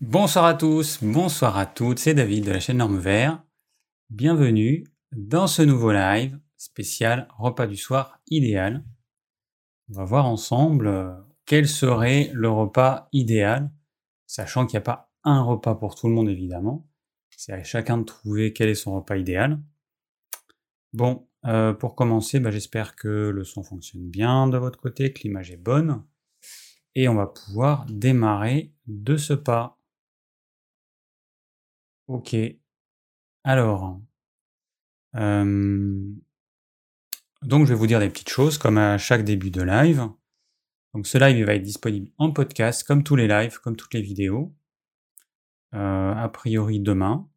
Bonsoir à tous, bonsoir à toutes, c'est David de la chaîne Norme Vert. Bienvenue dans ce nouveau live spécial repas du soir idéal. On va voir ensemble euh, quel serait le repas idéal, sachant qu'il n'y a pas un repas pour tout le monde évidemment. C'est à chacun de trouver quel est son repas idéal. Bon, euh, pour commencer, bah, j'espère que le son fonctionne bien de votre côté, que l'image est bonne. Et on va pouvoir démarrer de ce pas. Ok. Alors. donc je vais vous dire des petites choses comme à chaque début de live. Donc ce live il va être disponible en podcast comme tous les lives, comme toutes les vidéos. Euh, a priori demain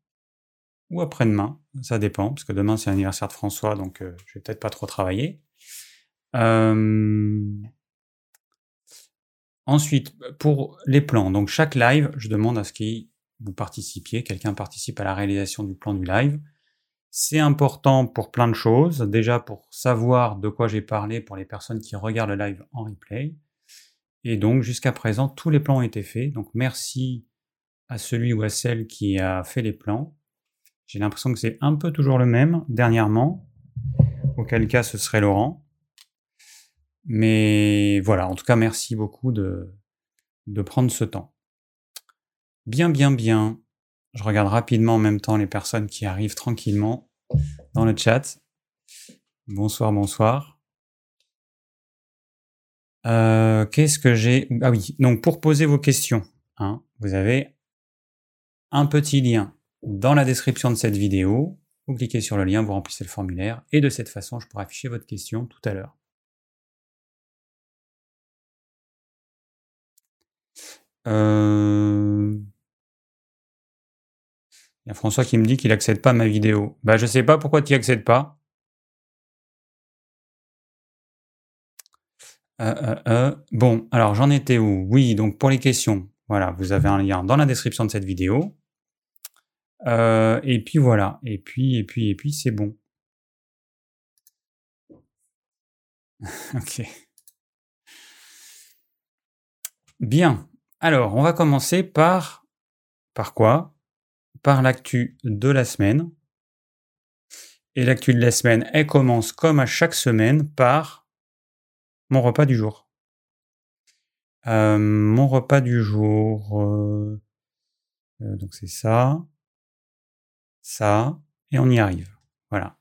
ou après-demain, ça dépend, parce que demain c'est l'anniversaire de François, donc euh, je vais peut-être pas trop travailler. Ensuite, pour les plans, donc chaque live, je demande à ce que vous participiez, quelqu'un participe à la réalisation du plan du live. C'est important pour plein de choses, déjà pour savoir de quoi j'ai parlé pour les personnes qui regardent le live en replay. Et donc jusqu'à présent, tous les plans ont été faits, donc merci à celui ou à celle qui a fait les plans. J'ai l'impression que c'est un peu toujours le même dernièrement, auquel cas ce serait Laurent. Mais voilà, en tout cas, merci beaucoup de, de prendre ce temps. Bien, bien, bien. Je regarde rapidement en même temps les personnes qui arrivent tranquillement dans le chat. Bonsoir, bonsoir. Euh, Qu'est-ce que j'ai? Ah oui, donc pour poser vos questions, hein, vous avez un petit lien dans la description de cette vidéo. Vous cliquez sur le lien, vous remplissez le formulaire et de cette façon, je pourrai afficher votre question tout à l'heure. Euh, il y a François qui me dit qu'il accède pas à ma vidéo. Bah, je sais pas pourquoi tu n'y accèdes pas. Euh, euh, bon, alors j'en étais où? Oui, donc pour les questions, voilà, vous avez un lien dans la description de cette vidéo. et puis voilà, et puis, et puis, et puis, c'est bon. ok. Bien. Alors, on va commencer par par quoi? Par l'actu de la semaine. Et l'actu de la semaine, elle commence comme à chaque semaine par mon repas du jour. Euh, mon repas du jour, euh, euh, donc c'est ça, ça, et on y arrive. Voilà.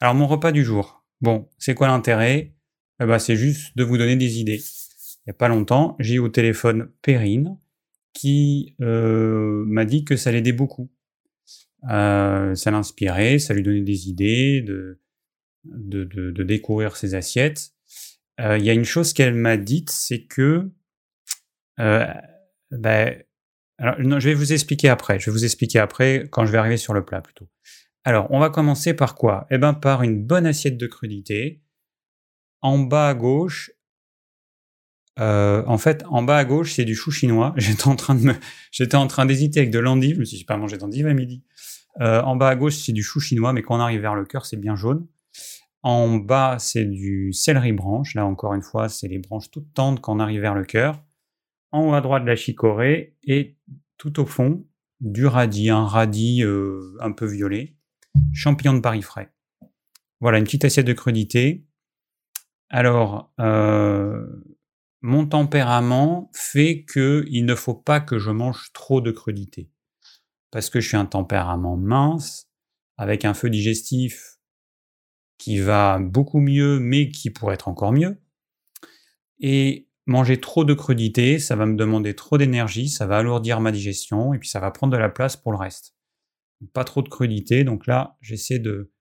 Alors mon repas du jour, bon, c'est quoi l'intérêt? Eh ben, C'est juste de vous donner des idées il n'y a pas longtemps, j'ai eu au téléphone Perrine qui m'a dit que ça l'aidait beaucoup. Euh, ça l'inspirait, ça lui donnait des idées de, de, de, découvrir ses assiettes. Euh, il y a une chose qu'elle m'a dite, c'est que ben, alors, non, je vais vous expliquer après. Je vais vous expliquer après quand je vais arriver sur le plat plutôt. Alors, on va commencer par quoi? Eh ben, par une bonne assiette de crudité. En bas à gauche, euh, en fait, en bas à gauche, c'est du chou chinois. J'étais en train de me, j'étais en train d'hésiter avec de l'endive. Je me suis dit, pas manger d'endive à midi. Euh, en bas à gauche, c'est du chou chinois, mais quand on arrive vers le cœur, c'est bien jaune. En bas, c'est du céleri branche. Là, encore une fois, c'est les branches toutes tendres quand on arrive vers le cœur. En haut à droite, de la chicorée. Et tout au fond, du radis, un radis euh, un peu violet. Champignons de Paris frais. Voilà, une petite assiette de crudité. Alors, euh, mon tempérament fait que il ne faut pas que je mange trop de crudité. Parce que je suis un tempérament mince, avec un feu digestif qui va beaucoup mieux, mais qui pourrait être encore mieux. Et manger trop de crudité, ça va me demander trop d'énergie, ça va alourdir ma digestion, et puis ça va prendre de la place pour le reste. Pas trop de crudité, donc là, j'essaie de,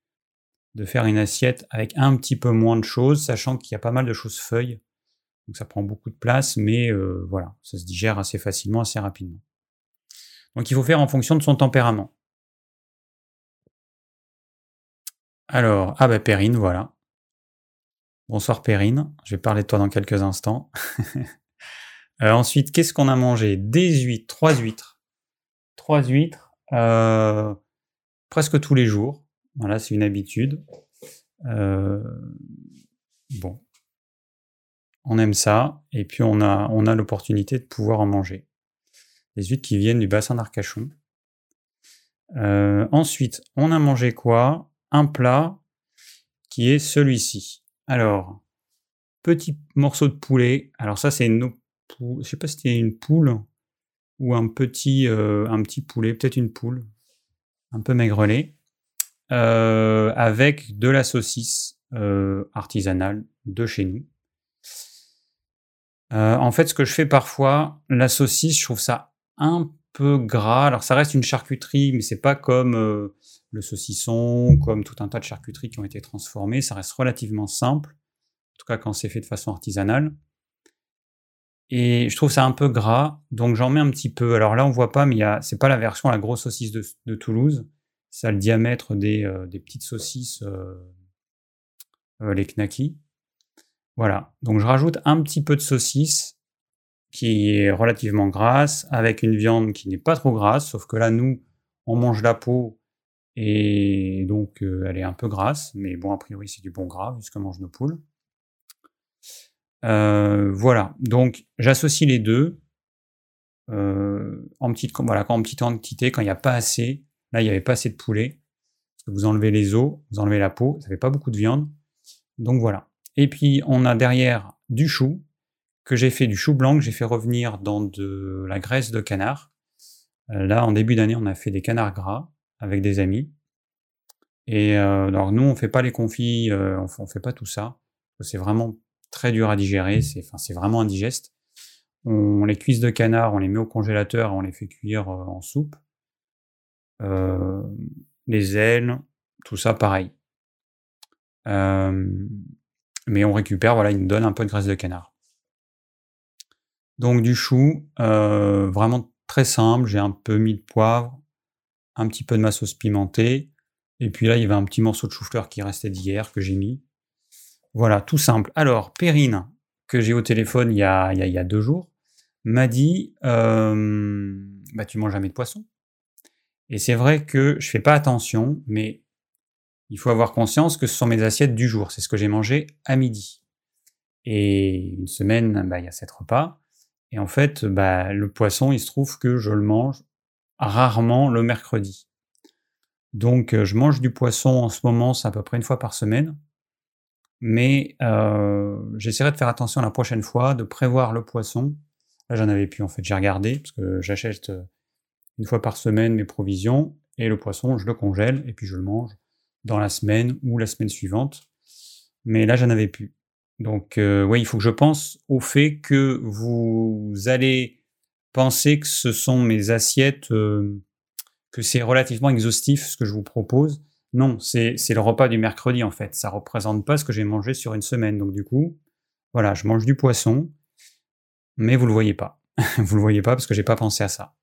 de faire une assiette avec un petit peu moins de choses, sachant qu'il y a pas mal de choses feuilles donc ça prend beaucoup de place, mais euh, voilà, ça se digère assez facilement, assez rapidement. Donc il faut faire en fonction de son tempérament. Alors, ah bah Perrine, voilà. Bonsoir Perrine, je vais parler de toi dans quelques instants. Euh, ensuite, qu'est-ce qu'on a mangé? Des huîtres, trois huîtres. Trois huîtres, euh, presque tous les jours. Voilà, c'est une habitude. bon, on aime ça, et puis on a, on a l'opportunité de pouvoir en manger. des huîtres qui viennent du bassin d'Arcachon. Euh, ensuite, on a mangé quoi? Un plat qui est celui-ci. Alors, petit morceau de poulet. Alors ça, c'est une, je sais pas si c'était une poule ou un petit, euh, poulet, peut-être une poule, un peu maigrelet, euh, avec de la saucisse euh, artisanale de chez nous. En fait, ce que je fais parfois, la saucisse, je trouve ça un peu gras. Alors, ça reste une charcuterie, mais c'est pas comme le saucisson, comme tout un tas de charcuteries qui ont été transformées. Ça reste relativement simple, en tout cas quand c'est fait de façon artisanale. Et je trouve ça un peu gras, donc j'en mets un petit peu. Alors là, on voit pas, mais c'est pas la version la grosse saucisse de, Toulouse. C'est le diamètre des, euh, petites saucisses, euh, euh, les knackis. Voilà. Donc je rajoute un petit peu de saucisse qui est relativement grasse, avec une viande qui n'est pas trop grasse, sauf que là, nous, on mange la peau et donc elle est un peu grasse, mais bon, a priori, c'est du bon gras, vu ce nos poules. Euh, voilà, donc j'associe les deux euh, en petite, voilà, en petite quand il n'y a pas assez. Là, il n'y avait pas assez de poulet. Parce que vous enlevez les os, vous enlevez la peau, ça fait pas beaucoup de viande. Donc voilà. Et puis on a derrière du chou que j'ai fait du chou blanc que j'ai fait revenir dans de la graisse de canard. Euh, là, en début d'année, on a fait des canards gras avec des amis. Et alors nous, on fait pas les confits, on, on fait pas tout ça. C'est vraiment très dur à digérer, c'est enfin, vraiment indigeste. On, les cuisse de canard, on les met au congélateur, on les fait cuire euh, en soupe. Euh, les ailes, tout ça pareil. Euh, mais on récupère, voilà, il nous donne un peu de graisse de canard. Donc du chou, vraiment très simple, j'ai un peu mis de poivre, un petit peu de ma sauce pimentée, et puis là il y avait un petit morceau de chou-fleur qui restait d'hier que j'ai mis. Voilà, tout simple. Alors, Perrine, que j'ai au téléphone il y a, deux jours, m'a dit euh, bah, Tu manges jamais de poisson. Et c'est vrai que je fais pas attention, mais il faut avoir conscience que ce sont mes assiettes du jour. C'est ce que j'ai mangé à midi. Et une semaine, bah, il y a sept repas. Et en fait, bah, le poisson, il se trouve que je le mange rarement le mercredi. Donc, je mange du poisson en ce moment, c'est à peu près une fois par semaine. Mais euh, j'essaierai de faire attention la prochaine fois, de prévoir le poisson. Là, j'en avais plus en fait. J'ai regardé parce que j'achète euh, une fois par semaine mes provisions et le poisson, je le congèle et puis je le mange dans la semaine ou la semaine suivante. Mais là, j'en avais plus. Donc, euh, oui, il faut que je pense au fait que vous allez penser que ce sont mes assiettes, euh, que c'est relativement exhaustif ce que je vous propose. Non, c'est le repas du mercredi en fait. Ça représente pas ce que j'ai mangé sur une semaine. Donc du coup, voilà, je mange du poisson, mais vous le voyez pas. vous le voyez pas parce que j'ai pas pensé à ça.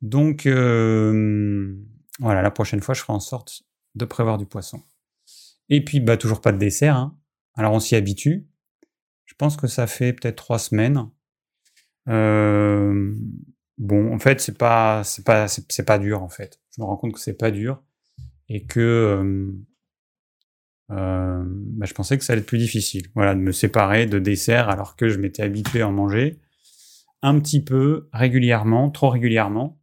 Donc euh, voilà, la prochaine fois, je ferai en sorte de prévoir du poisson. Et puis, bah, toujours pas de dessert. Hein. Alors on s'y habitue. Je pense que ça fait peut-être trois semaines. Euh, bon, en fait, c'est pas, c'est pas, c'est pas dur en fait. Je me rends compte que c'est pas dur et que euh, bah, je pensais que ça allait être plus difficile. Voilà, de me séparer de dessert alors que je m'étais habitué à en manger un petit peu régulièrement, trop régulièrement.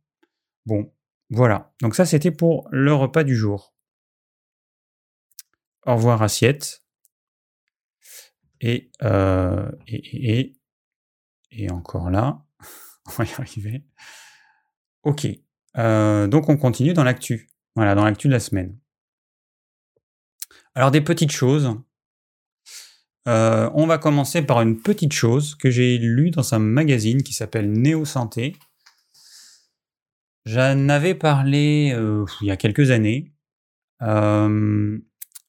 Bon, voilà. Donc ça, c'était pour le repas du jour. Au revoir assiette. Et, euh, et, encore là, on va y arriver. Ok. Euh, donc on continue dans l'actu. Voilà, dans l'actu de la semaine. Alors des petites choses. Euh, on va commencer par une petite chose que j'ai lue dans un magazine qui s'appelle Néo Santé. J'en avais parlé il y a quelques années.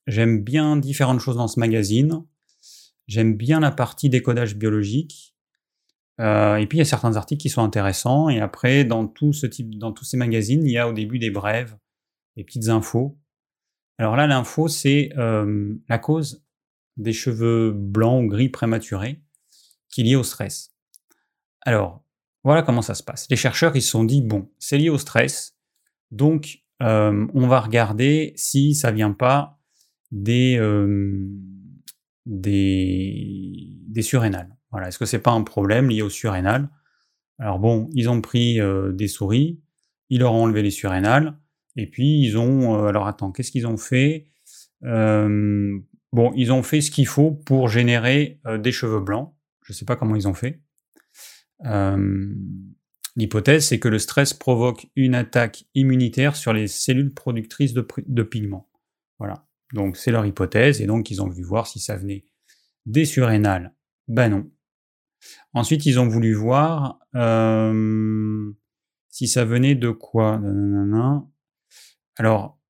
J'aime bien différentes choses dans ce magazine. J'aime bien la partie décodage biologique. et puis il y a certains articles qui sont intéressants. Et après, dans tout ce type, dans tous ces magazines, il y a au début des brèves les petites infos. Alors là, l'info, c'est euh, la cause des cheveux blancs ou gris prématurés qui est liée au stress. Alors, voilà comment ça se passe. Les chercheurs, ils se sont dit, bon, c'est lié au stress, donc euh, on va regarder si ça vient pas des, euh, des, des surrénales. Voilà, est-ce que c'est pas un problème lié au surrénal Alors bon, ils ont pris euh, des souris, ils leur ont enlevé les surrénales, et puis ils ont... Euh, alors attends, qu'est-ce qu'ils ont fait? Euh, Bon, ils ont fait ce qu'il faut pour générer des cheveux blancs. Je ne sais pas comment ils ont fait. L'hypothèse, c'est que le stress provoque une attaque immunitaire sur les cellules productrices de, de pigments. Voilà. Donc c'est leur hypothèse, et donc ils ont voulu voir si ça venait des surrénales. Ben non, Ensuite, ils ont voulu voir euh, si ça venait de quoi? Alors,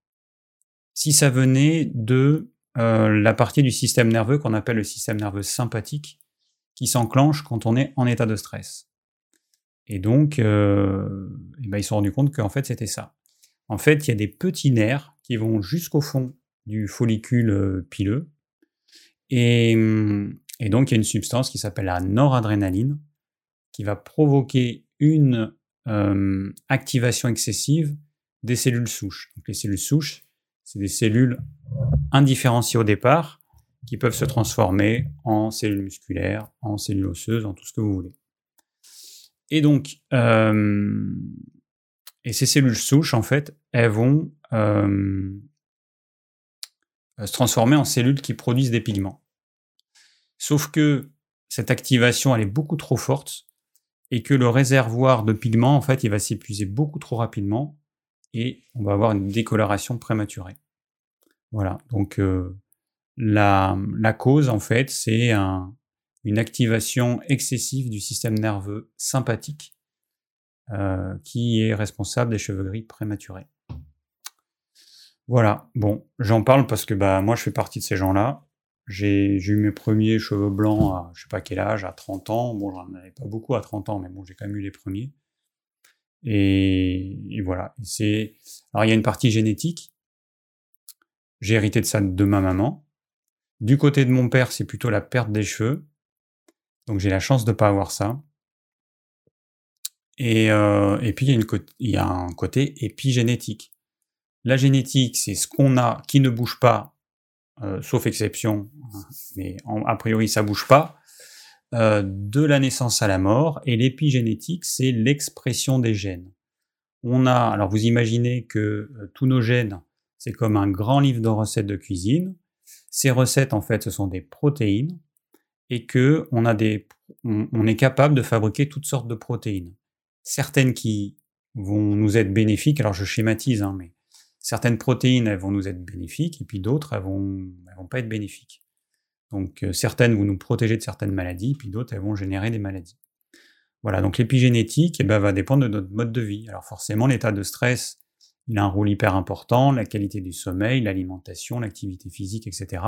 si ça venait de euh, la partie du système nerveux qu'on appelle le système nerveux sympathique, qui s'enclenche quand on est en état de stress. Et donc, euh, eh ben, ils se sont rendus compte qu'en fait, c'était ça. En fait, il y a des petits nerfs qui vont jusqu'au fond du follicule pileux. Et hum, et donc, il y a une substance qui s'appelle la noradrénaline qui va provoquer une euh, activation excessive des cellules souches. Donc, les cellules souches, c'est des cellules indifférenciées au départ qui peuvent se transformer en cellules musculaires, en cellules osseuses, en tout ce que vous voulez. Et donc, euh, et ces cellules souches, en fait, elles vont euh, se transformer en cellules qui produisent des pigments. Sauf que cette activation, elle est beaucoup trop forte et que le réservoir de pigments, en fait, il va s'épuiser beaucoup trop rapidement et on va avoir une décoloration prématurée. Voilà, donc euh, la, cause, en fait, c'est une activation excessive du système nerveux sympathique euh, qui est responsable des cheveux gris prématurés. Voilà, bon, j'en parle parce que bah, moi je fais partie de ces gens-là. J'ai eu mes premiers cheveux blancs à je sais pas quel âge, à 30 ans. Bon, j'en avais pas beaucoup à 30 ans, mais bon, j'ai quand même eu les premiers. Et, voilà. C'est alors il y a une partie génétique. J'ai hérité de ça de ma maman. Du côté de mon père, c'est plutôt la perte des cheveux. Donc j'ai la chance de pas avoir ça. Et, euh, et puis il y, il y a un côté épigénétique. La génétique, c'est ce qu'on a qui ne bouge pas euh, sauf exception, mais a priori ça bouge pas, euh, de la naissance à la mort, et l'épigénétique, c'est l'expression des gènes. On a, alors vous imaginez que euh, tous nos gènes, c'est comme un grand livre de recettes de cuisine. Ces recettes, en fait, ce sont des protéines, et que on a des, on est capable de fabriquer toutes sortes de protéines. Certaines qui vont nous être bénéfiques, alors je schématise, hein, mais certaines protéines, vont nous être bénéfiques, et puis d'autres, elles vont, vont pas être bénéfiques. Donc euh, certaines vont nous protéger de certaines maladies, puis d'autres, elles vont générer des maladies. Voilà, donc l'épigénétique eh ben, va dépendre de notre mode de vie. Alors forcément, l'état de stress, il a un rôle hyper important, la qualité du sommeil, l'alimentation, l'activité physique, etc.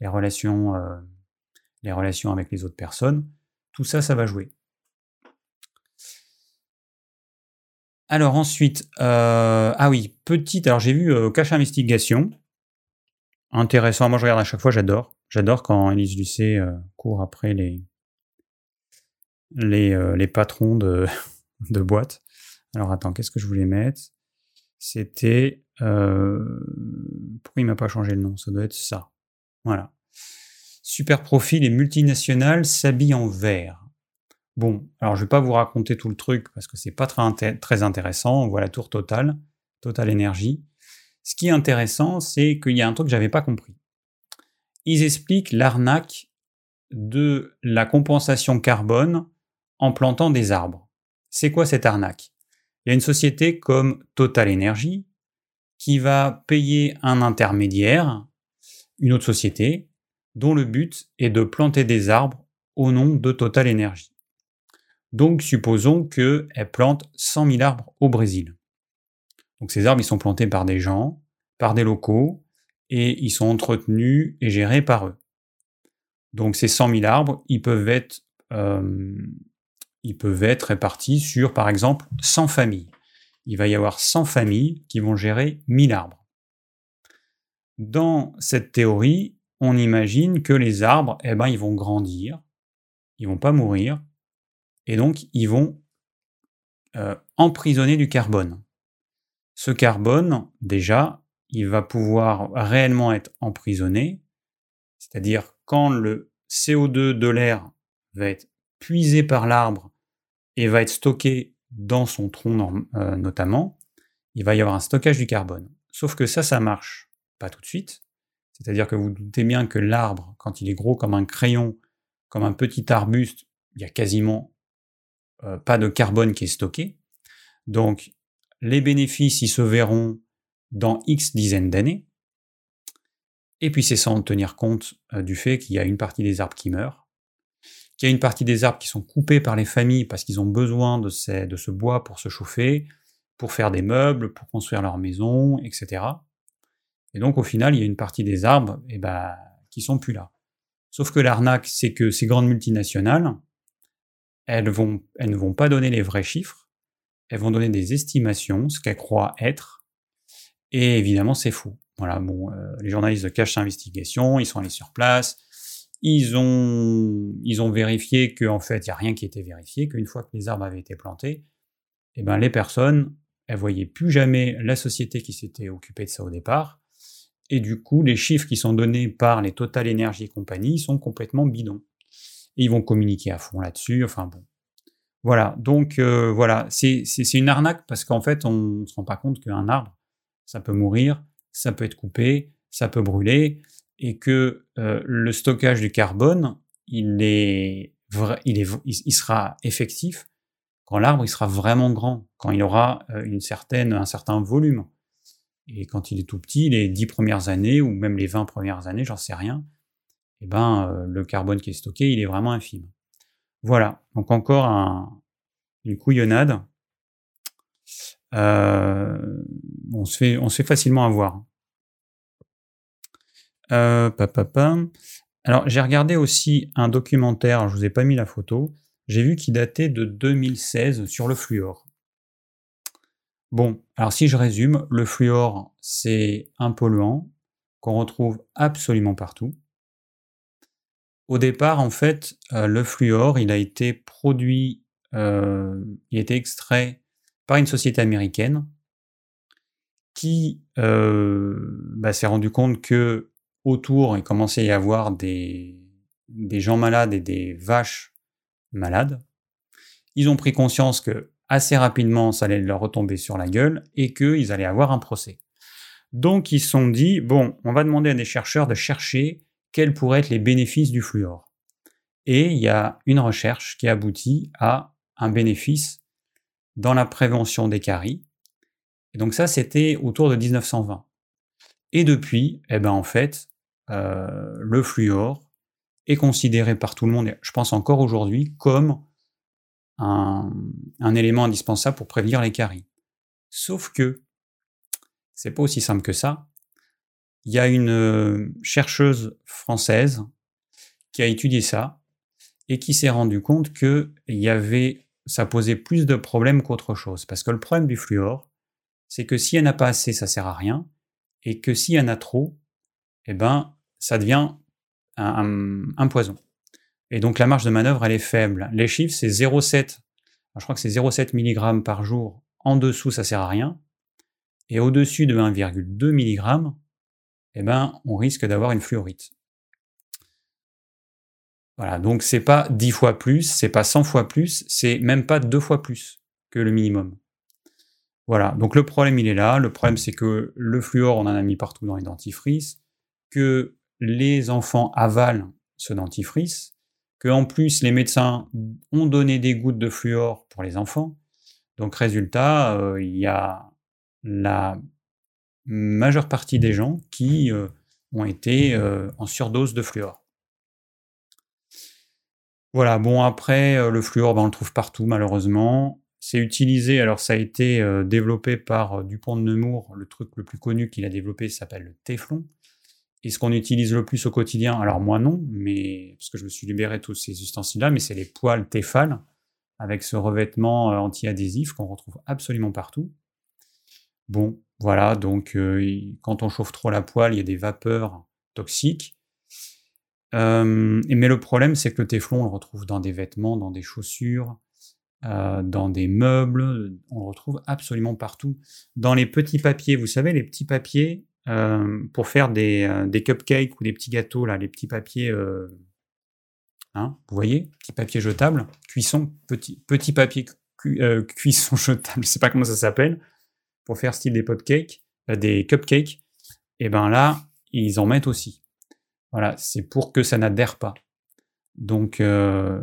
Les relations, euh, les relations avec les autres personnes, tout ça, ça va jouer. Alors ensuite, euh, ah oui, petite, alors j'ai vu euh, Cache Investigation. Intéressant, moi je regarde à chaque fois, j'adore. J'adore quand Elise Lucet euh, court après les, les, les patrons de, de boîtes. Alors attends, qu'est-ce que je voulais mettre? C'était... pourquoi il m'a pas changé le nom? Ça doit être ça. Voilà. Super profil et multinational s'habille en vert. Bon, alors je vais pas vous raconter tout le truc parce que c'est pas très, intéressant. On voit la tour totale, Total Énergie. Ce qui est intéressant, c'est qu'il y a un truc que j'avais pas compris. Ils expliquent l'arnaque de la compensation carbone en plantant des arbres. C'est quoi cette arnaque? Il y a une société comme Total Énergie qui va payer un intermédiaire, une autre société, dont le but est de planter des arbres au nom de Total Énergie. Donc supposons qu'elle plante 100 000 arbres au Brésil. Donc ces arbres, ils sont plantés par des gens, par des locaux, et ils sont entretenus et gérés par eux. Donc ces 100 000 arbres, ils peuvent être, euh, ils peuvent être répartis sur, par exemple, 100 familles. Il va y avoir 100 familles qui vont gérer 1000 arbres. Dans cette théorie, on imagine que les arbres, eh ben, ils vont grandir, ils vont pas mourir, et donc ils vont euh, emprisonner du carbone. Ce carbone, déjà, il va pouvoir réellement être emprisonné, c'est-à-dire quand le CO2 de l'air va être puisé par l'arbre et va être stocké dans son tronc euh, notamment, il va y avoir un stockage du carbone. Sauf que ça, ça marche pas tout de suite. C'est-à-dire que vous doutez bien que l'arbre, quand il est gros comme un crayon, comme un petit arbuste, il y a quasiment euh, pas de carbone qui est stocké. Donc, les bénéfices, ils se verront dans X dizaines d'années. Et puis, c'est sans tenir compte euh, du fait qu'il y a une partie des arbres qui meurent, qu'il y a une partie des arbres qui sont coupés par les familles parce qu'ils ont besoin de, de ce bois pour se chauffer, pour faire des meubles, pour construire leur maison, etc. Et donc, au final, il y a une partie des arbres eh ben, qui sont plus là. Sauf que l'arnaque, c'est que ces grandes multinationales, elles, vont, elles ne vont pas donner les vrais chiffres, elles vont donner des estimations, ce qu'elles croient être, et évidemment, c'est faux. Voilà, bon, euh, les journalistes de Cache Investigation, ils sont allés sur place, ils ont, ils ont vérifié qu'en fait, il n'y a rien qui était vérifié, qu'une fois que les arbres avaient été plantés, eh ben, les personnes, elles voyaient plus jamais la société qui s'était occupée de ça au départ, et du coup, les chiffres qui sont donnés par les Total Energy et compagnie sont complètement bidons. Et ils vont communiquer à fond là-dessus, enfin bon. Voilà, donc euh, voilà, c'est une arnaque parce qu'en fait, on ne se rend pas compte qu'un arbre, ça peut mourir, ça peut être coupé, ça peut brûler, et que euh, le stockage du carbone, il, est il, est, il sera effectif quand l'arbre sera vraiment grand, quand il aura euh, une certaine, un certain volume. Et quand il est tout petit, les 10 premières années, ou même les 20 premières années, j'en sais rien, eh ben, euh, le carbone qui est stocké, il est vraiment infime. Voilà, donc encore un, une couillonnade. Euh, on, se fait, facilement avoir. Euh, Alors, j'ai regardé aussi un documentaire, je vous ai pas mis la photo, j'ai vu qu'il datait de 2016 sur le fluor. Bon, alors si je résume, le fluor, c'est un polluant qu'on retrouve absolument partout. Au départ, en fait, euh, le fluor, il a été produit, euh, il a été extrait par une société américaine qui euh, bah, s'est rendu compte que autour, il commençait à y avoir des, des gens malades et des vaches malades. Ils ont pris conscience que assez rapidement, ça allait leur retomber sur la gueule et qu'ils allaient avoir un procès. Donc ils se sont dit, bon, on va demander à des chercheurs de chercher quels pourraient être les bénéfices du fluor. Et il y a une recherche qui aboutit à un bénéfice dans la prévention des caries. Donc ça, c'était autour de 1920. Et depuis, eh ben en fait, euh, le fluor est considéré par tout le monde, je pense encore aujourd'hui, comme un, élément indispensable pour prévenir les caries. Sauf que c'est pas aussi simple que ça. Il y a une euh, chercheuse française qui a étudié ça et qui s'est rendu compte que y avait, ça posait plus de problèmes qu'autre chose. Parce que le problème du fluor, c'est que s'il n'y en a pas assez, ça sert à rien, et que s'il y en a trop, eh ben, ça devient un poison. Et donc la marge de manœuvre, elle est faible. Les chiffres, c'est 0,7. Je crois que c'est 0,7 mg par jour. En dessous, ça sert à rien. Et au-dessus de 1,2 mg, eh ben, on risque d'avoir une fluorite. Voilà, donc c'est pas 10 fois plus, c'est pas 100 fois plus, c'est même pas deux fois plus que le minimum. Voilà, donc le problème il est là. Le problème c'est que le fluor, on en a mis partout dans les dentifrices, que les enfants avalent ce dentifrice, que en plus les médecins ont donné des gouttes de fluor pour les enfants. Donc résultat, euh, il y a la majeure partie des gens qui euh, ont été euh, en surdose de fluor. Voilà, bon après, le fluor, ben, on le trouve partout malheureusement. C'est utilisé, alors ça a été développé par Dupont de Nemours, le truc le plus connu qu'il a développé s'appelle le téflon. Et ce qu'on utilise le plus au quotidien, alors moi non, mais parce que je me suis libéré de tous ces ustensiles-là, mais c'est les poils Tefal avec ce revêtement euh, anti-adhésif qu'on retrouve absolument partout. Bon, voilà, donc euh, quand on chauffe trop la poêle, il y a des vapeurs toxiques. Euh, mais le problème, c'est que le téflon, on le retrouve dans des vêtements, dans des chaussures, dans des meubles, on le retrouve absolument partout. Dans les petits papiers, vous savez, les petits papiers euh, pour faire des, euh, des, cupcakes ou des petits gâteaux, là, les petits papiers euh, Hein, vous voyez, petit papier jetable, cuisson, petit, petit papier euh, cuisson jetable, je sais pas comment ça s'appelle, pour faire style des cupcakes, euh, des cupcakes. Et ben là, ils en mettent aussi. Voilà, c'est pour que ça n'adhère pas. Donc, euh,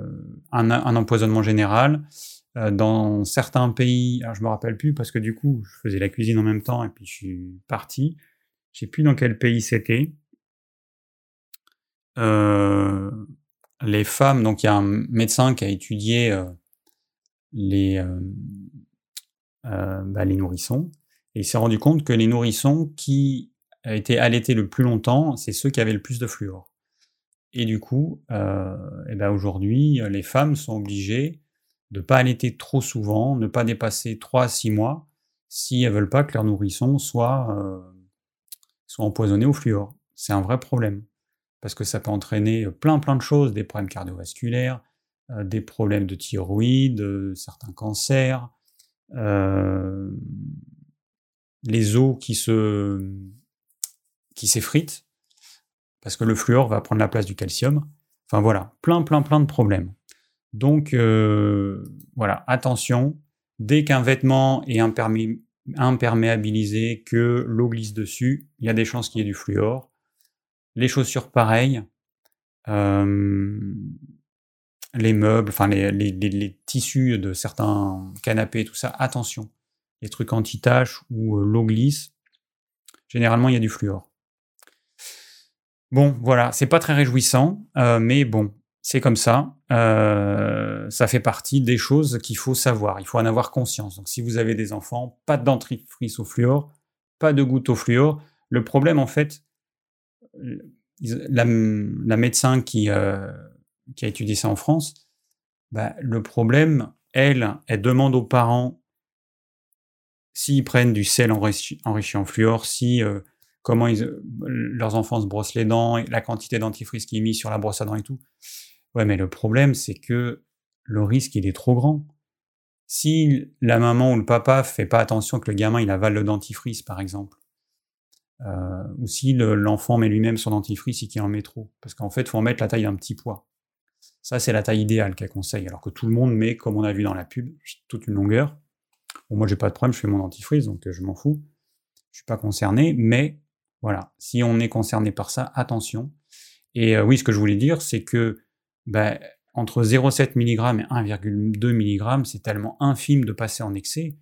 un, empoisonnement général. dans certains pays, alors je me rappelle plus parce que du coup, je faisais la cuisine en même temps et puis je suis parti. Je sais plus dans quel pays c'était. Euh, les femmes, donc il y a un médecin qui a étudié euh, les, euh, euh, bah, les nourrissons, et il s'est rendu compte que les nourrissons qui été allaités le plus longtemps, c'est ceux qui avaient le plus de fluor. Et du coup, et ben aujourd'hui, les femmes sont obligées de ne pas allaiter trop souvent, ne pas dépasser 3 à 6 mois, si elles veulent pas que leur nourrisson soit, soit empoisonné au fluor. C'est un vrai problème parce que ça peut entraîner plein plein de choses, des problèmes cardiovasculaires, euh, des problèmes de thyroïde, euh, certains cancers, euh, les os qui se qui s'effritent parce que le fluor va prendre la place du calcium. Enfin voilà, plein plein plein de problèmes. Donc voilà, attention, dès qu'un vêtement est imperméabilisé, que l'eau glisse dessus, il y a des chances qu'il y ait du fluor les chaussures pareilles, les meubles, enfin les, tissus de certains canapés, tout ça, attention. Les trucs anti-taches ou l'eau glisse, généralement il y a du fluor. Bon, voilà, c'est pas très réjouissant, mais bon, c'est comme ça. ça fait partie des choses qu'il faut savoir. Il faut en avoir conscience. Donc, si vous avez des enfants, pas de dentifrice au fluor, pas de goutte au fluor. Le problème, en fait, la, médecin qui, euh, qui a étudié ça en France, bah, le problème, elle, elle demande aux parents s'ils prennent du sel enrichi, en fluor, si euh, comment leurs enfants se brossent les dents, la quantité d'antifrice qui est mise sur la brosse à dents et tout. Ouais, mais le problème, c'est que le risque, il est trop grand. Si la maman ou le papa fait pas attention que le gamin il avale le dentifrice, par exemple, euh, ou si l'enfant met lui-même son dentifrice et qu'il en met trop. Parce qu'en fait, faut en mettre la taille d'un petit poids. Ça, c'est la taille idéale qu'elle conseille. Alors que tout le monde met, comme on a vu dans la pub, toute une longueur. Bon, moi, j'ai pas de problème, je fais mon dentifrice, donc euh, je m'en fous. Je suis pas concerné, mais voilà, si on est concerné par ça, attention. Et euh, oui, ce que je voulais dire, c'est que ben, entre 0,7 mg et 1,2 mg, c'est tellement infime de passer en excès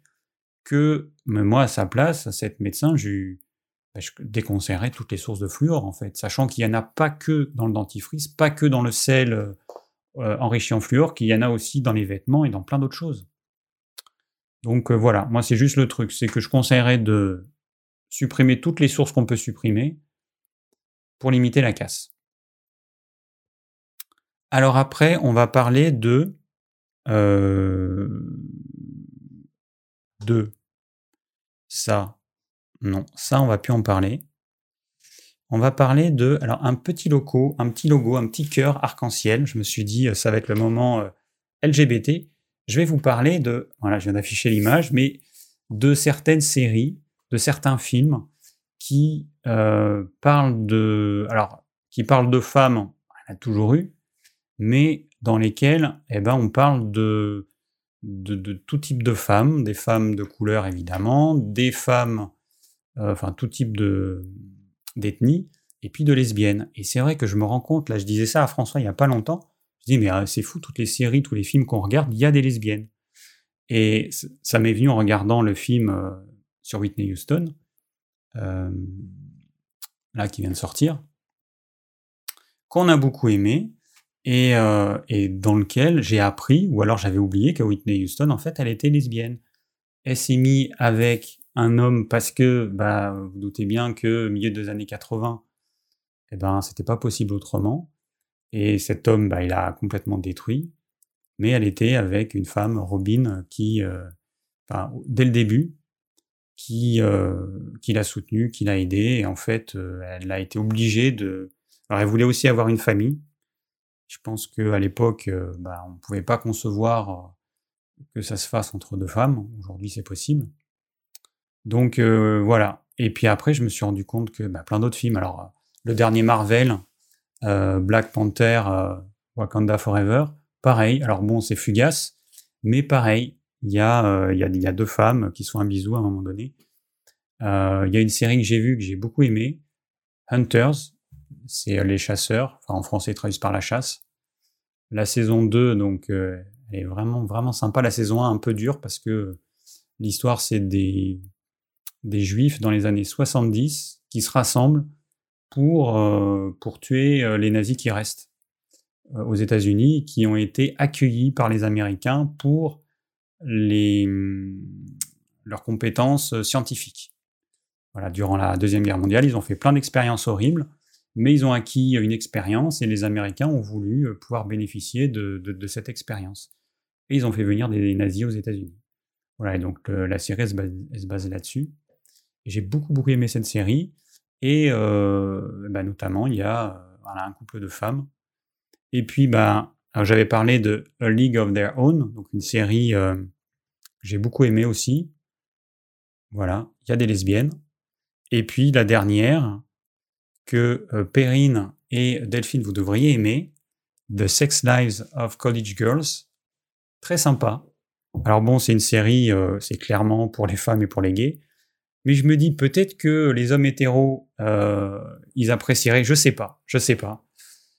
que moi, à sa place, à cette médecin, bah, je déconseillerais toutes les sources de fluor, en fait, sachant qu'il n'y en a pas que dans le dentifrice, pas que dans le sel euh, euh, enrichi en fluor, qu'il y en a aussi dans les vêtements et dans plein d'autres choses. Donc euh, voilà, moi c'est juste le truc, c'est que je conseillerais de supprimer toutes les sources qu'on peut supprimer pour limiter la casse. Alors après, on va parler de de ça non, ça, on va plus en parler. On va parler de alors un petit logo, un petit logo, un petit cœur arc-en-ciel. Je me suis dit, euh, ça va être le moment euh, LGBT. Je vais vous parler de, voilà, je viens d'afficher l'image, mais de certaines séries, de certains films qui euh, parlent de, alors, qui parlent de femmes, il y a toujours eu, mais dans lesquels, eh ben, on parle de, de, tout type de femmes, des femmes de couleur évidemment, des femmes enfin tout type de d'ethnie, et puis de lesbiennes. Et c'est vrai que je me rends compte, là je disais ça à François il n'y a pas longtemps, je dis mais euh, c'est fou, toutes les séries, tous les films qu'on regarde, il y a des lesbiennes. Et ça m'est venu en regardant le film euh, sur Whitney Houston, là qui vient de sortir, qu'on a beaucoup aimé, et, et dans lequel j'ai appris, ou alors j'avais oublié que Whitney Houston, en fait, elle était lesbienne. Elle s'est mise avec un homme parce que, bah, vous doutez bien que milieu des années 80, eh ben, c'était pas possible autrement. Et cet homme, bah, il a complètement détruit. Mais elle était avec une femme, Robin, qui, euh, dès le début, qui, euh, qui l'a soutenue, qui l'a aidée. Et en fait, euh, elle a été obligée de. Alors, elle voulait aussi avoir une famille. Je pense qu'à l'époque, bah, on ne pouvait pas concevoir que ça se fasse entre deux femmes. Aujourd'hui, c'est possible. Donc euh, voilà. Et puis après, je me suis rendu compte que bah, plein d'autres films. Alors, le dernier Marvel, euh, Black Panther, euh, Wakanda Forever, pareil. Alors bon, c'est fugace, mais pareil. Il y, a, il, y a, y a deux femmes qui sont un bisou à un moment donné. il y a une série que j'ai vue que j'ai beaucoup aimée, Hunters, c'est les chasseurs, enfin en français traduit par la chasse. La saison 2, donc, elle est vraiment, vraiment sympa. La saison 1, un peu dure parce que l'histoire, c'est des, des juifs dans les années 70 qui se rassemblent pour, euh, pour tuer euh, les nazis qui restent euh, aux États-Unis, qui ont été accueillis par les Américains pour les, leurs compétences scientifiques. Voilà, durant la Deuxième Guerre mondiale, ils ont fait plein d'expériences horribles, mais ils ont acquis une expérience et les Américains ont voulu pouvoir bénéficier de, cette expérience. Et ils ont fait venir des nazis aux États-Unis. Voilà, et donc la série se base là-dessus. J'ai beaucoup, beaucoup aimé cette série. Et euh, bah, notamment, il y a voilà, un couple de femmes. Et puis, bah, j'avais parlé de A League of Their Own, donc une série euh, que j'ai beaucoup aimé aussi. Voilà, il y a des lesbiennes. Et puis la dernière, que euh, Perrine et Delphine, vous devriez aimer, The Sex Lives of College Girls. Très sympa. Alors bon, c'est une série, c'est clairement pour les femmes et pour les gays. Mais je me dis peut-être que les hommes hétéros, euh, ils apprécieraient. Je sais pas, je sais pas.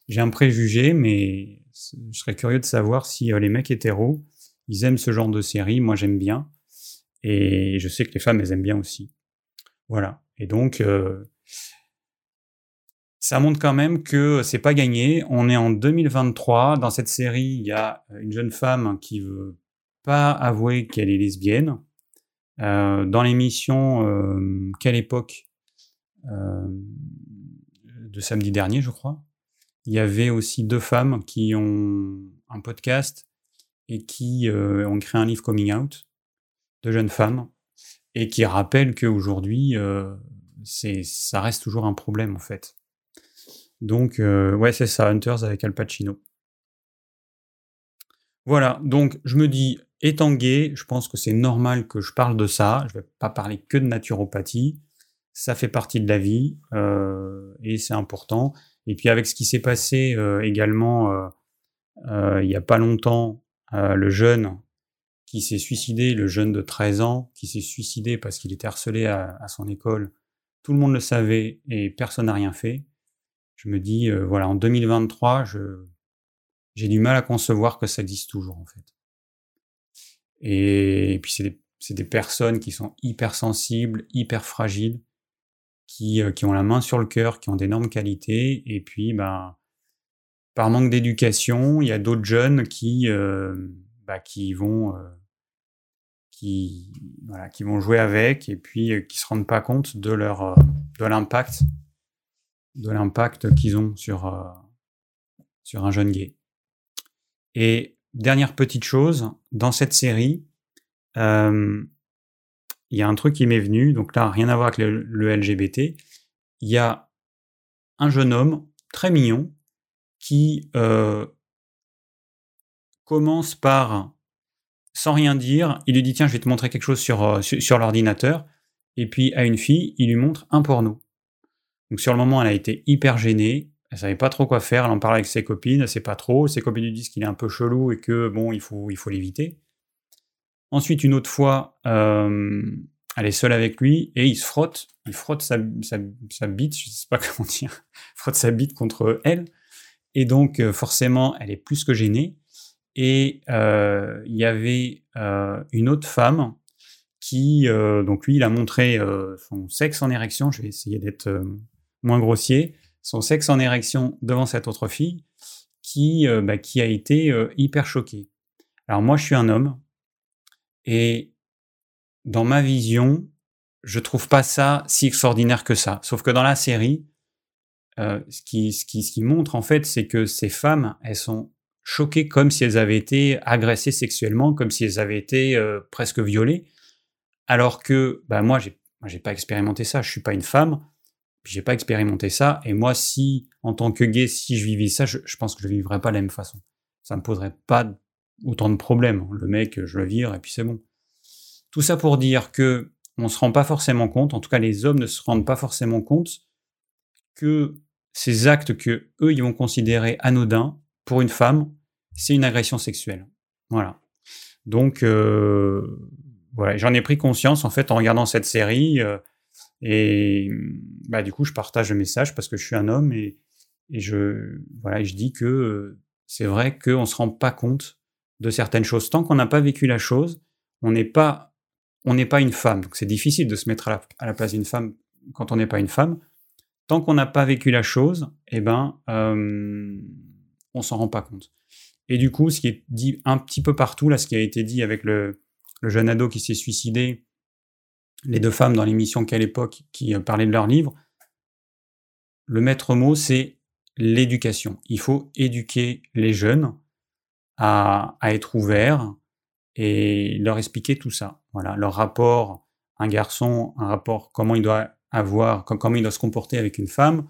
J'ai un préjugé, mais je serais curieux de savoir si euh, les mecs hétéros, ils aiment ce genre de série. Moi, j'aime bien. Et je sais que les femmes, elles aiment bien aussi. Voilà. Et donc, euh, ça montre quand même que c'est pas gagné. On est en 2023. Dans cette série, il y a une jeune femme qui veut pas avouer qu'elle est lesbienne. Euh, dans l'émission euh, Quelle époque euh, de samedi dernier, je crois, il y avait aussi deux femmes qui ont un podcast et qui ont créé un livre coming out, de jeunes femmes, et qui rappellent qu'aujourd'hui, c'est, ça reste toujours un problème en fait. Donc, ouais, c'est ça, Hunters avec Al Pacino. Voilà, donc je me dis, étant gay, je pense que c'est normal que je parle de ça. Je ne vais pas parler que de naturopathie. Ça fait partie de la vie euh, et c'est important. Et puis avec ce qui s'est passé euh, également euh, il n'y a pas longtemps, le jeune qui s'est suicidé, le jeune de 13 ans qui s'est suicidé parce qu'il était harcelé à, à, son école, tout le monde le savait et personne n'a rien fait. Je me dis, voilà, en 2023, je, j'ai du mal à concevoir que ça existe toujours en fait. Et, puis c'est des, des, personnes qui sont hyper sensibles, hyper fragiles, qui, euh, qui ont la main sur le cœur, qui ont d'énormes qualités. Et puis, bah, par manque d'éducation, il y a d'autres jeunes qui, euh, bah, qui vont euh, qui, voilà, qui vont jouer avec et puis qui se rendent pas compte de leur de l'impact de l'impact qu'ils ont sur sur un jeune gay. Et dernière petite chose, dans cette série, euh, il y a un truc qui m'est venu, donc là, rien à voir avec le, LGBT. Il y a un jeune homme très mignon qui euh, commence par, sans rien dire, il lui dit Tiens, je vais te montrer quelque chose sur, euh, sur l'ordinateur. Et puis à une fille, il lui montre un porno. Donc sur le moment, elle a été hyper gênée. Elle savait pas trop quoi faire, elle en parle avec ses copines, sait pas trop. Ses copines lui disent qu'il est un peu chelou et que bon, il faut il faut l'éviter. Ensuite, une autre fois, euh, elle est seule avec lui et il se frotte, il frotte sa, sa, bite, je sais pas comment dire, frotte sa bite contre elle. Et donc, euh, forcément, elle est plus que gênée. Et euh, il y avait une autre femme qui, donc lui, il a montré son sexe en érection. Je vais essayer d'être moins grossier son sexe en érection devant cette autre fille qui, euh, bah, qui a été euh, hyper choquée. Alors moi, je suis un homme et dans ma vision, je trouve pas ça si extraordinaire que ça. Sauf que dans la série, euh, ce, qui, ce, qui, ce qui montre en fait, c'est que ces femmes, elles sont choquées comme si elles avaient été agressées sexuellement, comme si elles avaient été presque violées. Alors que bah, moi, j'ai, j'ai pas expérimenté ça. Je suis pas une femme. Puis j'ai pas expérimenté ça. Et moi, si, en tant que gay, si je vivais ça, je, pense que je vivrais pas de la même façon. Ça me poserait pas autant de problèmes. Le mec, je le vire et puis c'est bon. Tout ça pour dire que on se rend pas forcément compte, en tout cas les hommes ne se rendent pas forcément compte que ces actes que eux ils vont considérer anodins pour une femme, c'est une agression sexuelle. Voilà. Donc, euh, voilà, j'en ai pris conscience en fait en regardant cette série. Euh, et bah, du coup, je partage le message parce que je suis un homme et, et je, voilà, je dis que euh, c'est vrai qu'on ne se rend pas compte de certaines choses. Tant qu'on n'a pas vécu la chose, on n'est pas, pas une femme. C'est difficile de se mettre à la, place d'une femme quand on n'est pas une femme. Tant qu'on n'a pas vécu la chose, eh ben, euh, on s'en rend pas compte. Et du coup, ce qui est dit un petit peu partout, là, ce qui a été dit avec le jeune ado qui s'est suicidé, les deux femmes dans l'émission Quelle époque qui euh, parlaient de leur livre, le maître mot, c'est l'éducation. Il faut éduquer les jeunes à, être ouverts et leur expliquer tout ça. Voilà, leur rapport, un garçon, un rapport, comment il doit avoir, comment il doit se comporter avec une femme.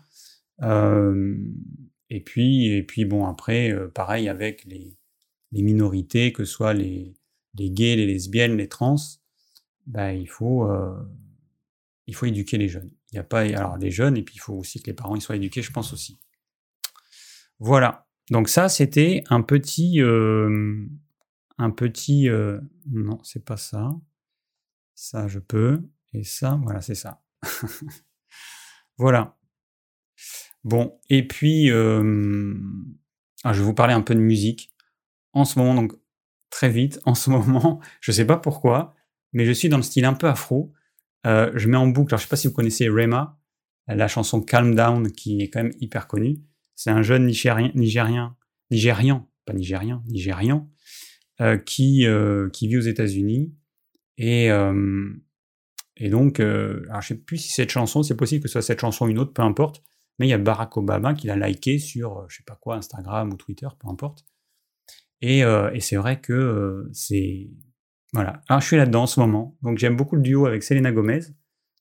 Euh, et puis, et puis bon, après, euh, pareil avec les, minorités, que ce soit les, les gays, les lesbiennes, les trans, bah, il, faut, il faut éduquer les jeunes. Il y a pas, alors les jeunes, et puis il faut aussi que les parents ils soient éduqués, je pense aussi. Voilà. Donc ça, c'était un petit, un petit, euh, non, c'est pas ça. Ça, je peux. Et ça, voilà, c'est ça. voilà. Bon, et puis, ah, je vais vous parler un peu de musique. En ce moment, donc très vite, en ce moment, je sais pas pourquoi, mais je suis dans le style un peu afro. Euh, je mets en boucle, alors je sais pas si vous connaissez Rema, la chanson Calm Down, qui est quand même hyper connue. C'est un jeune Nigérien, Nigérien, Nigérian, pas Nigérien, Nigérian, euh, qui, euh, qui vit aux États-Unis. Et, et donc, alors je sais plus si cette chanson, c'est possible que ce soit cette chanson ou une autre, peu importe, mais il y a Barack Obama qui l'a liké sur, je sais pas quoi, Instagram ou Twitter, peu importe. Et, et c'est vrai que c'est voilà. Alors, je suis là-dedans en ce moment. Donc, j'aime beaucoup le duo avec Selena Gomez,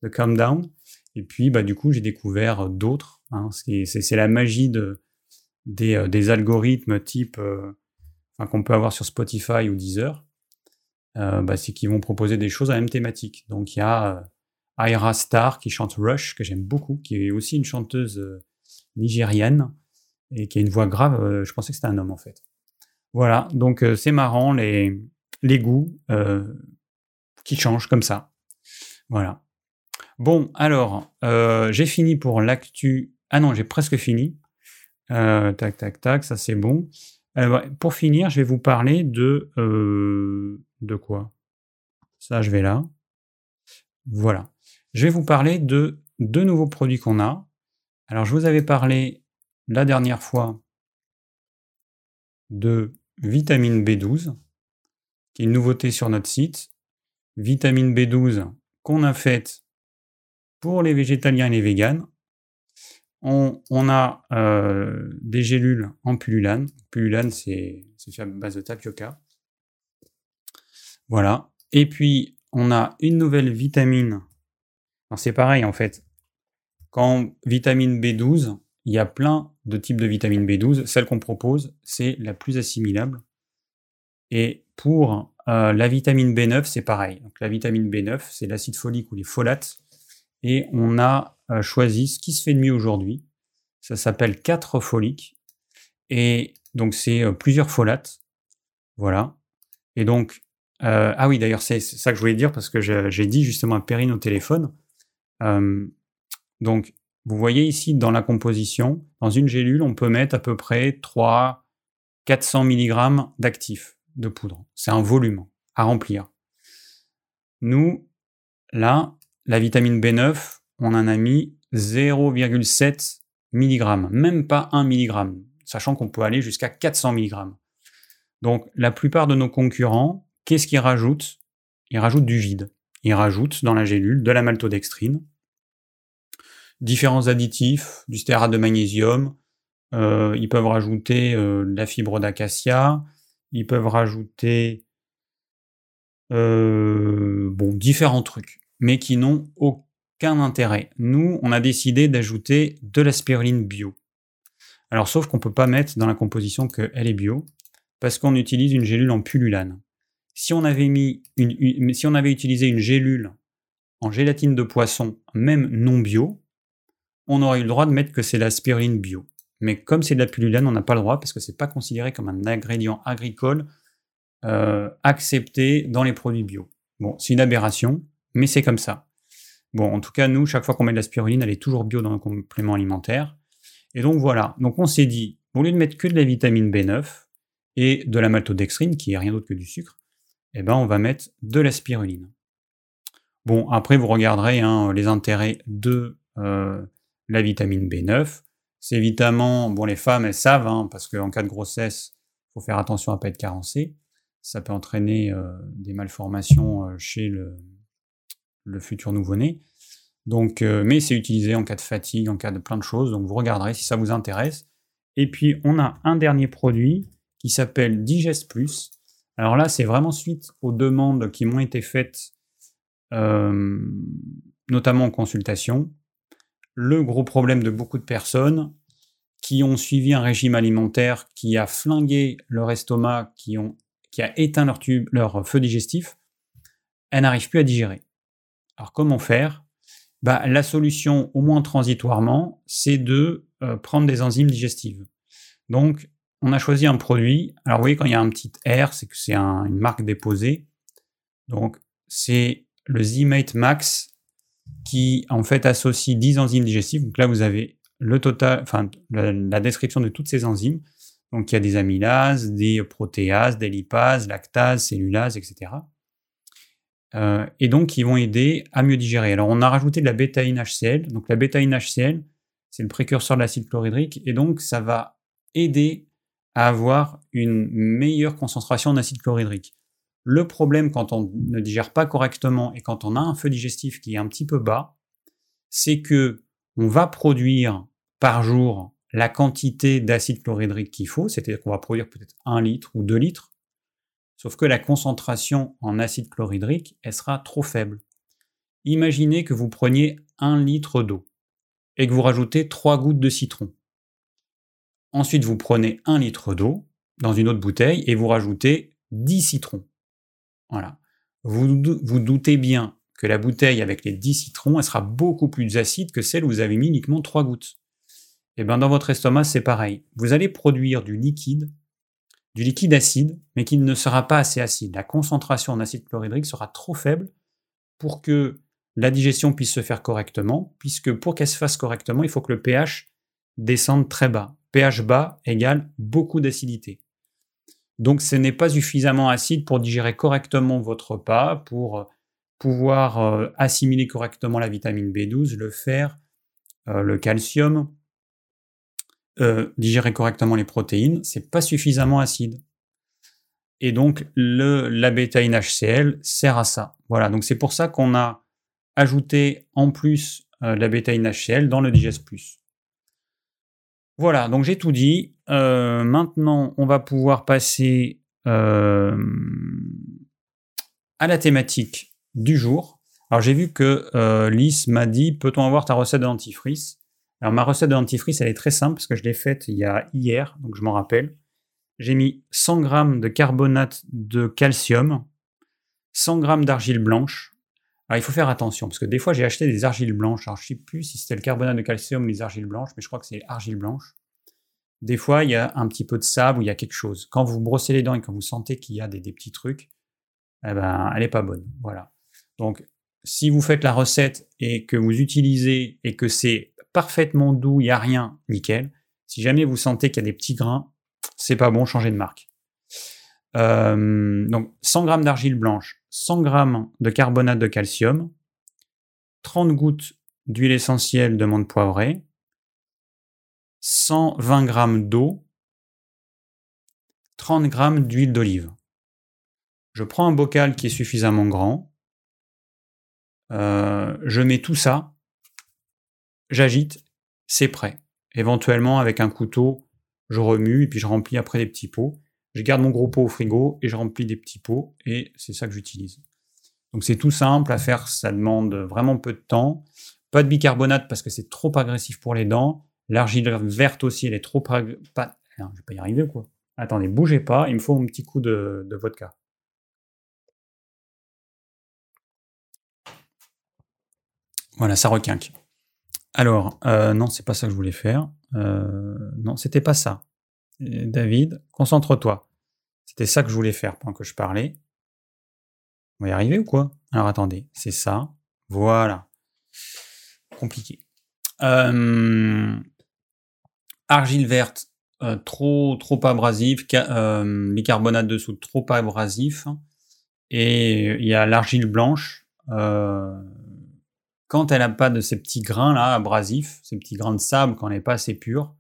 de Calm Down. Et puis, bah, du coup, j'ai découvert d'autres. Hein. c'est la magie de, des, euh, des algorithmes type euh, qu'on peut avoir sur Spotify ou Deezer. Euh, bah, c'est qu'ils vont proposer des choses à la même thématique. Donc, il y a Ira Star qui chante Rush, que j'aime beaucoup, qui est aussi une chanteuse nigérienne et qui a une voix grave. je pensais que c'était un homme, en fait. Voilà. Donc, c'est marrant, les les goûts euh, qui changent comme ça. Voilà. Bon, alors, euh, j'ai fini pour l'actu. Ah non, j'ai presque fini. Euh, tac, tac, tac, ça c'est bon. pour finir, je vais vous parler de. de quoi? Ça, je vais là. Voilà. Je vais vous parler de deux nouveaux produits qu'on a. Alors, je vous avais parlé la dernière fois de vitamine B12 qui est une nouveauté sur notre site. Vitamine B12 qu'on a faite pour les végétaliens et les véganes. On, a euh, des gélules en pullulane. Pullulane, c'est fait à base de tapioca. Voilà. Et puis, on a une nouvelle vitamine. C'est pareil, en fait. Quand vitamine B12, il y a plein de types de vitamine B12. Celle qu'on propose, c'est la plus assimilable. Et pour euh, la vitamine B9, c'est pareil. Donc, la vitamine B9, c'est l'acide folique ou les folates. Et on a euh, choisi ce qui se fait de mieux aujourd'hui. Ça s'appelle 4 foliques. Et donc, c'est euh, plusieurs folates. Voilà. Et donc, ah oui, d'ailleurs, c'est ça que je voulais dire parce que j'ai dit justement à Perrine au téléphone. donc, vous voyez ici dans la composition, dans une gélule, on peut mettre à peu près 3 400 mg d'actifs de poudre. C'est un volume à remplir. Nous, là, la vitamine B9, on en a mis 0,7 mg, même pas 1 mg, sachant qu'on peut aller jusqu'à 400 mg. Donc la plupart de nos concurrents, qu'est-ce qu'ils rajoutent? Ils rajoutent du vide. Ils rajoutent dans la gélule de la maltodextrine, différents additifs, du stérate de magnésium, euh, ils peuvent rajouter euh, la fibre d'acacia, ils peuvent rajouter euh, différents trucs, mais qui n'ont aucun intérêt. Nous, on a décidé d'ajouter de la spiruline bio. Alors, sauf qu'on ne peut pas mettre dans la composition qu'elle est bio, parce qu'on utilise une gélule en pullulane. Si on avait mis si on avait utilisé une gélule en gélatine de poisson, même non bio, on aurait eu le droit de mettre que c'est la spiruline bio. Mais comme c'est de la pululane, on n'a pas le droit parce que c'est pas considéré comme un ingrédient agricole euh, accepté dans les produits bio. Bon, c'est une aberration, mais c'est comme ça. Bon, en tout cas, nous, chaque fois qu'on met de la spiruline, elle est toujours bio dans nos compléments alimentaires. Et donc voilà. Donc on s'est dit, au lieu de mettre que de la vitamine B9 et de la maltodextrine, qui est rien d'autre que du sucre, eh ben on va mettre de la spiruline. Bon, après vous regarderez hein, les intérêts de euh, la vitamine B9. C'est évidemment, bon les femmes elles savent, hein, parce qu'en cas de grossesse, il faut faire attention à ne pas être carencé. Ça peut entraîner euh, des malformations euh, chez le, le futur nouveau-né. Donc, mais c'est utilisé en cas de fatigue, en cas de plein de choses. Donc vous regarderez si ça vous intéresse. Et puis on a un dernier produit qui s'appelle Digest Plus. Alors là, c'est vraiment suite aux demandes qui m'ont été faites, notamment en consultation le gros problème de beaucoup de personnes qui ont suivi un régime alimentaire qui a flingué leur estomac, qui, ont, qui a éteint leur, tube, leur feu digestif, elles n'arrivent plus à digérer. Alors comment faire? Bah, La solution, au moins transitoirement, c'est de euh, prendre des enzymes digestives. Donc, on a choisi un produit. Alors, vous voyez, quand il y a un petit R, c'est que c'est une marque déposée. Donc, c'est le Z-Mate Max qui en fait associe 10 enzymes digestives. Donc là, vous avez le total, enfin, la, description de toutes ces enzymes. Donc il y a des amylases, des protéases, des lipases, lactases, cellulases, etc. Euh, et donc qui vont aider à mieux digérer. Alors on a rajouté de la bêtaïne HCl. Donc la bétaïne HCl, c'est le précurseur de l'acide chlorhydrique et donc ça va aider à avoir une meilleure concentration d'acide chlorhydrique. Le problème quand on ne digère pas correctement et quand on a un feu digestif qui est un petit peu bas, c'est que on va produire par jour la quantité d'acide chlorhydrique qu'il faut, c'est-à-dire qu'on va produire peut-être 1 litre ou 2 litres, sauf que la concentration en acide chlorhydrique, elle sera trop faible. Imaginez que vous preniez 1 litre d'eau et que vous rajoutez 3 gouttes de citron. Ensuite, vous prenez 1 litre d'eau dans une autre bouteille et vous rajoutez 10 citrons. Vous vous doutez bien que la bouteille avec les 10 citrons, elle sera beaucoup plus acide que celle où vous avez mis uniquement 3 gouttes. Eh bien dans votre estomac, c'est pareil. Vous allez produire du liquide, du liquide acide, mais qui ne sera pas assez acide. La concentration en acide chlorhydrique sera trop faible pour que la digestion puisse se faire correctement, puisque pour qu'elle se fasse correctement, il faut que le pH descende très bas. pH bas égale beaucoup d'acidité. Donc ce n'est pas suffisamment acide pour digérer correctement votre repas, pour euh, pouvoir euh, assimiler correctement la vitamine B12, le fer, euh, le calcium, digérer correctement les protéines, c'est pas suffisamment acide. Et donc le, la bétaïne HCl sert à ça. Voilà, donc c'est pour ça qu'on a ajouté en plus la bétaïne HCl dans le Digest. Voilà, donc j'ai tout dit. Euh, maintenant, on va pouvoir passer euh, à la thématique du jour. Alors j'ai vu que euh, Lys m'a dit, peut-on avoir ta recette de dentifrice? Alors ma recette de dentifrice, elle est très simple parce que je l'ai faite il y a hier, donc je m'en rappelle. J'ai mis 100 g de carbonate de calcium, 100 g d'argile blanche. Alors il faut faire attention parce que des fois j'ai acheté des argiles blanches. Alors je ne sais plus si c'était le carbonate de calcium ou les argiles blanches, mais je crois que c'est argile blanche. Des fois, il y a un petit peu de sable ou il y a quelque chose. Quand vous brossez les dents et quand vous sentez qu'il y a des, petits trucs, eh ben, elle n'est pas bonne. Voilà. Donc, si vous faites la recette et que vous utilisez et que c'est parfaitement doux, il n'y a rien, nickel. Si jamais vous sentez qu'il y a des petits grains, c'est pas bon, changez de marque. Euh, donc 100 g d'argile blanche, 100 g de carbonate de calcium, 30 gouttes d'huile essentielle de menthe poivrée, 120 g d'eau, 30 g d'huile d'olive. Je prends un bocal qui est suffisamment grand, euh, je mets tout ça, j'agite, c'est prêt. Éventuellement, avec un couteau, je remue et puis je remplis après des petits pots. Je garde mon gros pot au frigo et je remplis des petits pots et c'est ça que j'utilise. Donc c'est tout simple à faire, ça demande vraiment peu de temps. Pas de bicarbonate parce que c'est trop agressif pour les dents. L'argile verte aussi, elle est trop... Pas... Non, je vais pas y arriver quoi. Attendez, bougez pas, il me faut un petit coup de, vodka. Voilà, ça requinque. Alors, euh, non, c'est pas ça que je voulais faire. Euh, non, c'était pas ça. David, concentre-toi. C'était ça que je voulais faire pendant que je parlais. On va y arriver ou quoi? Alors attendez, c'est ça. Voilà. Compliqué. Euh, argile verte, euh, trop, trop abrasif. Euh, bicarbonate de soude, trop abrasif. Et il y a l'argile blanche. quand elle n'a pas de ces petits grains là abrasifs, ces petits grains de sable, quand elle n'est pas assez pure,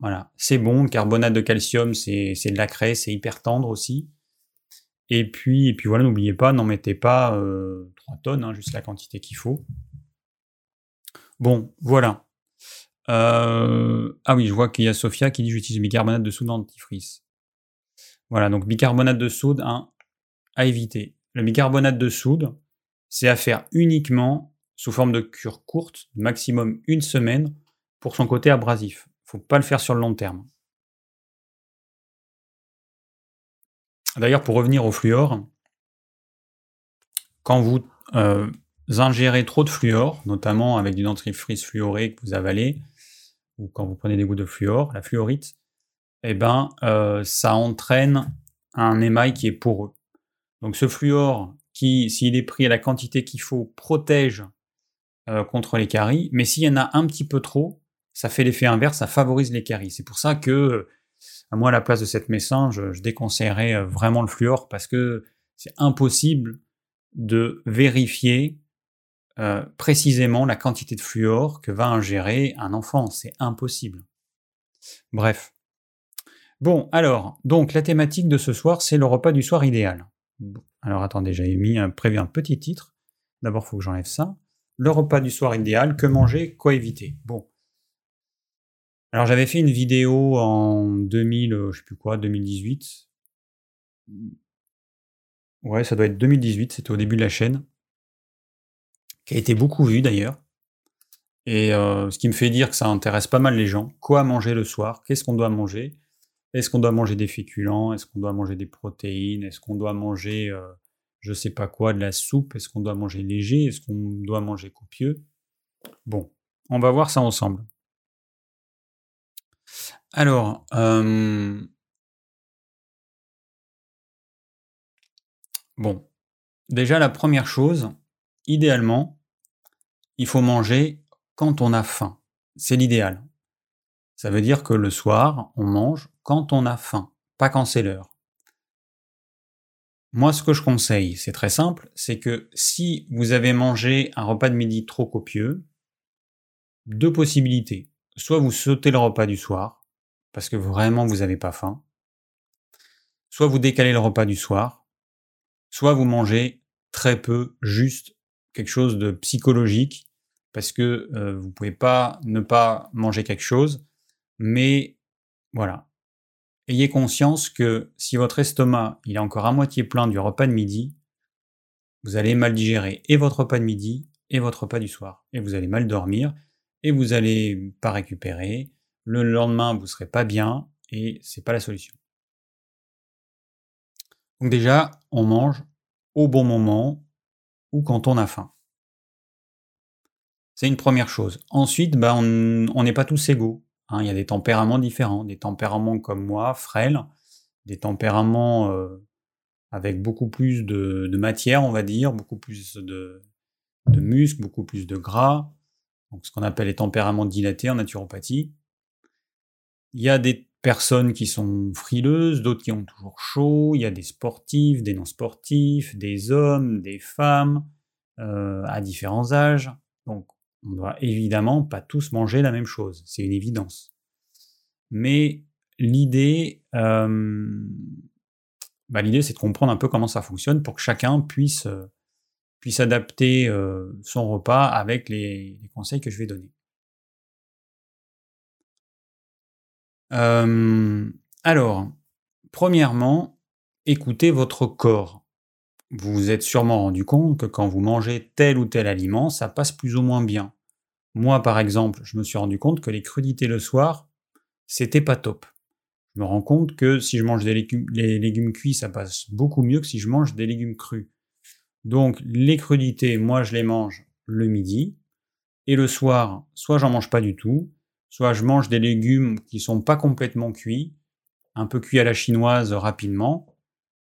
voilà, c'est bon. Le carbonate de calcium, c'est de la craie, c'est hyper tendre aussi. Et puis, et puis voilà, n'oubliez pas, n'en mettez pas 3 euh, tonnes, hein, juste la quantité qu'il faut. Bon, voilà. Euh, ah oui, je vois qu'il y a Sophia qui dit j'utilise bicarbonate de soude dentifrice. Voilà, donc bicarbonate de soude, hein, à éviter. Le bicarbonate de soude, c'est à faire uniquement sous forme de cure courte, maximum une semaine, pour son côté abrasif. Faut pas le faire sur le long terme. D'ailleurs, pour revenir au fluor, quand vous euh, ingérez trop de fluor, notamment avec du dentifrice fluoré que vous avalez, ou quand vous prenez des gouttes de fluor, la fluorite, eh ben, euh, ça entraîne un émail qui est poreux. Donc ce fluor, qui, s'il est pris à la quantité qu'il faut, protège euh, contre les caries, mais s'il y en a un petit peu trop, ça fait l'effet inverse, ça favorise les caries. C'est pour ça que à moi, à la place de cette médecin, je, déconseillerais euh, vraiment le fluor parce que c'est impossible de vérifier euh, précisément la quantité de fluor que va ingérer un enfant. C'est impossible. Bref. Bon, alors, donc la thématique de ce soir, c'est le repas du soir idéal. Alors attendez, j'avais mis prévu un petit titre. D'abord, il faut que j'enlève ça. Le repas du soir idéal, que manger, quoi éviter. Bon, alors j'avais fait une vidéo en 2000, euh, je sais plus quoi, 2018. Ouais, ça doit être 2018, c'était au début de la chaîne. Qui a été beaucoup vue d'ailleurs. Et euh, ce qui me fait dire que ça intéresse pas mal les gens. Quoi manger le soir? Qu'est-ce qu'on doit manger? Est-ce qu'on doit manger des féculents? Est-ce qu'on doit manger des protéines? Est-ce qu'on doit manger, euh, je sais pas quoi, de la soupe? Est-ce qu'on doit manger léger? Est-ce qu'on doit manger copieux? Bon, on va voir ça ensemble. Alors, bon, déjà la première chose, idéalement, il faut manger quand on a faim. C'est l'idéal. Ça veut dire que le soir, on mange quand on a faim, pas quand c'est l'heure. Moi, ce que je conseille, c'est très simple, c'est que si vous avez mangé un repas de midi trop copieux, deux possibilités. Soit vous sautez le repas du soir, parce que vraiment vous n'avez pas faim. Soit vous décalez le repas du soir, soit vous mangez très peu, juste quelque chose de psychologique, parce que euh, vous pouvez pas ne pas manger quelque chose, mais voilà. Ayez conscience que si votre estomac il est encore à moitié plein du repas de midi, vous allez mal digérer et votre repas de midi et votre repas du soir, et vous allez mal dormir, et vous allez pas récupérer, le lendemain vous serez pas bien et c'est pas la solution. Donc déjà, on mange au bon moment ou quand on a faim. C'est une première chose. Ensuite, bah, on n'est pas tous égaux. Hein. Il y a des tempéraments différents, des tempéraments comme moi, frêles, des tempéraments euh, avec beaucoup plus de, matière, on va dire, beaucoup plus de, de muscles, beaucoup plus de gras, ce qu'on appelle les tempéraments dilatés en naturopathie. Il y a des personnes qui sont frileuses, d'autres qui ont toujours chaud, il y a des sportifs, des non-sportifs, des hommes, des femmes, euh, à différents âges. Donc on ne doit évidemment pas tous manger la même chose, c'est une évidence. Mais l'idée, euh, bah, l'idée c'est de comprendre un peu comment ça fonctionne pour que chacun puisse, euh, puisse adapter son repas avec les conseils que je vais donner. Alors, premièrement, écoutez votre corps. Vous vous êtes sûrement rendu compte que quand vous mangez tel ou tel aliment, ça passe plus ou moins bien. Moi, par exemple, je me suis rendu compte que les crudités le soir, c'était pas top. Je me rends compte que si je mange des légumes, légumes cuits, ça passe beaucoup mieux que si je mange des légumes crus. Donc, les crudités, moi, je les mange le midi. Et le soir, soit j'en mange pas du tout, soit je mange des légumes qui sont pas complètement cuits, un peu cuits à la chinoise rapidement.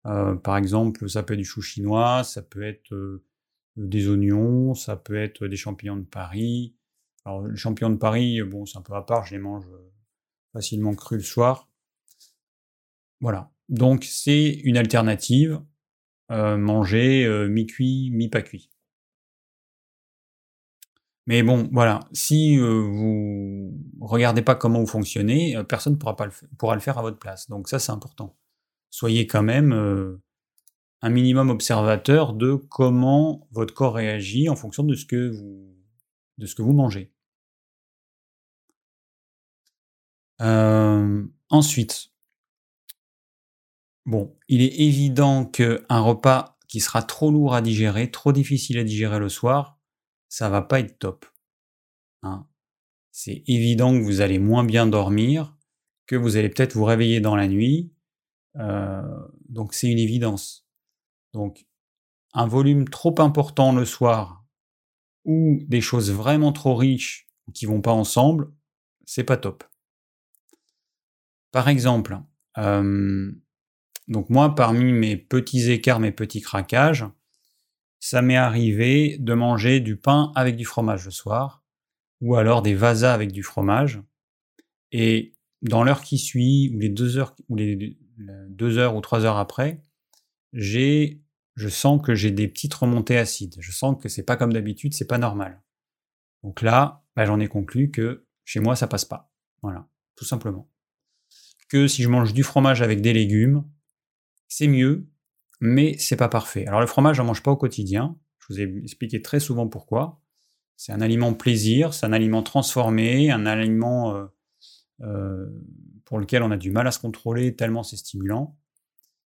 Euh, par exemple, ça peut être du chou chinois, ça peut être euh, des oignons, ça peut être des champignons de Paris. Alors, les champignons de Paris, bon, c'est un peu à part, je les mange euh, facilement crus le soir. Voilà. Donc, c'est une alternative, manger mi-cuit, mi-pas cuit. Mais bon, voilà, si vous regardez pas comment vous fonctionnez, personne ne pourra, le, pourra le faire à votre place. Donc ça, c'est important. Soyez quand même un minimum observateur de comment votre corps réagit en fonction de ce que vous, de ce que vous mangez. ensuite, bon, il est évident qu'un repas qui sera trop lourd à digérer, trop difficile à digérer le soir, ça va pas être top. Hein. C'est évident que vous allez moins bien dormir, que vous allez peut-être vous réveiller dans la nuit. Euh, donc c'est une évidence. Donc un volume trop important le soir ou des choses vraiment trop riches qui vont pas ensemble, c'est pas top. Par exemple, euh, donc moi parmi mes petits écarts, mes petits craquages, ça m'est arrivé de manger du pain avec du fromage le soir, ou alors des vasas avec du fromage. Et dans l'heure qui suit, ou les deux heures, ou les deux heures ou trois heures après, j'ai, je sens que j'ai des petites remontées acides. Je sens que c'est pas comme d'habitude, c'est pas normal. Donc là, bah, j'en ai conclu que chez moi, ça passe pas. Voilà, tout simplement. Que si je mange du fromage avec des légumes, c'est mieux mais c'est pas parfait. Alors le fromage, j'en mange pas au quotidien. Je vous ai expliqué très souvent pourquoi. C'est un aliment plaisir, c'est un aliment transformé, un aliment euh, euh, pour lequel on a du mal à se contrôler tellement c'est stimulant.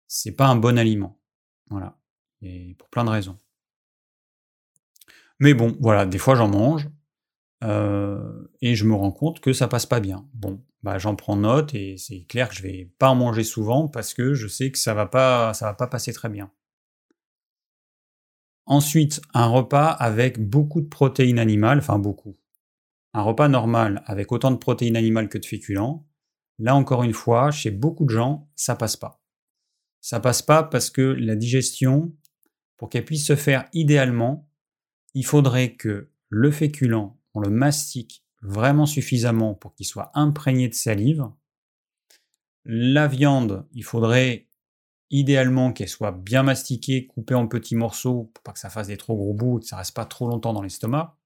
C'est pas un bon aliment. Voilà. Et pour plein de raisons. Mais bon, voilà, des fois j'en mange. Euh, et je me rends compte que ça passe pas bien. Bon, bah, j'en prends note et c'est clair que je vais pas en manger souvent parce que je sais que ça va pas, ça va pas passer très bien. Ensuite, un repas avec beaucoup de protéines animales, enfin beaucoup. Un repas normal avec autant de protéines animales que de féculents, là encore une fois, chez beaucoup de gens, ça passe pas. Ça passe pas parce que la digestion, pour qu'elle puisse se faire idéalement, il faudrait que le féculent on le mastique vraiment suffisamment pour qu'il soit imprégné de salive. La viande, il faudrait idéalement qu'elle soit bien mastiquée, coupée en petits morceaux pour pas que ça fasse des trop gros bouts que ça reste pas trop longtemps dans l'estomac.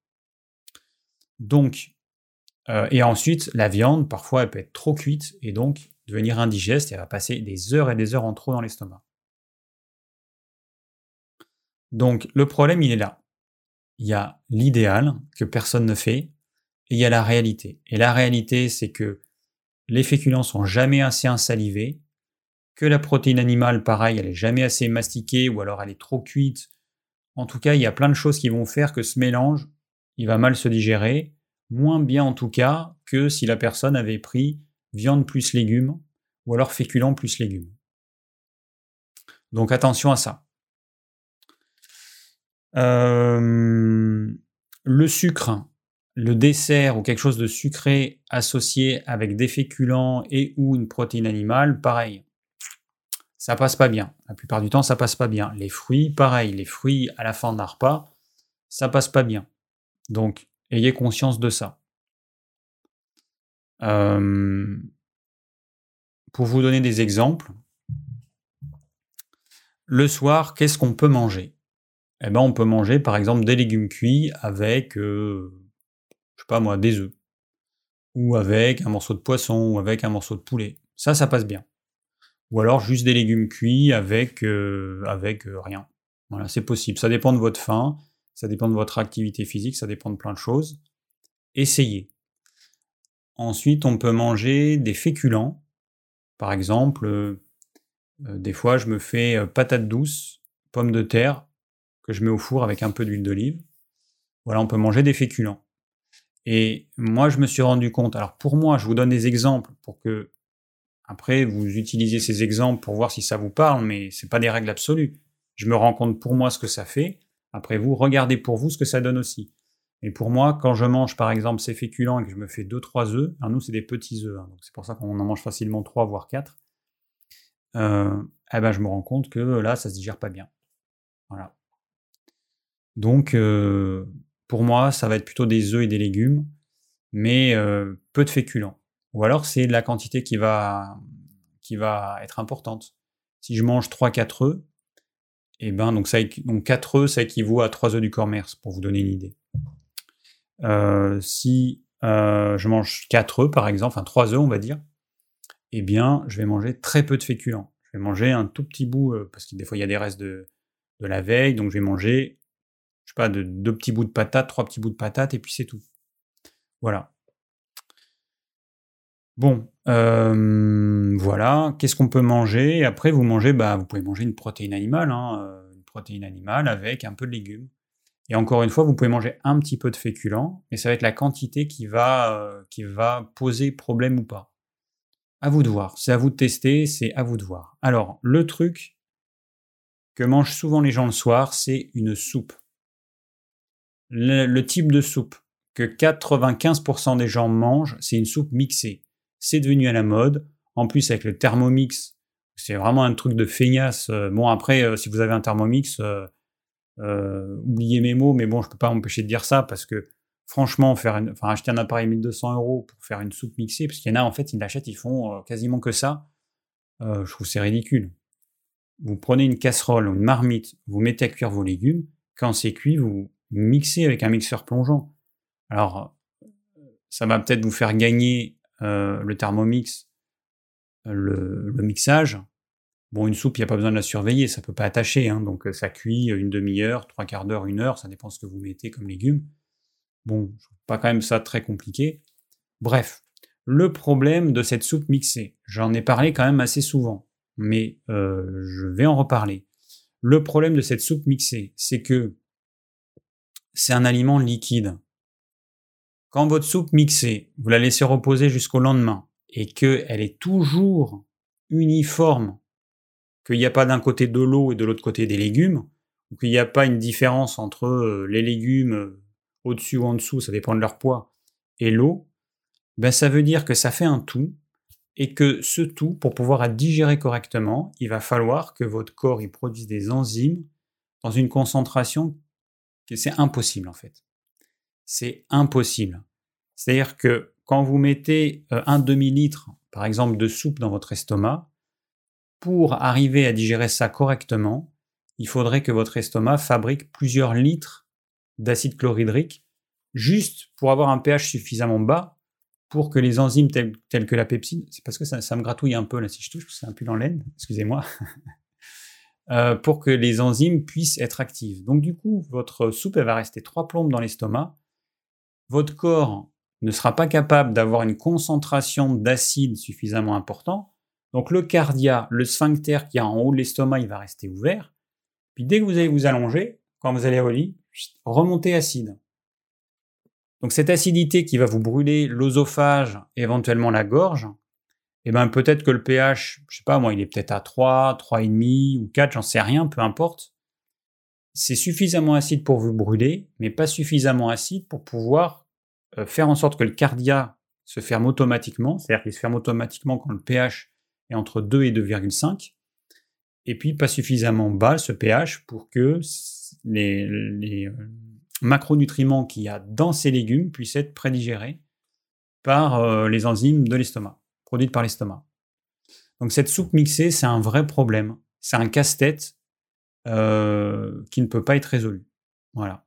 Donc, euh, et ensuite, la viande, parfois, elle peut être trop cuite et donc devenir indigeste et elle va passer des heures et des heures en trop dans l'estomac. Donc, le problème, il est là il y a l'idéal que personne ne fait, et il y a la réalité. Et la réalité, c'est que les féculents sont jamais assez insalivés, que la protéine animale, pareil, elle est jamais assez mastiquée, ou alors elle est trop cuite. En tout cas, il y a plein de choses qui vont faire que ce mélange, il va mal se digérer, moins bien en tout cas que si la personne avait pris viande plus légumes, ou alors féculents plus légumes. Donc attention à ça. Euh, le sucre, le dessert ou quelque chose de sucré associé avec des féculents et ou une protéine animale, pareil. Ça passe pas bien. La plupart du temps, ça passe pas bien. Les fruits, pareil. Les fruits à la fin d'un repas, ça passe pas bien. Donc, ayez conscience de ça. Euh, pour vous donner des exemples, le soir, qu'est-ce qu'on peut manger? Eh ben, on peut manger par exemple des légumes cuits avec, euh, je sais pas moi, des œufs. Ou avec un morceau de poisson, ou avec un morceau de poulet. Ça, ça passe bien. Ou alors juste des légumes cuits avec, euh, avec euh, rien. Voilà, c'est possible. Ça dépend de votre faim, ça dépend de votre activité physique, ça dépend de plein de choses. Essayez. Ensuite, on peut manger des féculents. Par exemple, des fois, je me fais patates douces, pommes de terre, que je mets au four avec un peu d'huile d'olive. Voilà, on peut manger des féculents. Et moi, je me suis rendu compte, alors pour moi, je vous donne des exemples pour que, après, vous utilisiez ces exemples pour voir si ça vous parle, mais ce pas des règles absolues. Je me rends compte pour moi ce que ça fait. Après vous, regardez pour vous ce que ça donne aussi. Et pour moi, quand je mange par exemple ces féculents et que je me fais 2-3 œufs, alors nous c'est des petits œufs, hein, c'est pour ça qu'on en mange facilement 3 voire 4, euh, eh ben, je me rends compte que là ça se digère pas bien. Voilà. Donc euh, pour moi, ça va être plutôt des œufs et des légumes, mais euh, peu de féculents. Ou alors c'est la quantité qui va, être importante. Si je mange 3-4 œufs, et eh ben donc, ça, donc 4 œufs, ça équivaut à 3 œufs du commerce, pour vous donner une idée. Euh, si euh, je mange 4 œufs, par exemple, enfin 3 œufs, on va dire, eh bien, je vais manger très peu de féculents. Je vais manger un tout petit bout, parce que des fois, il y a des restes de, de la veille, donc je vais manger, je sais pas, de, deux petits bouts de patates, trois petits bouts de patates, et puis c'est tout. Voilà. Bon, voilà. Qu'est-ce qu'on peut manger? Après, vous mangez, bah, vous pouvez manger une protéine animale, hein, une protéine animale avec un peu de légumes. Et encore une fois, vous pouvez manger un petit peu de féculents, mais ça va être la quantité qui va, euh, qui va poser problème ou pas. À vous de voir. C'est à vous de tester, c'est à vous de voir. Alors, le truc que mangent souvent les gens le soir, c'est une soupe. Le, type de soupe que 95% des gens mangent, c'est une soupe mixée. C'est devenu à la mode. En plus, avec le thermomix, c'est vraiment un truc de feignasse. Euh, bon, après, euh, si vous avez un thermomix, euh, oubliez mes mots, mais bon, je peux pas m'empêcher de dire ça parce que franchement, faire enfin, acheter un appareil 1200 euros pour faire une soupe mixée, parce qu'il y en a en fait, ils l'achètent, ils font quasiment que ça. Je trouve c'est ridicule. Vous prenez une casserole ou une marmite, vous mettez à cuire vos légumes. Quand c'est cuit, vous mixez avec un mixeur plongeant. Alors, ça va peut-être vous faire gagner le thermomix, le, le mixage, Bon, une soupe, il n'y a pas besoin de la surveiller, ça ne peut pas attacher, hein, donc euh, ça cuit euh, une demi-heure, trois quarts d'heure, une heure, ça dépend ce que vous mettez comme légumes. Bon, je trouve pas quand même ça très compliqué. Bref, le problème de cette soupe mixée, j'en ai parlé quand même assez souvent, mais euh, je vais en reparler. Le problème de cette soupe mixée, c'est que c'est un aliment liquide. Quand votre soupe mixée, vous la laissez reposer jusqu'au lendemain et qu'elle est toujours uniforme qu'il n'y a pas d'un côté de l'eau et de l'autre côté des légumes, ou qu'il n'y a pas une différence entre euh, les légumes euh, au-dessus ou en dessous, ça dépend de leur poids, et l'eau, ben ça veut dire que ça fait un tout, et que ce tout, pour pouvoir digéré correctement, il va falloir que votre corps y produise des enzymes dans une concentration c'est impossible en fait. C'est impossible. C'est-à-dire que quand vous mettez euh, un demi-litre, par exemple, de soupe dans votre estomac, pour arriver à digérer ça correctement, il faudrait que votre estomac fabrique plusieurs litres d'acide chlorhydrique juste pour avoir un pH suffisamment bas pour que les enzymes telles, que la pepsine, c'est parce que ça, me gratouille un peu là si je touche, c'est un peu en laine, excusez-moi, euh, pour que les enzymes puissent être actives. Donc du coup, votre soupe elle va rester trois plombes dans l'estomac. Votre corps ne sera pas capable d'avoir une concentration d'acide suffisamment importante donc le cardia, le sphincter qui est en haut de l'estomac, il va rester ouvert. Puis dès que vous allez vous allonger, quand vous allez au lit, remontez acide. Donc cette acidité qui va vous brûler l'osophage éventuellement la gorge, eh ben peut-être que le pH, je sais pas moi, il est peut-être à 3, 3,5 ou 4, j'en sais rien, peu importe. C'est suffisamment acide pour vous brûler, mais pas suffisamment acide pour pouvoir euh, faire en sorte que le cardia se ferme automatiquement, c'est-à-dire qu'il se ferme automatiquement quand le pH et entre 2 et 2,5. Et puis pas suffisamment bas ce pH pour que les, euh, macronutriments qu'il y a dans ces légumes puissent être prédigérés par euh, les enzymes de l'estomac, produites par l'estomac. Donc cette soupe mixée, c'est un vrai problème. C'est un casse-tête euh, qui ne peut pas être résolu. Voilà.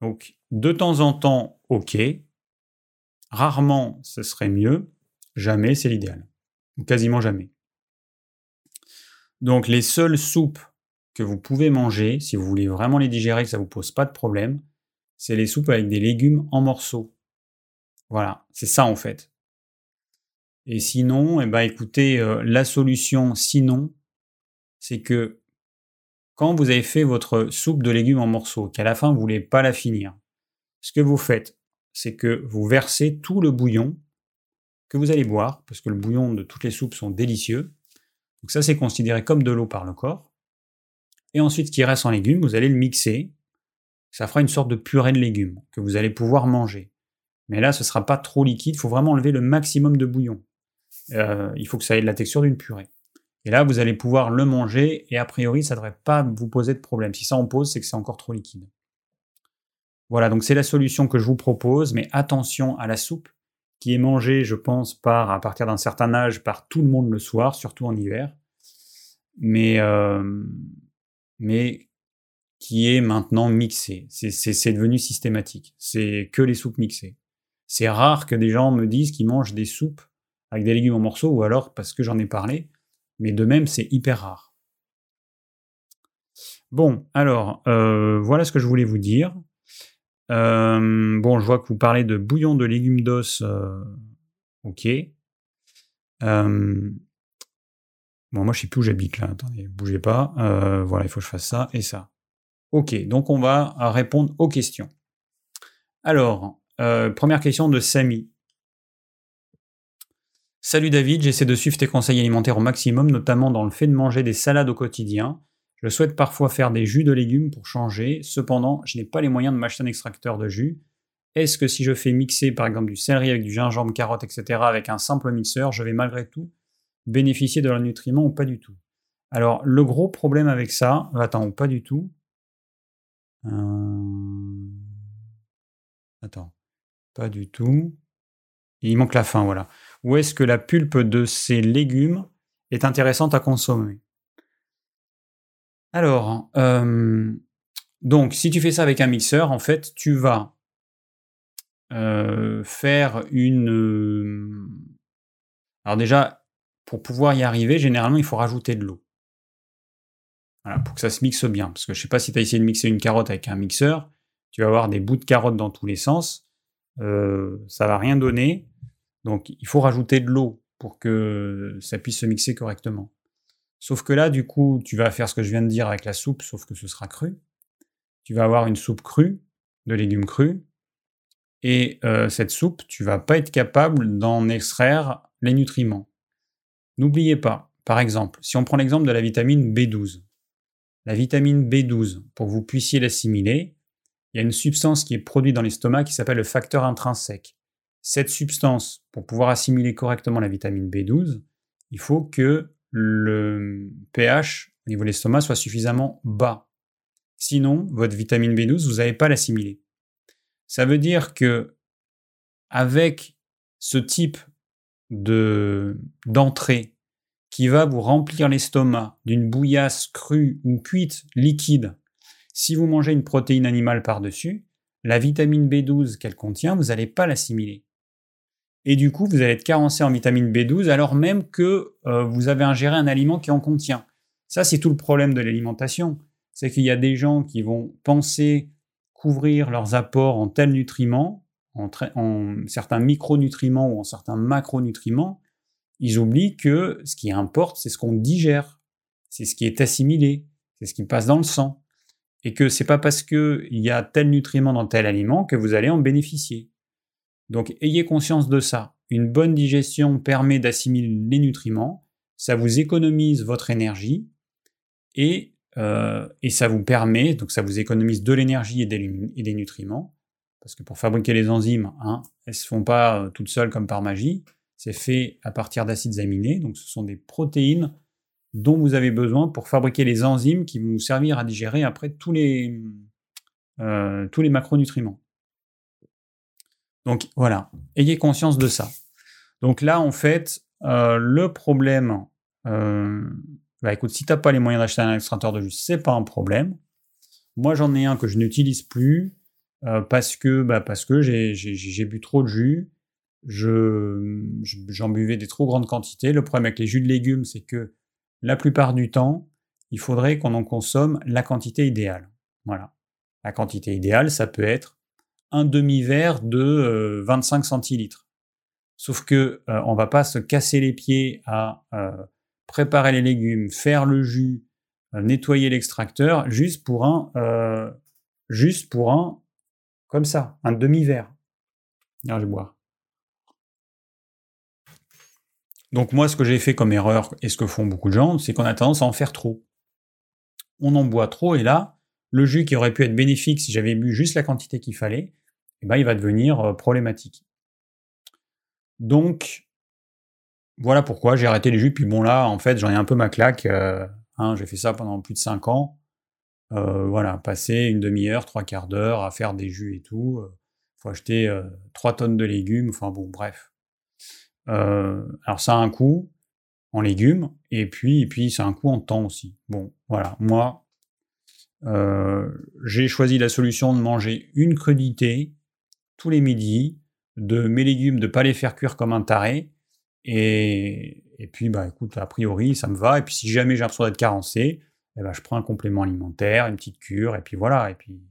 Donc de temps en temps, ok. Rarement, ce serait mieux. Jamais, c'est l'idéal quasiment jamais. Donc les seules soupes que vous pouvez manger, si vous voulez vraiment les digérer, que ça ne vous pose pas de problème, c'est les soupes avec des légumes en morceaux. Voilà, c'est ça en fait. Et sinon, eh ben, écoutez, euh, la solution sinon, c'est que quand vous avez fait votre soupe de légumes en morceaux, qu'à la fin vous ne voulez pas la finir, ce que vous faites, c'est que vous versez tout le bouillon que vous allez boire, parce que le bouillon de toutes les soupes sont délicieux. Donc ça, c'est considéré comme de l'eau par le corps. Et ensuite, ce qui reste en légumes, vous allez le mixer Ça fera une sorte de purée de légumes que vous allez pouvoir manger. Mais là, ce ne sera pas trop liquide, il faut vraiment enlever le maximum de bouillon. Euh, il faut que ça ait de la texture d'une purée. Et là, vous allez pouvoir le manger et a priori, ça ne devrait pas vous poser de problème. Si ça en pose, c'est que c'est encore trop liquide. Voilà, donc c'est la solution que je vous propose, mais attention à la soupe qui est mangée, je pense, par à partir d'un certain âge par tout le monde le soir, surtout en hiver, mais, euh, mais qui est maintenant mixée. C'est devenu systématique. C'est que les soupes mixées. C'est rare que des gens me disent qu'ils mangent des soupes avec des légumes en morceaux, ou alors parce que j'en ai parlé, mais de même, c'est hyper rare. Bon, alors, euh, voilà ce que je voulais vous dire. Euh, bon, je vois que vous parlez de bouillon de légumes d'os. Euh, ok. bon, moi, je sais plus où j'habite là. Attendez, bougez pas. voilà, il faut que je fasse ça et ça. Ok, donc on va répondre aux questions. Alors, première question de Samy. Salut David, j'essaie de suivre tes conseils alimentaires au maximum, notamment dans le fait de manger des salades au quotidien. Je souhaite parfois faire des jus de légumes pour changer, cependant, je n'ai pas les moyens de m'acheter un extracteur de jus. Est-ce que si je fais mixer par exemple du céleri avec du gingembre, carotte, etc. avec un simple mixeur, je vais malgré tout bénéficier de leurs nutriments ou pas du tout? Alors, le gros problème avec ça, attends, pas du tout. Euh, attends, pas du tout. Il manque la fin, voilà ou est-ce que la pulpe de ces légumes est intéressante à consommer? Alors, euh, donc, si tu fais ça avec un mixeur, en fait, tu vas euh, faire une... Euh, alors déjà, pour pouvoir y arriver, généralement, il faut rajouter de l'eau. Voilà, pour que ça se mixe bien. Parce que je ne sais pas si tu as essayé de mixer une carotte avec un mixeur, tu vas avoir des bouts de carotte dans tous les sens. Euh, ça va rien donner. Donc il faut rajouter de l'eau pour que ça puisse se mixer correctement. Sauf que là, du coup, tu vas faire ce que je viens de dire avec la soupe, sauf que ce sera cru. Tu vas avoir une soupe crue, de légumes crus, et euh, cette soupe, tu vas pas être capable d'en extraire les nutriments. N'oubliez pas, par exemple, si on prend l'exemple de la vitamine B12, la vitamine B12, pour que vous puissiez l'assimiler, il y a une substance qui est produite dans l'estomac qui s'appelle le facteur intrinsèque cette substance, pour pouvoir assimiler correctement la vitamine B12, il faut que le pH au niveau de l'estomac soit suffisamment bas. Sinon, votre vitamine B12, vous n'allez pas l'assimiler. Ça veut dire que avec ce type de d'entrée qui va vous remplir l'estomac d'une bouillasse crue ou cuite liquide, si vous mangez une protéine animale par-dessus, la vitamine B12 qu'elle contient, vous n'allez pas l'assimiler et du coup, vous allez être carencé en vitamine B12 alors même que euh, vous avez ingéré un aliment qui en contient. Ça, c'est tout le problème de l'alimentation. C'est qu'il y a des gens qui vont penser couvrir leurs apports en tels nutriments, en, en certains micronutriments ou en certains macronutriments. Ils oublient que ce qui importe, c'est ce qu'on digère, c'est ce qui est assimilé, c'est ce qui passe dans le sang. Et que c'est pas parce qu'il y a tel nutriment dans tel aliment que vous allez en bénéficier. Donc ayez conscience de ça. Une bonne digestion permet d'assimiler les nutriments, ça vous économise votre énergie et, euh, et, ça vous permet, donc ça vous économise de l'énergie et, des nutriments, parce que pour fabriquer les enzymes, hein, elles ne se font pas euh, toutes seules comme par magie, c'est fait à partir d'acides aminés, donc ce sont des protéines dont vous avez besoin pour fabriquer les enzymes qui vont vous servir à digérer après tous les, euh, tous les macronutriments. Donc voilà, ayez conscience de ça. Donc là, en fait, euh, le problème, euh, bah écoute, si tu n'as pas les moyens d'acheter un extracteur de jus, c'est pas un problème. Moi, j'en ai un que je n'utilise plus euh, parce que, bah, parce que j'ai bu trop de jus. j'en buvais des trop grandes quantités. Le problème avec les jus de légumes, c'est que la plupart du temps, il faudrait qu'on en consomme la quantité idéale. Voilà. La quantité idéale, ça peut être un demi-verre de 25 euh, centilitres. Sauf que euh, on va pas se casser les pieds à euh, préparer les légumes, faire le jus, nettoyer l'extracteur juste pour un juste pour un comme ça, un demi-verre. je vais. Donc moi, ce que j'ai fait comme erreur, et ce que font beaucoup de gens, c'est qu'on a tendance à en faire trop. On en boit trop, et là, le jus qui aurait pu être bénéfique si j'avais bu juste la quantité qu'il fallait, eh ben, il va devenir euh, problématique. Donc, voilà pourquoi j'ai arrêté les jus. Puis bon, là, en fait, j'en ai un peu ma claque. Euh, hein, j'ai fait ça pendant plus de 5 ans. Euh, voilà, passer une demi-heure, trois quarts d'heure à faire des jus et tout. Il faut acheter 3 tonnes de légumes. Enfin bon, bref. alors ça a un coût en légumes, et puis, et puis ça a un coût en temps aussi. Bon, voilà, moi, j'ai choisi la solution de manger une crudité tous les midis, de mes légumes, de pas les faire cuire comme un taré. Et, et puis, bah, écoute, a priori, ça me va. Et puis, si jamais j'ai l'impression d'être carencé, eh ben, je prends un complément alimentaire, une petite cure, et puis voilà. Et puis,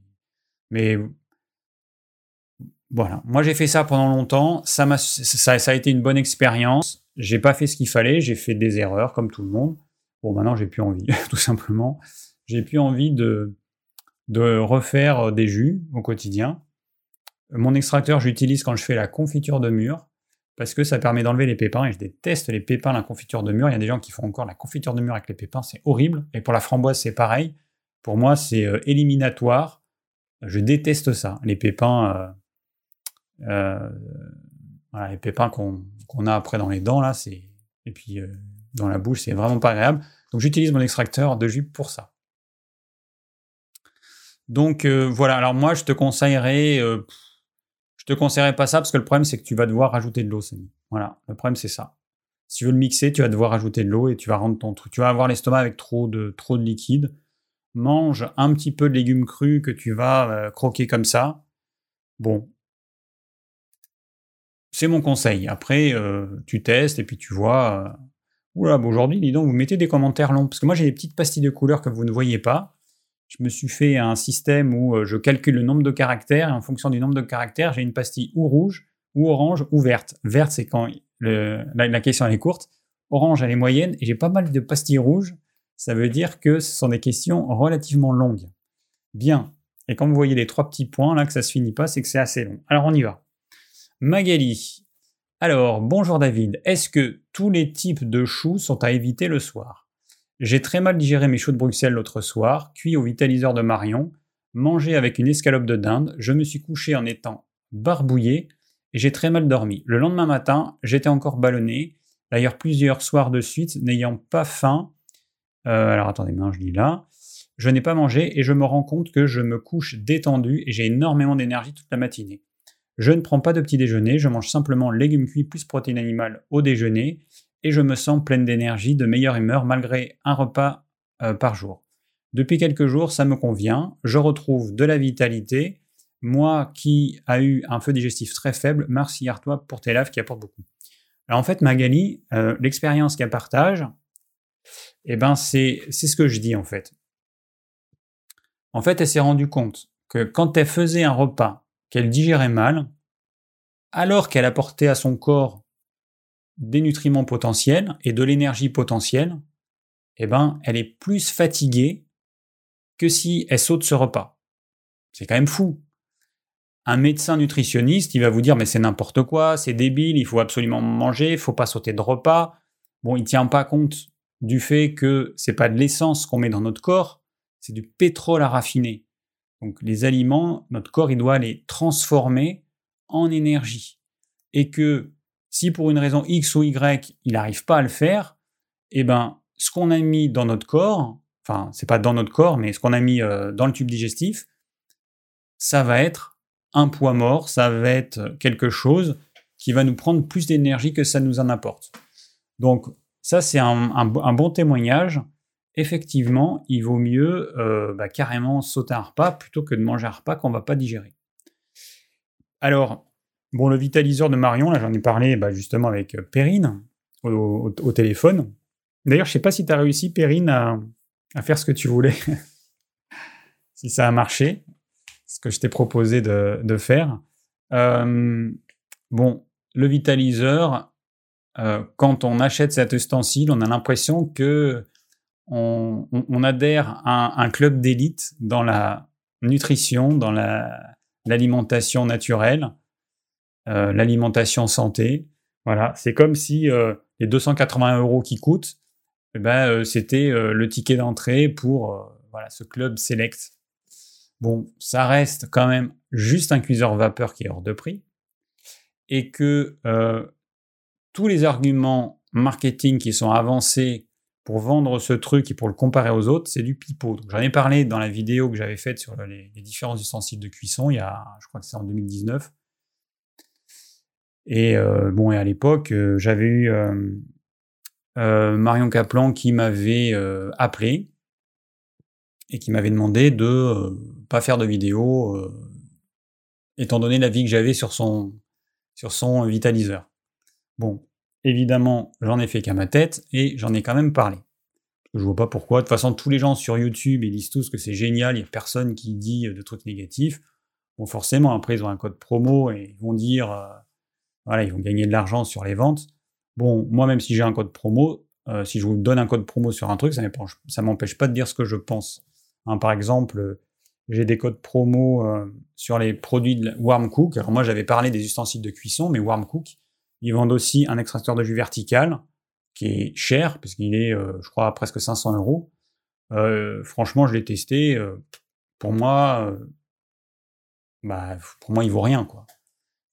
mais voilà, moi j'ai fait ça pendant longtemps. Ça, a, ça, ça a été une bonne expérience. J'ai pas fait ce qu'il fallait, j'ai fait des erreurs comme tout le monde. Bon, maintenant j'ai plus envie, tout simplement. J'ai plus envie de, de refaire des jus au quotidien. Mon extracteur, j'utilise quand je fais la confiture de mûre parce que ça permet d'enlever les pépins et je déteste les pépins, la confiture de mûre. Il y a des gens qui font encore la confiture de mûre avec les pépins, c'est horrible. Et pour la framboise, c'est pareil. Pour moi, c'est euh, éliminatoire. Je déteste ça. Les pépins, euh, euh, voilà, les pépins qu'on a après dans les dents, là, c'est. Et puis dans la bouche, c'est vraiment pas agréable. Donc j'utilise mon extracteur de jus pour ça. Donc voilà, alors moi je te conseillerais, je te conseillerais pas ça parce que le problème, c'est que tu vas devoir rajouter de l'eau, Samy. Voilà, le problème, c'est ça. Si tu veux le mixer, tu vas devoir rajouter de l'eau et tu vas rendre ton truc. Tu vas avoir l'estomac avec trop de, trop de liquide. Mange un petit peu de légumes crus que tu vas euh, croquer comme ça. Bon. C'est mon conseil. Après, euh, tu testes et puis tu vois. Euh, oula, aujourd'hui, dis donc, vous mettez des commentaires longs. Parce que moi, j'ai des petites pastilles de couleurs que vous ne voyez pas je me suis fait un système où euh, je calcule le nombre de caractères en fonction du nombre de caractères, j'ai une pastille ou rouge, ou orange, ou verte. Verte, c'est quand la, question est courte. Orange, elle est moyenne et j'ai pas mal de pastilles rouges. Ça veut dire que ce sont des questions relativement longues. Bien. Et quand vous voyez les trois petits points là que ça se finit pas, c'est que c'est assez long. Alors on y va. Magali. Alors, bonjour David. Est-ce que tous les types de choux sont à éviter le soir? J'ai très mal digéré mes choux de Bruxelles l'autre soir, cuits au vitaliseur de Marion, mangé avec une escalope de dinde, je me suis couché en étant barbouillé et j'ai très mal dormi. Le lendemain matin, j'étais encore ballonné, d'ailleurs plusieurs soirs de suite, n'ayant pas faim. Euh, alors attendez, je dis là. Je n'ai pas mangé et je me rends compte que je me couche détendu et j'ai énormément d'énergie toute la matinée. Je ne prends pas de petit déjeuner, je mange simplement légumes cuits plus protéines animales au déjeuner et je me sens pleine d'énergie, de meilleure humeur malgré un repas euh, par jour. Depuis quelques jours, ça me convient, je retrouve de la vitalité. Moi qui a eu un feu digestif très faible, merci à toi pour tes laves qui apportent beaucoup. Alors en fait, Magali, euh, l'expérience qu'elle partage, eh ben c'est ce que je dis en fait. En fait, elle s'est rendue compte que quand elle faisait un repas qu'elle digérait mal, alors qu'elle apportait à son corps des nutriments potentiels et de l'énergie potentielle, eh ben, elle est plus fatiguée que si elle saute ce repas. C'est quand même fou. Un médecin nutritionniste, il va vous dire mais c'est n'importe quoi, c'est débile, il faut absolument manger, il faut pas sauter de repas. Bon, il tient pas compte du fait que c'est pas de l'essence qu'on met dans notre corps, c'est du pétrole à raffiner. Donc les aliments, notre corps, il doit les transformer en énergie. Et que si pour une raison X ou Y, il n'arrive pas à le faire, eh ben, ce qu'on a mis dans notre corps, enfin, c'est pas dans notre corps, mais ce qu'on a mis euh, dans le tube digestif, ça va être un poids mort, ça va être quelque chose qui va nous prendre plus d'énergie que ça nous en apporte. Donc, ça, c'est un, bon témoignage. Effectivement, il vaut mieux euh, bah, carrément sauter un repas plutôt que de manger un repas qu'on ne va pas digérer. Alors, Bon, le vitaliseur de Marion, là j'en ai parlé bah, justement avec euh, Perrine au, téléphone. D'ailleurs, je sais pas si tu as réussi, Perrine, à, faire ce que tu voulais. si ça a marché, ce que je t'ai proposé de, faire. Euh, bon, le vitaliseur, euh, quand on achète cet ustensile, on a l'impression que on, adhère à un club d'élite dans la nutrition, dans l'alimentation naturelle. Euh, l'alimentation santé. Voilà, c'est comme si euh, les 280 euros qui coûtent, eh ben, euh, c'était le ticket d'entrée pour voilà, ce club select. bon, ça reste quand même juste un cuiseur vapeur qui est hors de prix, et que tous les arguments marketing qui sont avancés pour vendre ce truc et pour le comparer aux autres, c'est du pipeau. J'en ai parlé dans la vidéo que j'avais faite sur les, différents ustensiles de cuisson, il y a, je crois que c'est en 2019. Et euh, bon, à l'époque, euh, j'avais eu Marion Caplan qui m'avait appelé et qui m'avait demandé de euh, pas faire de vidéo, euh, étant donné l'avis que j'avais sur son, sur son vitaliseur. Bon, évidemment, j'en ai fait qu'à ma tête et j'en ai quand même parlé. Je vois pas pourquoi. De toute façon, tous les gens sur YouTube, ils disent tous que c'est génial, il n'y a personne qui dit de trucs négatifs. Bon, forcément, après, ils ont un code promo et ils vont dire, euh, voilà, ils vont gagner de l'argent sur les ventes. Bon, moi, même si j'ai un code promo, si je vous donne un code promo sur un truc, ça m'empêche pas de dire ce que je pense. Hein, par exemple, j'ai des codes promo euh, sur les produits de Warm Cook. Alors moi, j'avais parlé des ustensiles de cuisson, mais Warm Cook, ils vendent aussi un extracteur de jus vertical qui est cher, parce qu'il est, euh, je crois, à presque 500 euros. Euh, franchement, je l'ai testé. pour moi, bah, pour moi, il vaut rien, quoi.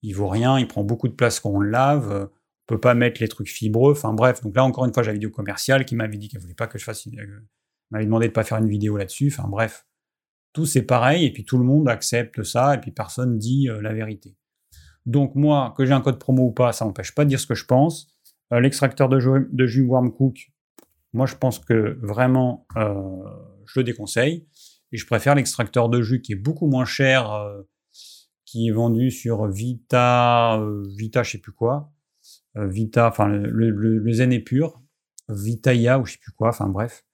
Il vaut rien, il prend beaucoup de place quand on le lave. on peut pas mettre les trucs fibreux. Enfin bref, donc là encore une fois, une vidéo commerciale qui m'avait dit qu'elle voulait pas que je fasse une, m'avait demandé de pas faire une vidéo là-dessus. Enfin bref, tout c'est pareil et puis tout le monde accepte ça et puis personne dit euh, la vérité. Donc moi, que j'ai un code promo ou pas, ça n'empêche pas de dire ce que je pense. Euh, l'extracteur de jus, de jus Warm Cook, moi je pense que vraiment euh, je le déconseille. Et je préfère l'extracteur de jus qui est beaucoup moins cher, qui est vendu sur Vita, Vita je sais plus quoi. Vita, enfin le, Zen est pur, Vitaya ou je sais plus quoi, enfin bref.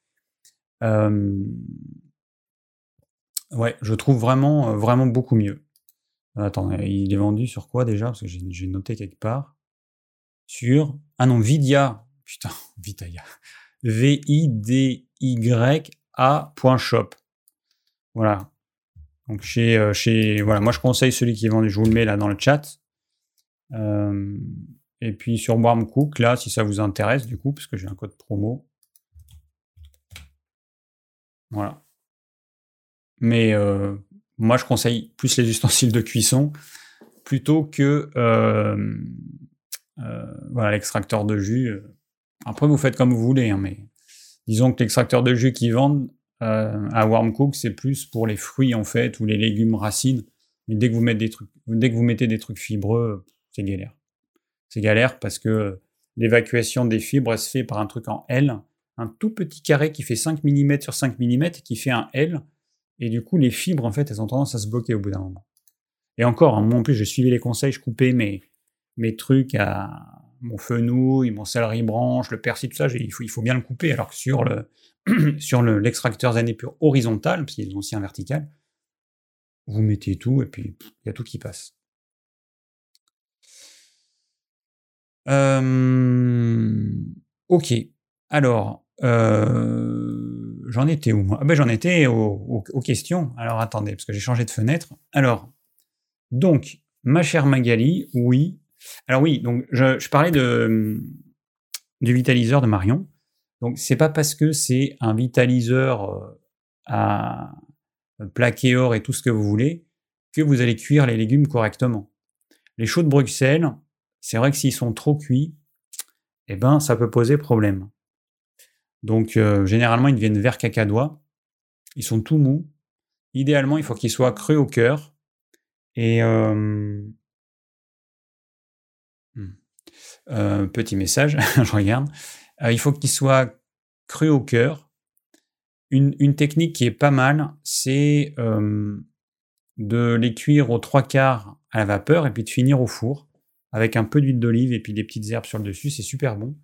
Euh, ouais, je trouve vraiment, euh, vraiment beaucoup mieux. Attends, il est vendu sur quoi déjà? Parce que j'ai noté quelque part. Sur. Ah non, Vidia. Putain, Vitaya. V-I-D-Y-A.shop. Voilà. Donc chez, euh, chez. Voilà, moi je conseille celui qui est vendu, je vous le mets là dans le chat. et puis sur Warm Cook, là, si ça vous intéresse, du coup, parce que j'ai un code promo, voilà. Mais euh, moi, je conseille plus les ustensiles de cuisson plutôt que euh, euh, voilà l'extracteur de jus. Après, vous faites comme vous voulez, hein, mais disons que l'extracteur de jus qu'ils vendent à Warm Cook, c'est plus pour les fruits en fait ou les légumes racines. Mais dès que vous mettez des trucs, fibreux, c'est galère. C'est galère parce que l'évacuation des fibres elle se fait par un truc en L un tout petit carré qui fait 5 mm sur 5 mm qui fait un L. Et du coup, les fibres, en fait, elles ont tendance à se bloquer au bout d'un moment. Et encore, hein, moi en plus, je suivais les conseils, je coupais mes, mes trucs à mon fenouil, mon céleri branche, le persil, tout ça, il faut, il faut bien le couper. Alors que sur le sur l'extracteur le, pur horizontal, parce qu'ils ont aussi un vertical, vous mettez tout et puis il y a tout qui passe. Euh, ok. Alors, euh, j'en étais où moi? Ah ben, J'en étais aux, questions. Alors attendez, parce que j'ai changé de fenêtre. Alors, donc, ma chère Magali, oui. Alors oui, donc je, parlais de, du vitaliseur de Marion. Donc c'est pas parce que c'est un vitaliseur euh, à plaqué or et tout ce que vous voulez que vous allez cuire les légumes correctement. Les choux de Bruxelles, c'est vrai que s'ils sont trop cuits, eh ben ça peut poser problème. Donc euh, généralement, ils deviennent vert cacadois. Ils sont tout mous. Idéalement, il faut qu'ils soient creux au cœur. Et euh, hmm. petit message, je regarde. Il faut qu'ils soient creux au cœur. Une, technique qui est pas mal, c'est de les cuire aux trois quarts à la vapeur et puis de finir au four avec un peu d'huile d'olive et puis des petites herbes sur le dessus. C'est super bon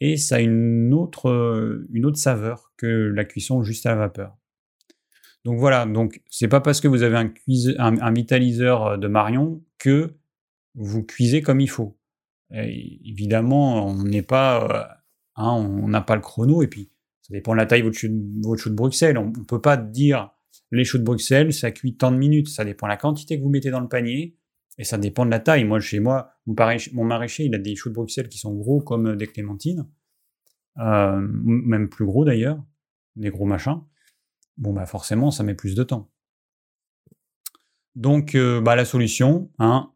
et ça a une autre, euh, une autre saveur que la cuisson juste à la vapeur. Donc voilà, donc c'est pas parce que vous avez un, vitaliseur euh, de Marion que vous cuisez comme il faut. évidemment, on n'est pas, euh, hein, on n'a pas le chrono et puis ça dépend de la taille de votre chou de, Bruxelles. On ne peut pas dire les choux de Bruxelles, ça cuit tant de minutes. Ça dépend de la quantité que vous mettez dans le panier et ça dépend de la taille. Moi, chez moi, mon, maraîcher, il a des choux de Bruxelles qui sont gros comme des clémentines, euh, même plus gros d'ailleurs, des gros machins. Bon, bah forcément, ça met plus de temps. Donc, euh, bah, la solution, hein,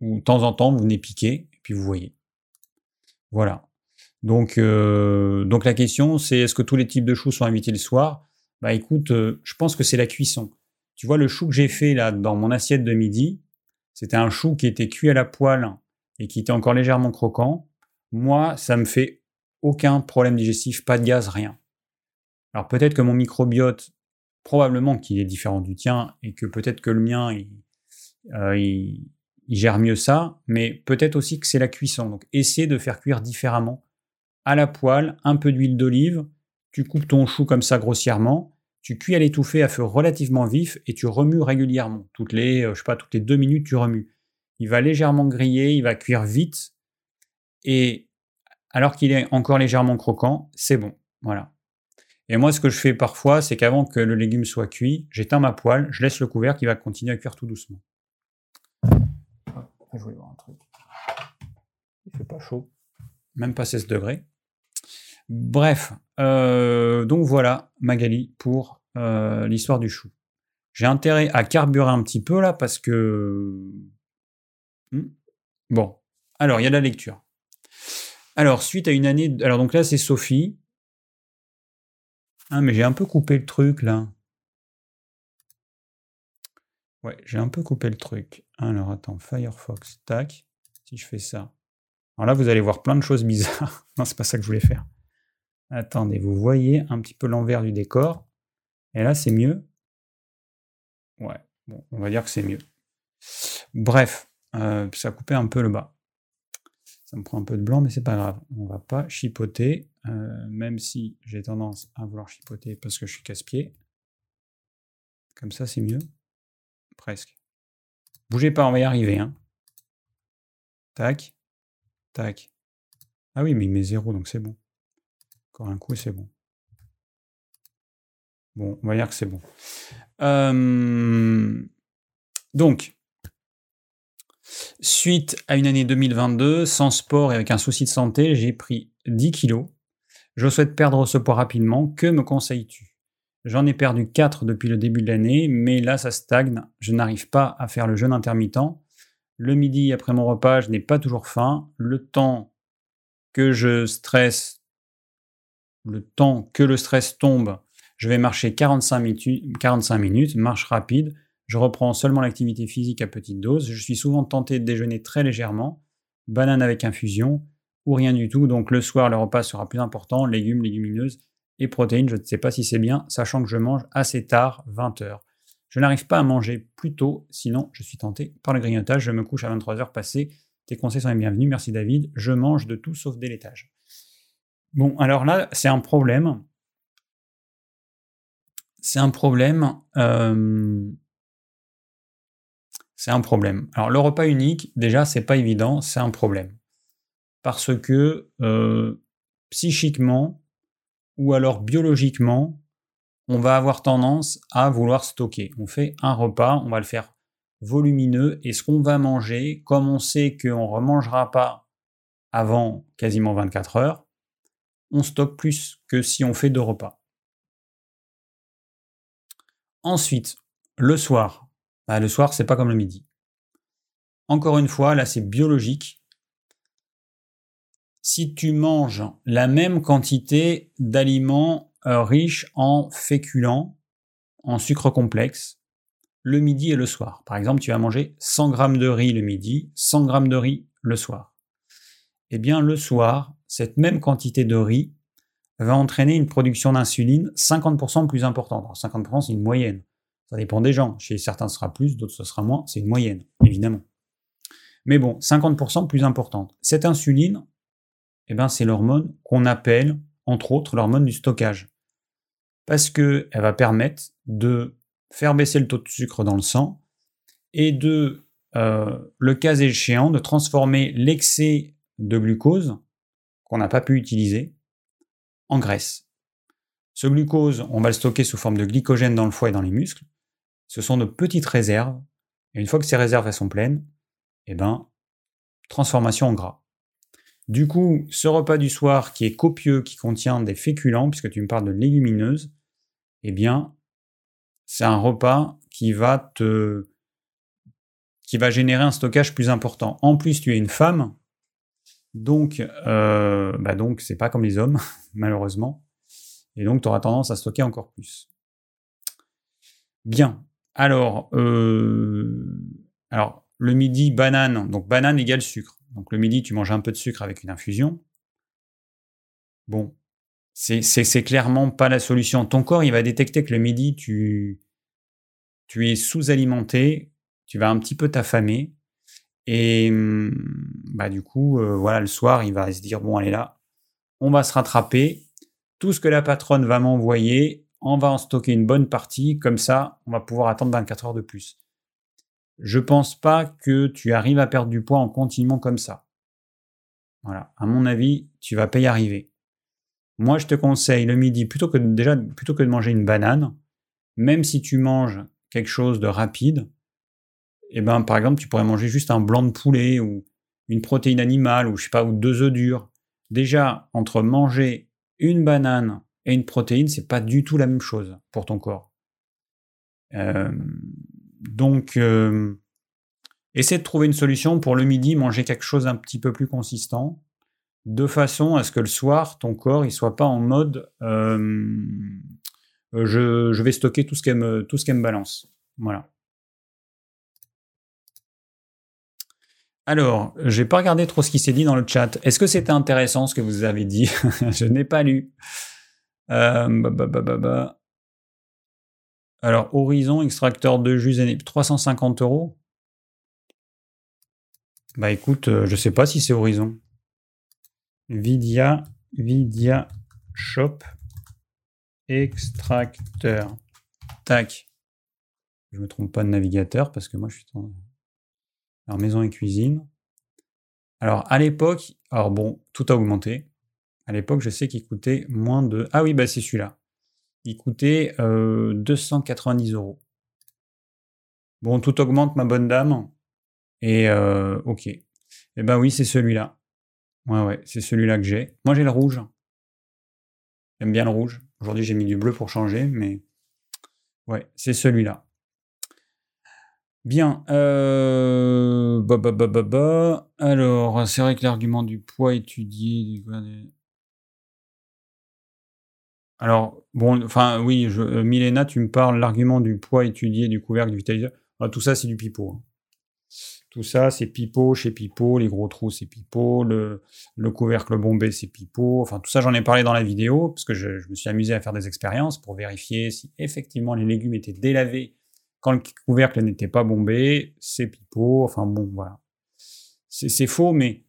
de temps en temps, vous venez piquer, et puis vous voyez. Voilà. Donc, euh, donc la question, c'est est-ce que tous les types de choux sont invités le soir? Bah écoute, euh, je pense que c'est la cuisson. Tu vois, le chou que j'ai fait là dans mon assiette de midi, c'était un chou qui était cuit à la poêle et qui était encore légèrement croquant. Moi, ça me fait aucun problème digestif, pas de gaz, rien. Alors peut-être que mon microbiote, probablement qu'il est différent du tien et que peut-être que le mien, il, euh, il, gère mieux ça, mais peut-être aussi que c'est la cuisson. Donc essaie de faire cuire différemment. À la poêle, un peu d'huile d'olive, tu coupes ton chou comme ça grossièrement, tu cuis à l'étouffée à feu relativement vif et tu remues régulièrement. Toutes les, euh, je sais pas, toutes les deux minutes, tu remues. Il va légèrement griller, il va cuire vite et alors qu'il est encore légèrement croquant, c'est bon. Voilà. Et moi, ce que je fais parfois, c'est qu'avant que le légume soit cuit, j'éteins ma poêle, je laisse le couvercle qui va continuer à cuire tout doucement. Je voulais voir un truc. Il fait pas chaud. Même pas 16 degrés. Bref, euh, donc voilà, Magali, pour euh, l'histoire du chou. J'ai intérêt à carburer un petit peu là parce que. Hmm. Bon, alors il y a la lecture. Alors, suite à une année. Alors, donc là, c'est Sophie. Ah, mais j'ai un peu coupé le truc là. Ouais, j'ai un peu coupé le truc. Alors attends, Firefox, tac. Si je fais ça. Alors là, vous allez voir plein de choses bizarres. non, c'est pas ça que je voulais faire. Attendez, vous voyez un petit peu l'envers du décor. Et là, c'est mieux. Ouais, bon, on va dire que c'est mieux. Bref, euh, ça coupé un peu le bas. Ça me prend un peu de blanc, mais c'est pas grave. On va pas chipoter, euh, même si j'ai tendance à vouloir chipoter parce que je suis casse-pied. Comme ça, c'est mieux. Presque. Bougez pas, on va y arriver. Hein. Tac. Tac. Ah oui, mais il met zéro, donc c'est bon. Encore un coup, c'est bon. Bon, on va dire que c'est bon. Donc, suite à une année 2022, sans sport et avec un souci de santé, j'ai pris 10 kilos. Je souhaite perdre ce poids rapidement. Que me conseilles-tu? J'en ai perdu 4 depuis le début de l'année, mais là ça stagne. Je n'arrive pas à faire le jeûne intermittent. Le midi, après mon repas, je n'ai pas toujours faim. Le temps que je stresse, le temps que le stress tombe, je vais marcher 45 minutes, 45 minutes marche rapide. Je reprends seulement l'activité physique à petite dose. Je suis souvent tenté de déjeuner très légèrement, banane avec infusion ou rien du tout. Donc le soir, le repas sera plus important, légumes, légumineuses et protéines, je ne sais pas si c'est bien, sachant que je mange assez tard, 20 heures. Je n'arrive pas à manger plus tôt, sinon je suis tenté par le grignotage, je me couche à 23 heures passées. Tes conseils sont les bienvenus, merci David. Je mange de tout sauf des laitages. Bon, alors là, c'est un problème. C'est un problème. Euh, c'est un problème. Alors le repas unique, déjà, c'est pas évident, c'est un problème. Parce que euh, psychiquement, ou alors biologiquement, on va avoir tendance à vouloir stocker. On fait un repas, on va le faire volumineux, et ce qu'on va manger, comme on sait qu'on ne remangera pas avant quasiment 24 heures, on stocke plus que si on fait deux repas. Ensuite, le soir. Bah, le soir, c'est pas comme le midi. Encore une fois, là, c'est biologique si tu manges la même quantité d'aliments euh, riches en féculents, en sucre complexe, le midi et le soir. Par exemple, tu vas manger 100 g de riz le midi, 100 g de riz le soir. Eh bien, le soir, cette même quantité de riz va entraîner une production d'insuline 50% plus importante. Alors 50% c'est une moyenne. Ça dépend des gens. Chez certains ce sera plus, d'autres ce sera moins. C'est une moyenne, évidemment. Mais bon, 50% plus importante. Cette insuline, eh ben, c'est l'hormone qu'on appelle, entre autres, l'hormone du stockage. Parce qu'elle va permettre de faire baisser le taux de sucre dans le sang et de, euh, le cas échéant, de transformer l'excès de glucose qu'on n'a pas pu utiliser en graisse. Ce glucose, on va le stocker sous forme de glycogène dans le foie et dans les muscles. Ce sont de petites réserves. Et une fois que ces réserves sont pleines, eh ben, transformation en gras. Du coup, ce repas du soir qui est copieux, qui contient des féculents, puisque tu me parles de légumineuses, eh bien, c'est un repas qui va te qui va générer un stockage plus important. En plus, tu es une femme, donc, euh, bah donc c'est pas comme les hommes, malheureusement. Et donc, tu auras tendance à stocker encore plus. Bien. Alors, euh, alors, le midi, banane. Donc, banane égale sucre. Donc, le midi, tu manges un peu de sucre avec une infusion. Bon, c'est clairement pas la solution. Ton corps, il va détecter que le midi, tu, es sous-alimenté, tu vas un petit peu t'affamer. Et mmh, bah, du coup, euh, voilà, le soir, il va se dire bon, allez là, on va se rattraper. Tout ce que la patronne va m'envoyer, on va en stocker une bonne partie. Comme ça, on va pouvoir attendre 24 heures de plus. Je pense pas que tu arrives à perdre du poids en continuant comme ça. Voilà. À mon avis, tu vas pas y arriver. Moi, je te conseille le midi, plutôt que de, déjà, plutôt que de manger une banane, même si tu manges quelque chose de rapide, eh ben, par exemple, tu pourrais manger juste un blanc de poulet ou une protéine animale ou je sais pas, ou deux œufs durs. Déjà, entre manger une banane et une protéine, c'est pas du tout la même chose pour ton corps. Euh, donc, euh, essaie de trouver une solution pour le midi, manger quelque chose un petit peu plus consistant, de façon à ce que le soir, ton corps, il soit pas en mode euh, je, vais stocker tout ce qu'elle me, balance. Voilà. Alors, j'ai pas regardé trop ce qui s'est dit dans le chat. Est-ce que c'était intéressant ce que vous avez dit? Je n'ai pas lu. bah, bah, bah, alors, Horizon, extracteur de jus, 350 euros. Bah écoute, euh, je sais pas si c'est Horizon. Vidia, Vidia Shop, extracteur. Tac. Je me trompe pas de navigateur parce que moi je suis en alors, maison et cuisine. Alors, à l'époque, alors bon, tout a augmenté. À l'époque, je sais qu'il coûtait moins de. Ah oui, bah c'est celui-là il coûtait 290 euh, euros. Bon, tout augmente, ma bonne dame. Et euh, ok. Eh ben oui, c'est celui-là. Ouais, ouais, c'est celui-là que j'ai. Moi, j'ai le rouge. J'aime bien le rouge. Aujourd'hui, j'ai mis du bleu pour changer, mais ouais, c'est celui-là. Bien. Euh... Bah, bah, bah, bah, bah. Alors, c'est vrai que l'argument du poids étudié. Alors, bon, enfin, oui, euh, Milena, tu me parles l'argument du poids étudié du couvercle du vitaliseur. Ah, tout ça, c'est du pipeau. Hein. Tout ça, c'est pipeau chez pipeau. Les gros trous, c'est pipeau. Le couvercle bombé, c'est pipeau. Enfin, tout ça, j'en ai parlé dans la vidéo parce que je, me suis amusé à faire des expériences pour vérifier si effectivement les légumes étaient délavés quand le couvercle n'était pas bombé. C'est pipeau. Enfin, bon, voilà. C'est faux, mais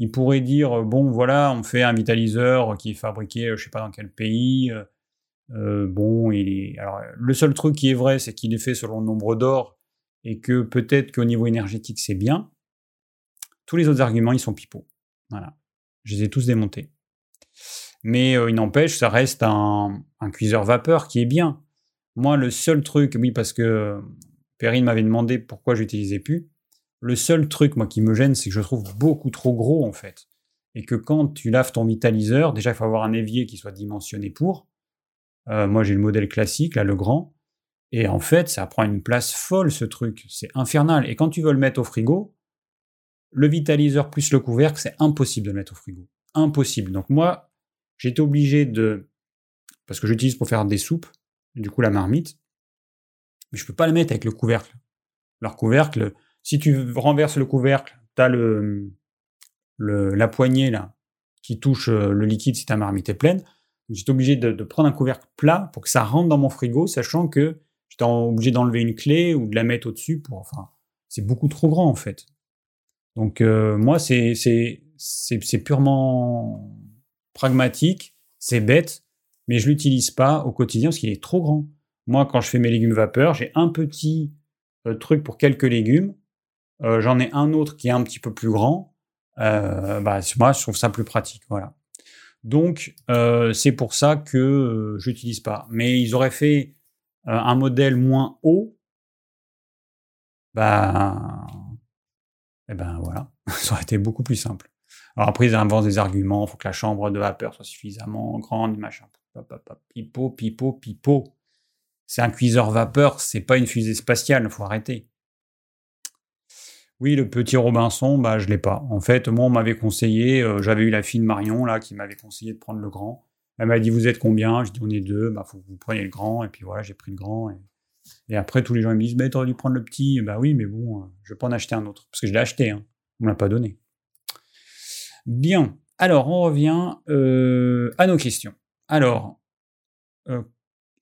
il pourrait dire euh, bon voilà on fait un vitaliseur qui est fabriqué euh, je sais pas dans quel pays euh, bon alors le seul truc qui est vrai c'est qu'il est fait selon le nombre d'or et que peut-être qu'au niveau énergétique c'est bien. Tous les autres arguments ils sont pipeaux. Voilà. Je les ai tous démontés. Mais il n'empêche ça reste un, un, cuiseur vapeur qui est bien. Moi le seul truc oui parce que Perrine m'avait demandé pourquoi j'utilisais plus le seul truc, moi, qui me gêne, c'est que je trouve beaucoup trop gros, en fait. Et que quand tu laves ton vitaliseur, déjà, il faut avoir un évier qui soit dimensionné pour. Euh, moi, j'ai le modèle classique, là, le grand. Et en fait, ça prend une place folle, ce truc. C'est infernal. Et quand tu veux le mettre au frigo, le vitaliseur plus le couvercle, c'est impossible de le mettre au frigo. Impossible. Donc moi, j'étais obligé de... Parce que j'utilise pour faire des soupes, du coup la marmite, mais je peux pas le mettre avec le couvercle. Leur couvercle, si tu renverses le couvercle, tu as le, la poignée là qui touche euh, le liquide si ta marmite est pleine. J'étais obligé de, prendre un couvercle plat pour que ça rentre dans mon frigo, sachant que j'étais obligé d'enlever une clé ou de la mettre au-dessus. Pour, enfin, c'est beaucoup trop grand en fait. Donc euh, moi, c'est purement pragmatique, c'est bête, mais je l'utilise pas au quotidien parce qu'il est trop grand. Moi, quand je fais mes légumes vapeur, j'ai un petit euh, truc pour quelques légumes euh, j'en ai un autre qui est un petit peu plus grand. Euh, bah, moi, je trouve ça plus pratique. Voilà. Donc, euh, c'est pour ça que j'utilise pas. Mais ils auraient fait un modèle moins haut. Bah, et eh ben voilà, ça aurait été beaucoup plus simple. Alors après, ils inventent des arguments, il faut que la chambre de vapeur soit suffisamment grande, machin. Pipo, pipo, pipo. C'est un cuiseur vapeur, c'est pas une fusée spatiale, faut arrêter. Oui, le petit Robinson, bah, je l'ai pas. En fait, moi, on m'avait conseillé, euh, j'avais eu la fille de Marion, là, qui m'avait conseillé de prendre le grand. Elle m'a dit, vous êtes combien? Je dis, on est deux, bah, faut que vous preniez le grand. Et puis voilà, j'ai pris le grand. Et, après, tous les gens me disent, bah, t'aurais dû prendre le petit. Bah oui, mais bon, euh, je vais pas en acheter un autre. Parce que je l'ai acheté, hein. on me l'a pas donné. Bien. Alors, on revient euh, à nos questions. Alors,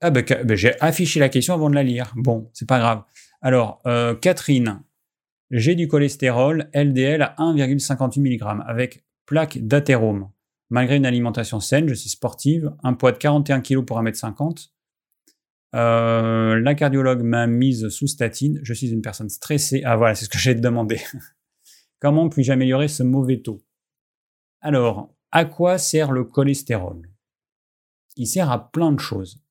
ah ben, j'ai affiché la question avant de la lire. Bon, c'est pas grave. Alors, Catherine, j'ai du cholestérol LDL à 1,58 mg avec plaque d'athérome. Malgré une alimentation saine, je suis sportive, un poids de 41 kg pour 1m50. Euh, la cardiologue m'a mise sous statine. Je suis une personne stressée. Ah voilà, c'est ce que j'ai demandé. Comment puis-je améliorer ce mauvais taux? Alors, à quoi sert le cholestérol? Il sert à plein de choses.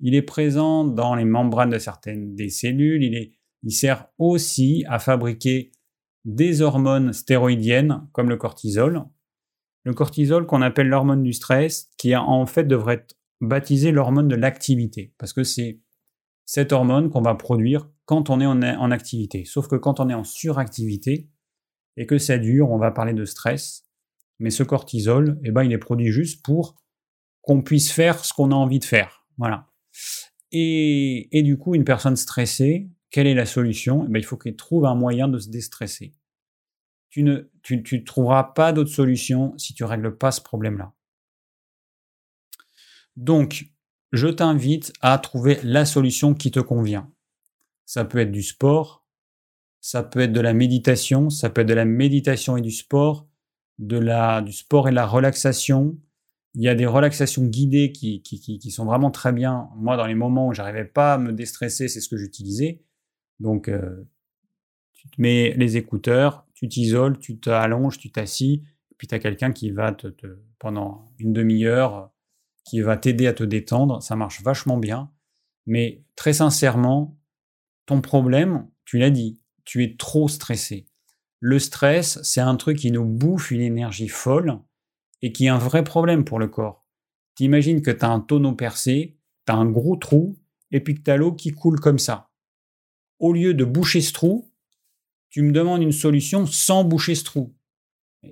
Il est présent dans les membranes de certaines des cellules. Il est il sert aussi à fabriquer des hormones stéroïdiennes comme le cortisol. Le cortisol qu'on appelle l'hormone du stress, qui en fait devrait être baptisé l'hormone de l'activité, parce que c'est cette hormone qu'on va produire quand on est en, activité. Sauf que quand on est en suractivité et que ça dure, on va parler de stress. Mais ce cortisol, eh ben, il est produit juste pour qu'on puisse faire ce qu'on a envie de faire. Voilà. et, du coup, une personne stressée, quelle est la solution? Eh ben, Il faut qu'il trouve un moyen de se déstresser. Tu ne trouveras pas d'autre solution si tu ne règles pas ce problème-là. Donc, je t'invite à trouver la solution qui te convient. Ça peut être du sport, ça peut être de la méditation, ça peut être de la méditation et du sport, du sport et de la relaxation. Il y a des relaxations guidées qui sont vraiment très bien. Moi, dans les moments où j'arrivais pas à me déstresser, c'est ce que j'utilisais. Donc, euh, tu te mets les écouteurs, tu t'isoles, tu t'allonges, tu t'assis, puis tu as quelqu'un qui va te, pendant une demi-heure, qui va t'aider à te détendre. Ça marche vachement bien. Mais très sincèrement, ton problème, tu l'as dit, tu es trop stressé. Le stress, c'est un truc qui nous bouffe une énergie folle et qui est un vrai problème pour le corps. T'imagines que tu as un tonneau percé, tu as un gros trou, et puis que tu as l'eau qui coule comme ça au lieu de boucher ce trou, tu me demandes une solution sans boucher ce trou.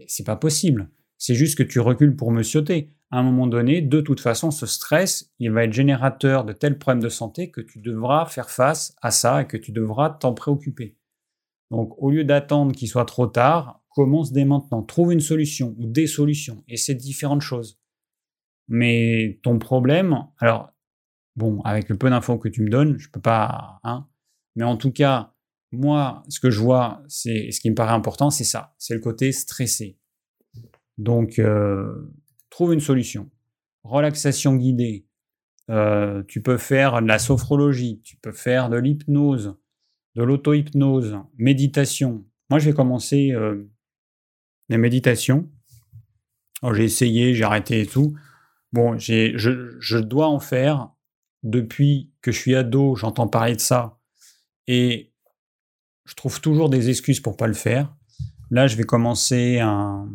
C'est pas possible. C'est juste que tu recules pour me sauter. À un moment donné, de toute façon, ce stress, il va être générateur de tels problèmes de santé que tu devras faire face à ça et que tu devras t'en préoccuper. Donc, au lieu d'attendre qu'il soit trop tard, commence dès maintenant. Trouve une solution ou des solutions. Et c'est différentes choses. Mais ton problème, alors, bon, avec le peu d'infos que tu me donnes, je peux pas, hein, mais en tout cas, moi, ce que je vois, c'est ce qui me paraît important, c'est ça, c'est le côté stressé. Donc, euh, trouve une solution. Relaxation guidée. Euh, tu peux faire de la sophrologie, tu peux faire de l'hypnose, de l'auto-hypnose, méditation. Moi, je vais commencer euh, les méditations. J'ai essayé, j'ai arrêté et tout. Bon, je, je dois en faire. Depuis que je suis ado, j'entends parler de ça et je trouve toujours des excuses pour pas le faire. Là, je vais commencer un.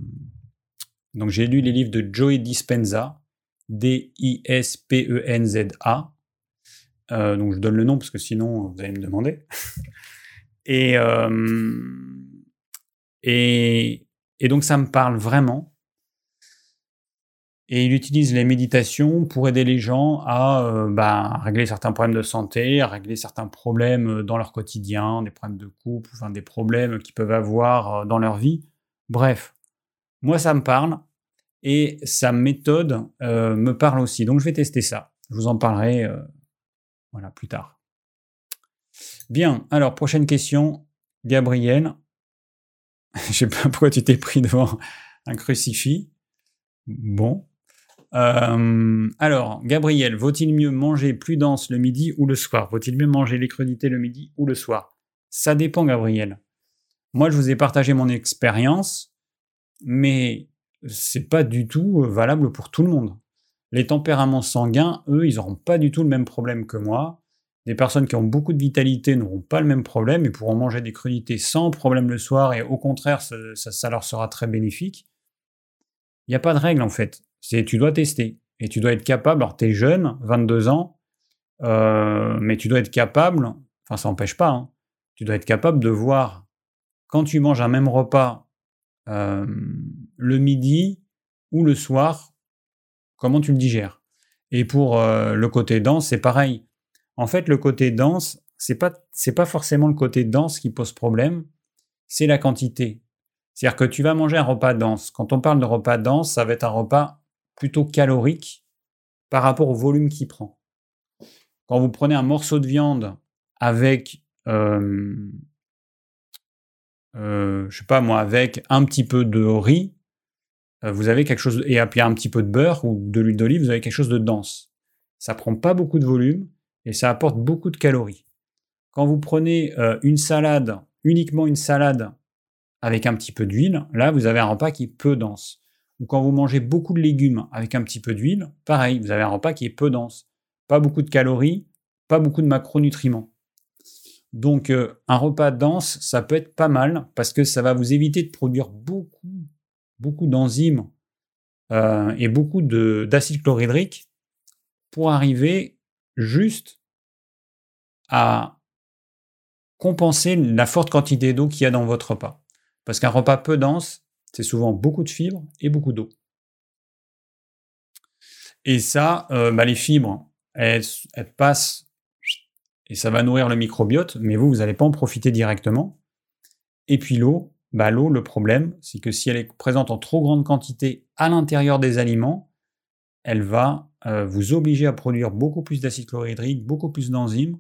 Donc, j'ai lu les livres de Joey Dispenza, D-I-S-P-E-N-Z-A. Euh, donc, je donne le nom parce que sinon, vous allez me demander. et, euh, et, et donc, ça me parle vraiment. Et il utilise les méditations pour aider les gens à, euh, bah, régler certains problèmes de santé, à régler certains problèmes euh, dans leur quotidien, des problèmes de couple, enfin des problèmes qu'ils peuvent avoir euh, dans leur vie. Bref, moi ça me parle et sa méthode me parle aussi. Donc je vais tester ça. Je vous en parlerai voilà, plus tard. Bien, alors prochaine question. Gabriel, je sais pas pourquoi tu t'es pris devant un crucifix. Bon, euh, alors, Gabriel, vaut-il mieux manger plus dense le midi ou le soir? Vaut-il mieux manger les crudités le midi ou le soir? Ça dépend, Gabriel. Moi, je vous ai partagé mon expérience, mais c'est pas du tout euh, valable pour tout le monde. Les tempéraments sanguins, eux, ils n'auront pas du tout le même problème que moi. Des personnes qui ont beaucoup de vitalité n'auront pas le même problème et pourront manger des crudités sans problème le soir et au contraire, ça leur sera très bénéfique. Il n'y a pas de règle en fait. C'est tu dois tester et tu dois être capable. Alors, tu es jeune, 22 ans, euh, mais tu dois être capable, enfin, ça n'empêche pas, hein, tu dois être capable de voir quand tu manges un même repas euh, le midi ou le soir, comment tu le digères. Et pour euh, le côté dense, c'est pareil. En fait, le côté dense, c'est pas c'est pas forcément le côté dense qui pose problème, c'est la quantité. C'est-à-dire que tu vas manger un repas dense. Quand on parle de repas dense, ça va être un repas plutôt calorique par rapport au volume qu'il prend. Quand vous prenez un morceau de viande avec, euh, euh, je sais pas moi, avec un petit peu de riz, euh, vous avez quelque chose, et puis un petit peu de beurre ou de l'huile d'olive, vous avez quelque chose de dense. Ça prend pas beaucoup de volume et ça apporte beaucoup de calories. Quand vous prenez une salade, uniquement une salade avec un petit peu d'huile, là vous avez un repas qui est peu dense. Ou quand vous mangez beaucoup de légumes avec un petit peu d'huile, pareil, vous avez un repas qui est peu dense. Pas beaucoup de calories, pas beaucoup de macronutriments. Donc un repas dense, ça peut être pas mal parce que ça va vous éviter de produire beaucoup beaucoup d'enzymes euh, et beaucoup d'acide chlorhydrique pour arriver juste à compenser la forte quantité d'eau qu'il y a dans votre repas. Parce qu'un repas peu dense, c'est souvent beaucoup de fibres et beaucoup d'eau. Et ça, euh, bah, les fibres, elles, passent et ça va nourrir le microbiote, mais vous, vous n'allez pas en profiter directement. Et puis l'eau, bah, l'eau, le problème, c'est que si elle est présente en trop grande quantité à l'intérieur des aliments, elle va euh, vous obliger à produire beaucoup plus d'acide chlorhydrique, beaucoup plus d'enzymes,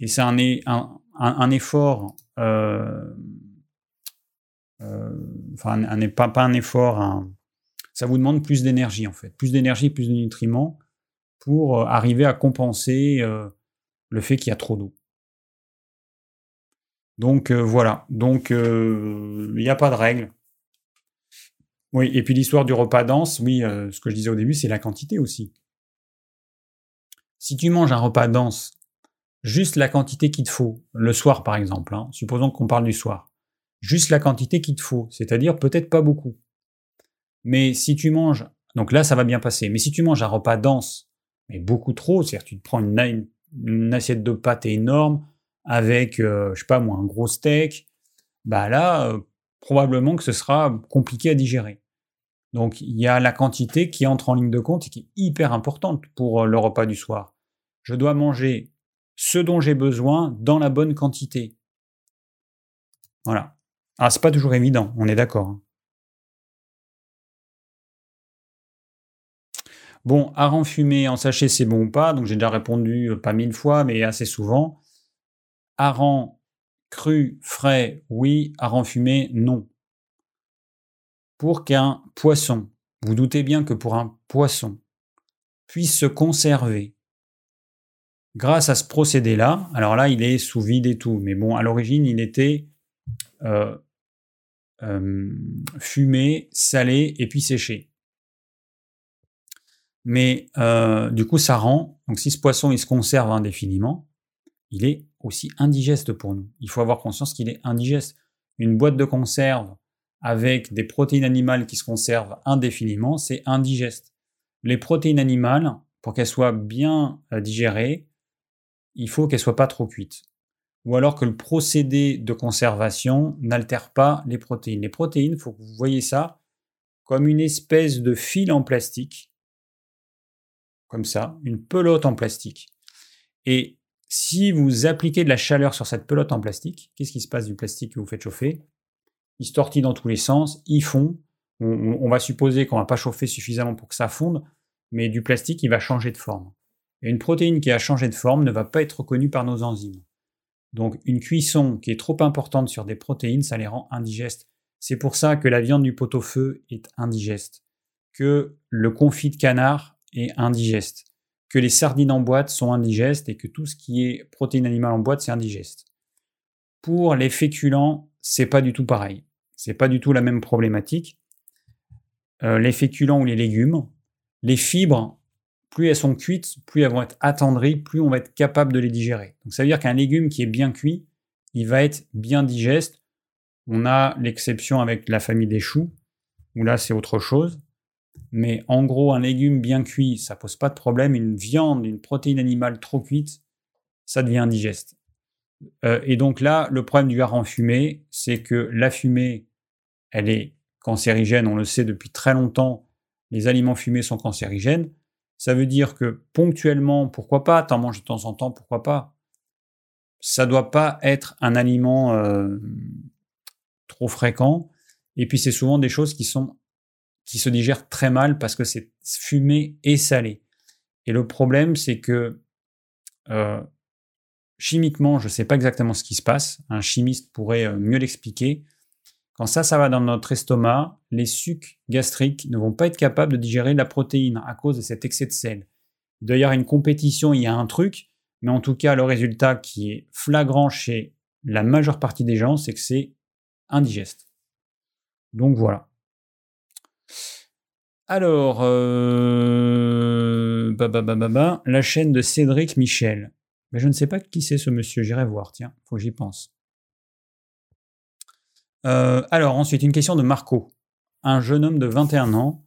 et c'est un, effort, euh, enfin, un, pas, un effort, ça vous demande plus d'énergie en fait, plus d'énergie, plus de nutriments pour arriver à compenser le fait qu'il y a trop d'eau. Donc euh, voilà, donc euh, il n'y a pas de règle. Oui, et puis l'histoire du repas dense, oui, euh, ce que je disais au début, c'est la quantité aussi. Si tu manges un repas dense, juste la quantité qu'il te faut, le soir par exemple, hein, supposons qu'on parle du soir, juste la quantité qu'il te faut, c'est-à-dire peut-être pas beaucoup. Mais si tu manges, donc là ça va bien passer, mais si tu manges un repas dense, mais beaucoup trop, c'est-à-dire tu te prends une, assiette de pâtes énorme, avec, euh, je sais pas moi, un gros steak, bah là, euh, probablement que ce sera compliqué à digérer. Donc il y a la quantité qui entre en ligne de compte et qui est hyper importante pour euh, le repas du soir. Je dois manger ce dont j'ai besoin dans la bonne quantité. Voilà. Ah, c'est pas toujours évident, on est d'accord. Bon, hareng fumé en sachet, c'est bon ou pas? Donc j'ai déjà répondu pas mille fois, mais assez souvent. Hareng cru, frais, oui. Hareng fumé, non. Pour qu'un poisson, vous doutez bien que pour un poisson, puisse se conserver grâce à ce procédé-là, alors là, il est sous vide et tout, mais bon, à l'origine, il était euh, euh, fumé, salé et puis séché. Mais euh, du coup, ça rend, donc si ce poisson il se conserve indéfiniment, il est aussi indigeste pour nous. Il faut avoir conscience qu'il est indigeste. Une boîte de conserve avec des protéines animales qui se conservent indéfiniment, c'est indigeste. Les protéines animales, pour qu'elles soient bien euh, digérées, il faut qu'elles soient pas trop cuites. Ou alors que le procédé de conservation n'altère pas les protéines. Les protéines, il faut que vous voyez ça comme une espèce de fil en plastique, comme ça, une pelote en plastique. Et si vous appliquez de la chaleur sur cette pelote en plastique, qu'est-ce qui se passe du plastique que vous faites chauffer? Il se tortille dans tous les sens, il fond. On, va supposer qu'on ne va pas chauffer suffisamment pour que ça fonde, mais du plastique, il va changer de forme. Et une protéine qui a changé de forme ne va pas être reconnue par nos enzymes. Donc une cuisson qui est trop importante sur des protéines, ça les rend indigestes. C'est pour ça que la viande du pot-au-feu est indigeste, que le confit de canard est indigeste, que les sardines en boîte sont indigestes et que tout ce qui est protéines animales en boîte, c'est indigeste. Pour les féculents, c'est pas du tout pareil. C'est pas du tout la même problématique. Euh, les féculents ou les légumes, les fibres, plus elles sont cuites, plus elles vont être attendries, plus on va être capable de les digérer. Donc ça veut dire qu'un légume qui est bien cuit, il va être bien digeste. On a l'exception avec la famille des choux, où là c'est autre chose. Mais en gros, un légume bien cuit, ça pose pas de problème. Une viande, une protéine animale trop cuite, ça devient indigeste. Euh, et donc là, le problème du hareng fumé, c'est que la fumée, elle est cancérigène, on le sait depuis très longtemps, les aliments fumés sont cancérigènes. Ça veut dire que ponctuellement, pourquoi pas, t'en manges de temps en temps, pourquoi pas. Ça doit pas être un aliment euh, trop fréquent. Et puis c'est souvent des choses qui sont qui se digèrent très mal parce que c'est fumé et salé. Et le problème, c'est que euh, chimiquement, je ne sais pas exactement ce qui se passe. Un chimiste pourrait euh, mieux l'expliquer. Quand ça, ça va dans notre estomac, les sucs gastriques ne vont pas être capables de digérer la protéine à cause de cet excès de sel. Il y une compétition, il y a un truc, mais en tout cas, le résultat qui est flagrant chez la majeure partie des gens, c'est que c'est indigeste. Donc voilà. Alors, euh, la chaîne de Cédric Michel. Mais je ne sais pas qui c'est ce monsieur, j'irai voir, tiens, faut que j'y pense. Euh, alors, ensuite, une question de Marco, un jeune homme de 21 ans.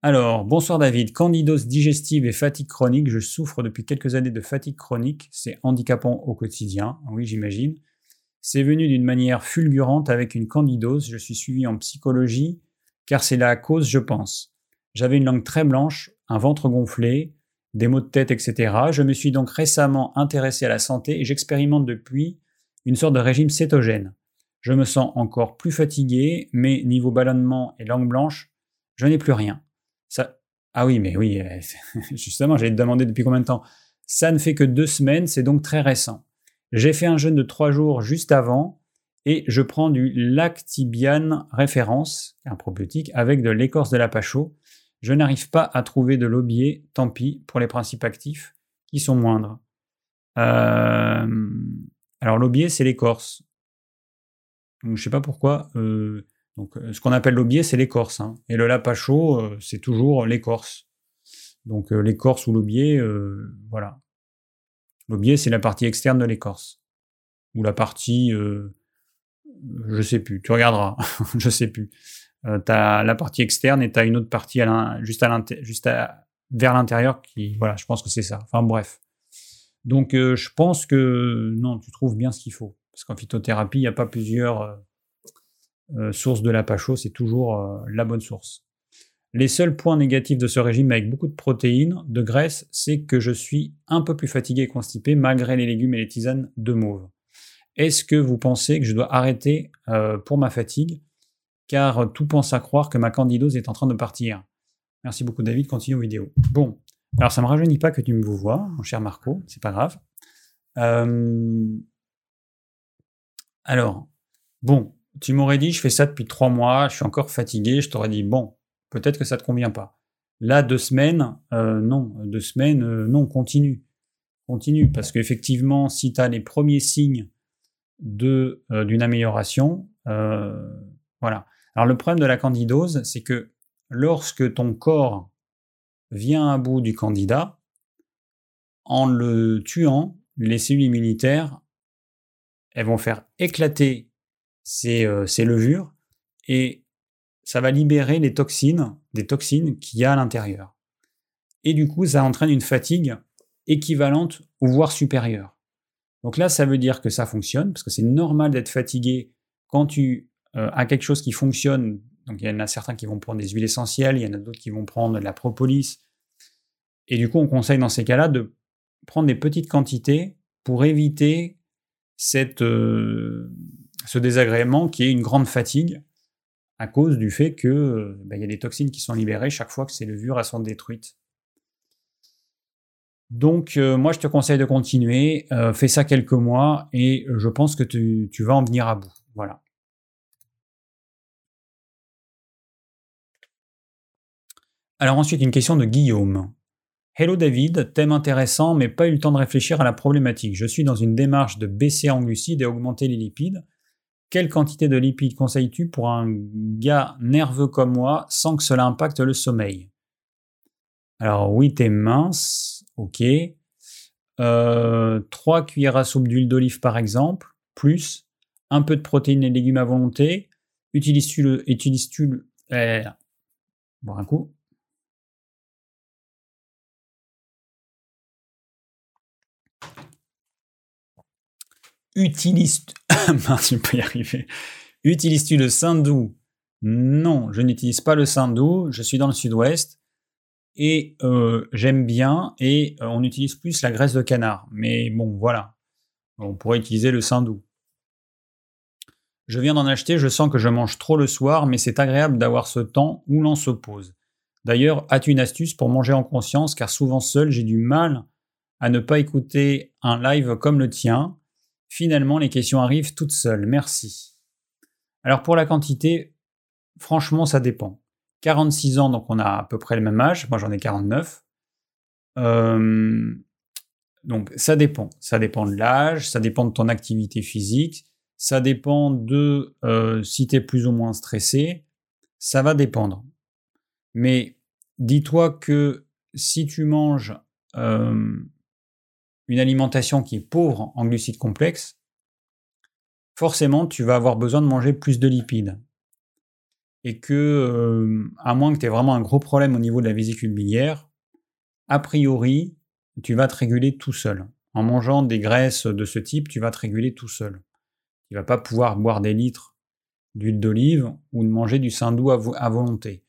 Alors, bonsoir David, candidose digestive et fatigue chronique. Je souffre depuis quelques années de fatigue chronique. C'est handicapant au quotidien, oui, j'imagine. C'est venu d'une manière fulgurante avec une candidose. Je suis suivi en psychologie, car c'est la cause, je pense. J'avais une langue très blanche, un ventre gonflé, des maux de tête, etc. Je me suis donc récemment intéressé à la santé et j'expérimente depuis une sorte de régime cétogène. Je me sens encore plus fatigué, mais niveau ballonnement et langue blanche, je n'ai plus rien. Ça... Ah oui, mais oui, euh, justement, j'allais te demander depuis combien de temps. Ça ne fait que deux semaines, c'est donc très récent. J'ai fait un jeûne de trois jours juste avant et je prends du lactibiane référence, un probiotique, avec de l'écorce de la pacho. Je n'arrive pas à trouver de l'aubier, tant pis pour les principes actifs qui sont moindres. Euh, alors l'aubier, c'est l'écorce. Donc, je sais pas pourquoi. Euh, euh, ce qu'on appelle l'aubier, c'est l'écorce. Hein. Et le lapacho, euh, c'est toujours l'écorce. Donc, l'écorce ou l'aubier, voilà. L'aubier, c'est la partie externe de l'écorce. Ou la partie, je sais plus, tu regarderas, je sais plus. tu as la partie externe et tu as une autre partie juste vers l'intérieur qui, voilà, je pense que c'est ça. Enfin bref. Donc, je pense que non, tu trouves bien ce qu'il faut. Parce qu'en phytothérapie, il n'y a pas plusieurs euh, euh, sources de l'apacho, c'est toujours euh, la bonne source. Les seuls points négatifs de ce régime avec beaucoup de protéines, de graisse, c'est que je suis un peu plus fatigué et constipé malgré les légumes et les tisanes de mauve. Est-ce que vous pensez que je dois arrêter pour ma fatigue? Car tout pense à croire que ma candidose est en train de partir. Merci beaucoup David, continue aux vidéos. Bon, alors ça ne me rajeunit pas que tu me vois, mon cher Marco, c'est pas grave. Alors, bon, tu m'aurais dit, je fais ça depuis trois mois, je suis encore fatigué, je t'aurais dit, bon, peut-être que ça ne te convient pas. Là, deux semaines, euh, non, deux semaines, euh, non, continue. Continue, parce qu'effectivement, si tu as les premiers signes euh, d'une amélioration, voilà. Alors le problème de la candidose, c'est que lorsque ton corps vient à bout du candidat, en le tuant, les cellules immunitaires elles vont faire éclater euh, ces, levures et ça va libérer les toxines, des toxines qu'il y a à l'intérieur. Et du coup, ça entraîne une fatigue équivalente ou voire supérieure. Donc là, ça veut dire que ça fonctionne, parce que c'est normal d'être fatigué quand tu euh, as quelque chose qui fonctionne. Donc il y en a certains qui vont prendre des huiles essentielles, il y en a d'autres qui vont prendre de la propolis. Et du coup, on conseille dans ces cas-là de prendre des petites quantités pour éviter euh, ce désagrément qui est une grande fatigue à cause du fait que euh, bah, il y a des toxines qui sont libérées chaque fois que ces levures sont détruites. Donc euh, moi je te conseille de continuer, fais ça quelques mois et je pense que tu, tu vas en venir à bout. Voilà. Alors ensuite une question de Guillaume. Hello David, thème intéressant mais pas eu le temps de réfléchir à la problématique. Je suis dans une démarche de baisser en glucides et augmenter les lipides. Quelle quantité de lipides conseilles-tu pour un gars nerveux comme moi sans que cela impacte le sommeil? Alors oui, t'es mince, ok. Euh, 3 cuillères à soupe d'huile d'olive par exemple, plus un peu de protéines et légumes à volonté. Utilises-tu le... Utilises-tu le... Eh, un coup. Utilises-tu... Utilises-tu le sindou Non, je n'utilise pas le sindou. Je suis dans le sud-ouest. Et euh, j'aime bien. Et euh, on utilise plus la graisse de canard. Mais bon, voilà. On pourrait utiliser le sindou. Je viens d'en acheter, je sens que je mange trop le soir, mais c'est agréable d'avoir ce temps où l'on se pose. D'ailleurs, as-tu une astuce pour manger en conscience? Car souvent seul j'ai du mal à ne pas écouter un live comme le tien. Finalement, les questions arrivent toutes seules. Merci. Alors pour la quantité, franchement, ça dépend. 46 ans, donc on a à peu près le même âge. Moi, j'en ai 49. Euh, donc ça dépend. Ça dépend de l'âge, ça dépend de ton activité physique, ça dépend de euh, si tu es plus ou moins stressé. Ça va dépendre. Mais dis-toi que si tu manges euh, une alimentation qui est pauvre en glucides complexes, forcément tu vas avoir besoin de manger plus de lipides. Et que, euh, à moins que tu aies vraiment un gros problème au niveau de la vésicule biliaire, a priori, tu vas te réguler tout seul. En mangeant des graisses de ce type, tu vas te réguler tout seul. Tu vas pas pouvoir boire des litres d'huile d'olive ou de manger du saindoux à volonté.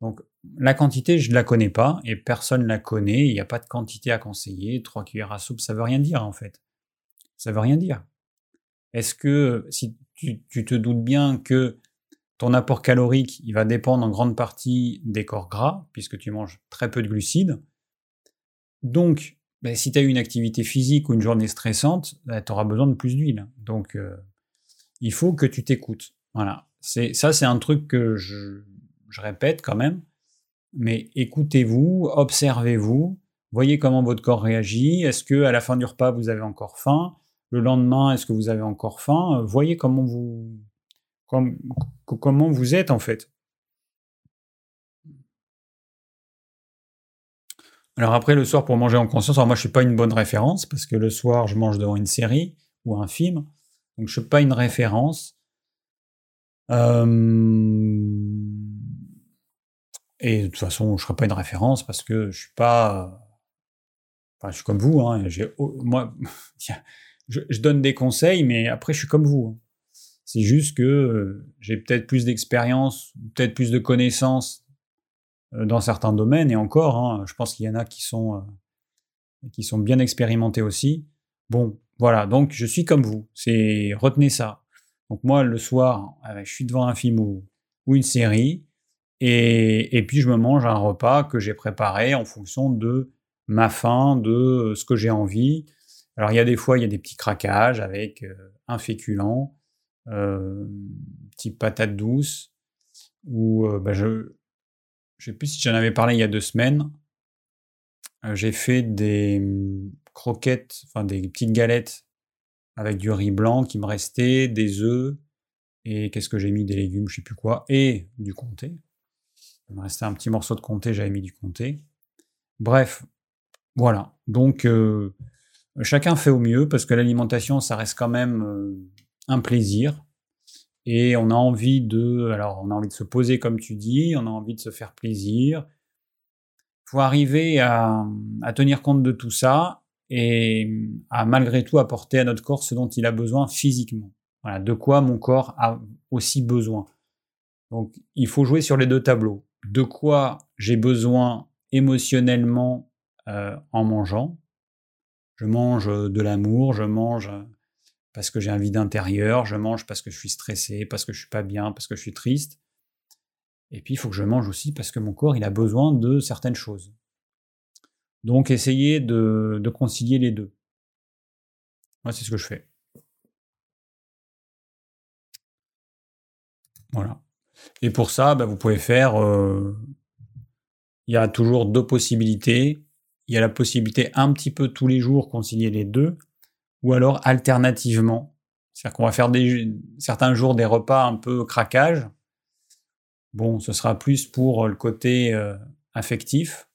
Donc la quantité, je ne la connais pas et personne ne la connaît. Il n'y a pas de quantité à conseiller. Trois cuillères à soupe, ça veut rien dire en fait. Ça veut rien dire. Est-ce que si tu, te doutes bien que ton apport calorique, il va dépendre en grande partie des corps gras, puisque tu manges très peu de glucides. Donc, ben, si tu as une activité physique ou une journée stressante, ben, tu auras besoin de plus d'huile. Donc, euh, il faut que tu t'écoutes. Voilà. Ça, c'est un truc que je répète quand même, mais écoutez-vous, observez-vous, voyez comment votre corps réagit. Est-ce que à la fin du repas vous avez encore faim? Le lendemain, est-ce que vous avez encore faim? Voyez comment vous comment vous êtes en fait. Alors après le soir pour manger en conscience, alors moi je suis pas une bonne référence parce que le soir je mange devant une série ou un film, donc je suis pas une référence. Euh, et de toute façon, je ne serai pas une référence parce que je suis pas. Enfin, je suis comme vous. Hein, moi, je, donne des conseils, mais après, je suis comme vous. Hein. C'est juste que euh, j'ai peut-être plus d'expérience, peut-être plus de connaissances euh, dans certains domaines, et encore, hein, je pense qu'il y en a qui sont, euh, qui sont bien expérimentés aussi. Bon, voilà, donc je suis comme vous. C'est retenez ça. Donc moi, le soir, je suis devant un film ou une série. Et, puis je me mange un repas que j'ai préparé en fonction de ma faim, de ce que j'ai envie. Alors il y a des fois, il y a des petits craquages avec euh, un féculent, euh, type patate douce, ou euh, bah, je ne sais plus si j'en avais parlé il y a deux semaines. j'ai fait des hum, croquettes, enfin des petites galettes avec du riz blanc qui me restait, des œufs, et qu'est-ce que j'ai mis? Des légumes, je sais plus quoi, et du comté. Il me restait un petit morceau de comté, j'avais mis du comté. Bref, voilà. Donc, euh, chacun fait au mieux parce que l'alimentation, ça reste quand même euh, un plaisir. Et on a envie de, alors, on a envie de se poser comme tu dis, on a envie de se faire plaisir. Faut arriver à, à, tenir compte de tout ça et à malgré tout apporter à notre corps ce dont il a besoin physiquement. Voilà, de quoi mon corps a aussi besoin. Donc, il faut jouer sur les deux tableaux de quoi j'ai besoin émotionnellement euh, en mangeant. Je mange de l'amour, je mange parce que j'ai un vide intérieur, je mange parce que je suis stressé, parce que je suis pas bien, parce que je suis triste. Et puis il faut que je mange aussi parce que mon corps il a besoin de certaines choses. Donc essayez de, de concilier les deux. Moi c'est ce que je fais. Voilà. Et pour ça, bah, vous pouvez faire. Euh, il y a toujours deux possibilités. Il y a la possibilité un petit peu tous les jours concilier les deux, ou alors alternativement. C'est-à-dire qu'on va faire certains jours des repas un peu craquage. Bon, ce sera plus pour le côté euh, affectif.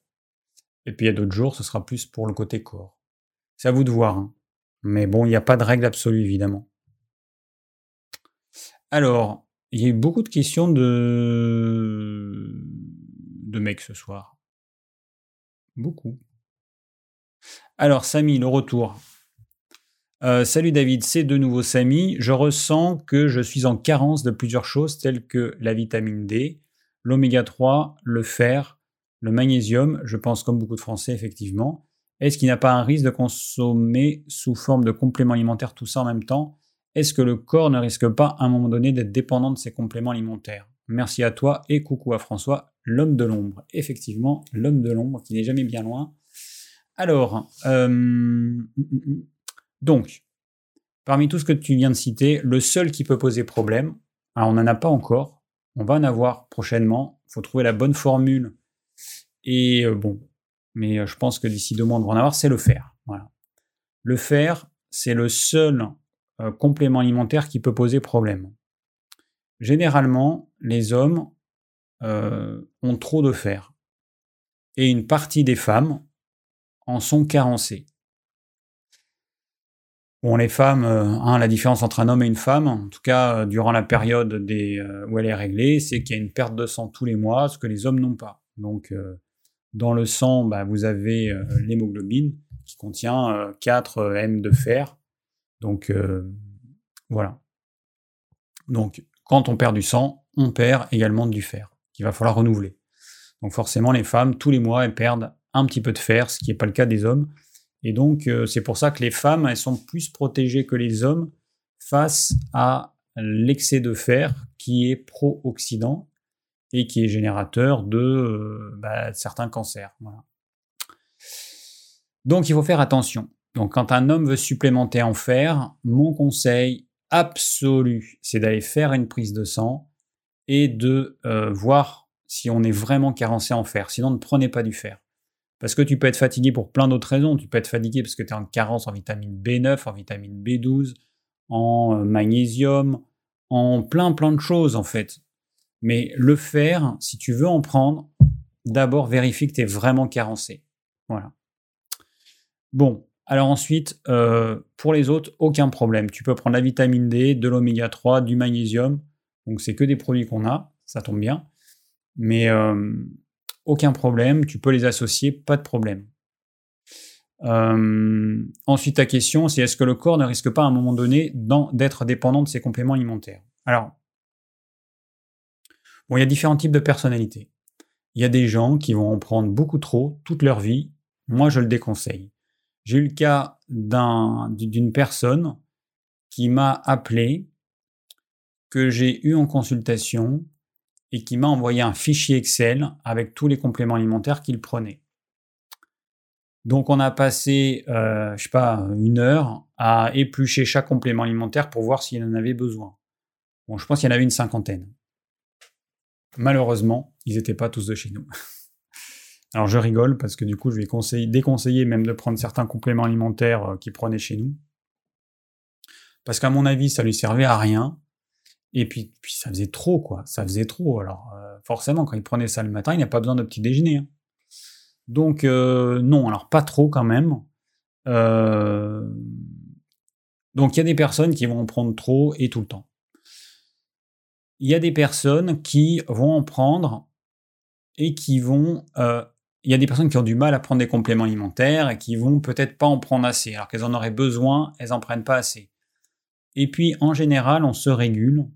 Et puis il y a d'autres jours, ce sera plus pour le côté corps. C'est à vous de voir. Hein. Mais bon, il n'y a pas de règle absolue, évidemment. Alors, il y a eu beaucoup de questions de, de mecs ce soir. Beaucoup. Alors, Samy, le retour. Euh, salut David, c'est de nouveau Samy. Je ressens que je suis en carence de plusieurs choses telles que la vitamine D, l'oméga 3, le fer, le magnésium, je pense comme beaucoup de Français effectivement. Est-ce qu'il n'y a pas un risque de consommer sous forme de compléments alimentaires tout ça en même temps? Est-ce que le corps ne risque pas à un moment donné d'être dépendant de ces compléments alimentaires? Merci à toi et coucou à François, l'homme de l'ombre. Effectivement, l'homme de l'ombre qui n'est jamais bien loin. Alors, euh, donc, parmi tout ce que tu viens de citer, le seul qui peut poser problème, alors on n'en a pas encore, on va en avoir prochainement, il faut trouver la bonne formule. Et euh, bon, mais euh, je pense que d'ici deux mois, on va en avoir, c'est le fer. Voilà. Le fer, c'est le seul euh, complément alimentaire qui peut poser problème. Généralement, les hommes euh, ont trop de fer. Et une partie des femmes en sont carencées. Les femmes, hein, la différence entre un homme et une femme, en tout cas durant la période où elle est réglée, c'est qu'il y a une perte de sang tous les mois, ce que les hommes n'ont pas. Donc, dans le sang, bah, vous avez euh, l'hémoglobine qui contient 4 euh, M de fer. Donc euh, voilà. Donc quand on perd du sang, on perd également du fer qu'il va falloir renouveler. Donc forcément, les femmes, tous les mois, elles perdent un petit peu de fer, ce qui n'est pas le cas des hommes. Et donc, c'est pour ça que les femmes, elles sont plus protégées que les hommes face à l'excès de fer qui est pro-oxydant et qui est générateur de euh, bah, certains cancers. Donc il faut faire attention. Donc quand un homme veut supplémenter en fer, mon conseil absolu, c'est d'aller faire une prise de sang et de euh, voir si on est vraiment carencé en fer. Sinon, ne prenez pas du fer. Parce que tu peux être fatigué pour plein d'autres raisons. Tu peux être fatigué parce que tu es en carence en vitamine B9, en vitamine B12, en euh, magnésium, en plein plein de choses en fait. Mais le faire, si tu veux en prendre, d'abord vérifie que tu es vraiment carencé. Voilà. Bon, alors ensuite, euh, pour les autres, aucun problème. Tu peux prendre la vitamine D, de l'oméga 3, du magnésium. Donc c'est que des produits qu'on a, ça tombe bien. Mais euh, aucun problème, tu peux les associer, pas de problème. Euh, ensuite, ta question, c'est est-ce que le corps ne risque pas à un moment donné d'être dépendant de ses compléments alimentaires? Alors, il y a différents types de personnalités. Il y a des gens qui vont en prendre beaucoup trop toute leur vie. Moi, je le déconseille. J'ai eu le cas d'une personne qui m'a appelé, que j'ai eu en consultation et qui m'a envoyé un fichier Excel avec tous les compléments alimentaires qu'il prenait. Donc on a passé, euh, je sais pas, une heure à éplucher chaque complément alimentaire pour voir s'il en avait besoin. Bon, je pense qu'il y en avait une cinquantaine. Malheureusement, ils n'étaient pas tous de chez nous. Alors je rigole parce que du coup, je vais conseiller, déconseiller même de prendre certains compléments alimentaires euh, qu'ils prenaient chez nous. Parce qu'à mon avis, ça lui servait à rien. Et puis, ça faisait trop, quoi. Ça faisait trop. Alors euh, forcément, quand il prenait ça le matin, il n'y a pas besoin de petit déjeuner. Hein. Donc euh, non, alors pas trop quand même. Donc il y a des personnes qui vont en prendre trop et tout le temps il y a des personnes qui vont en prendre et qui vont... il y a des personnes qui ont du mal à prendre des compléments alimentaires et qui vont peut-être pas en prendre assez, alors qu'elles en auraient besoin, elles en prennent pas assez. Et puis en général, on se régule,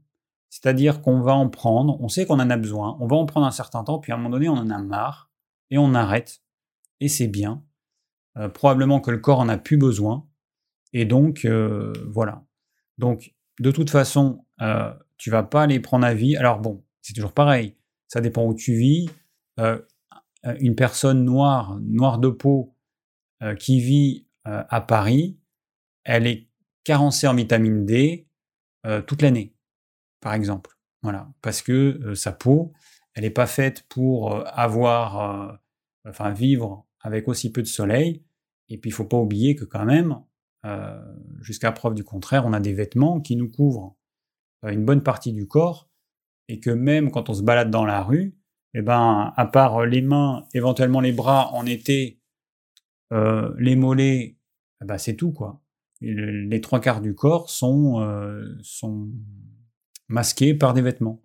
c'est-à-dire qu'on va en prendre, on sait qu'on en a besoin, on va en prendre un certain temps, puis à un moment donné, on en a marre et on arrête. Et c'est bien. Euh, probablement que le corps en a plus besoin. Et donc, euh, voilà. Donc, de toute façon, tu vas pas les prendre à vie. Alors bon, c'est toujours pareil, ça dépend où tu vis. Euh, une personne noire, noire de peau, euh, qui vit euh, à Paris, elle est carencée en vitamine D toute l'année, par exemple. Voilà, parce que sa peau, elle n'est pas faite pour avoir, enfin vivre avec aussi peu de soleil. Et puis il faut pas oublier que quand même, jusqu'à preuve du contraire, on a des vêtements qui nous couvrent une bonne partie du corps, et que même quand on se balade dans la rue, eh ben, à part les mains, éventuellement les bras en été, euh, les mollets, eh ben, c'est tout quoi. Les trois quarts du corps sont, euh, sont masqués par des vêtements.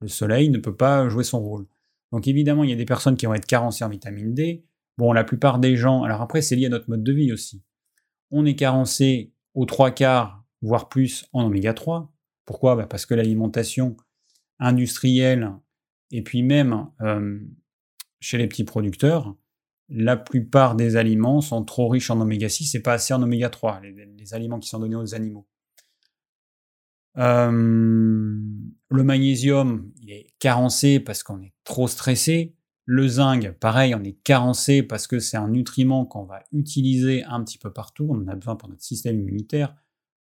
Le soleil ne peut pas jouer son rôle. Donc évidemment, il y a des personnes qui vont être carencées en vitamine D. Bon, la plupart des gens, alors après, c'est lié à notre mode de vie aussi. On est carencé aux trois quarts, voire plus, en oméga 3. Pourquoi? Bah, Parce que l'alimentation industrielle, et puis même euh, chez les petits producteurs, la plupart des aliments sont trop riches en oméga 6 et pas assez en oméga 3, les, aliments qui sont donnés aux animaux. Euh, le magnésium, il est carencé parce qu'on est trop stressé. Le zinc, pareil, on est carencé parce que c'est un nutriment qu'on va utiliser un petit peu partout. On en a besoin pour notre système immunitaire,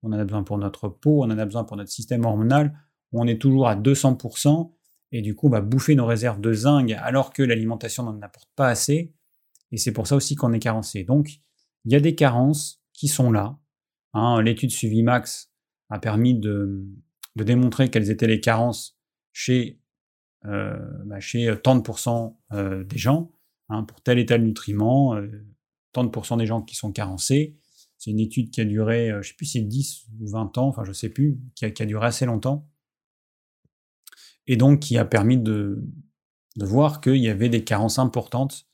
on en a besoin pour notre peau, on en a besoin pour notre système hormonal. On est toujours à 200% et du coup, on va bouffer nos réserves de zinc alors que l'alimentation n'en apporte pas assez. Et c'est pour ça aussi qu'on est carencé. Donc, il y a des carences qui sont là. Hein. L'étude suivi Max a permis de, démontrer quelles étaient les carences chez, euh, bah, chez tant de euh, des gens, hein, pour tel et tel nutriment, euh, tant de des gens qui sont carencés. C'est une étude qui a duré, je ne sais plus si c'est 10 ou 20 ans, enfin je ne sais plus, qui a, duré assez longtemps. Et donc qui a permis de, voir qu'il y avait des carences importantes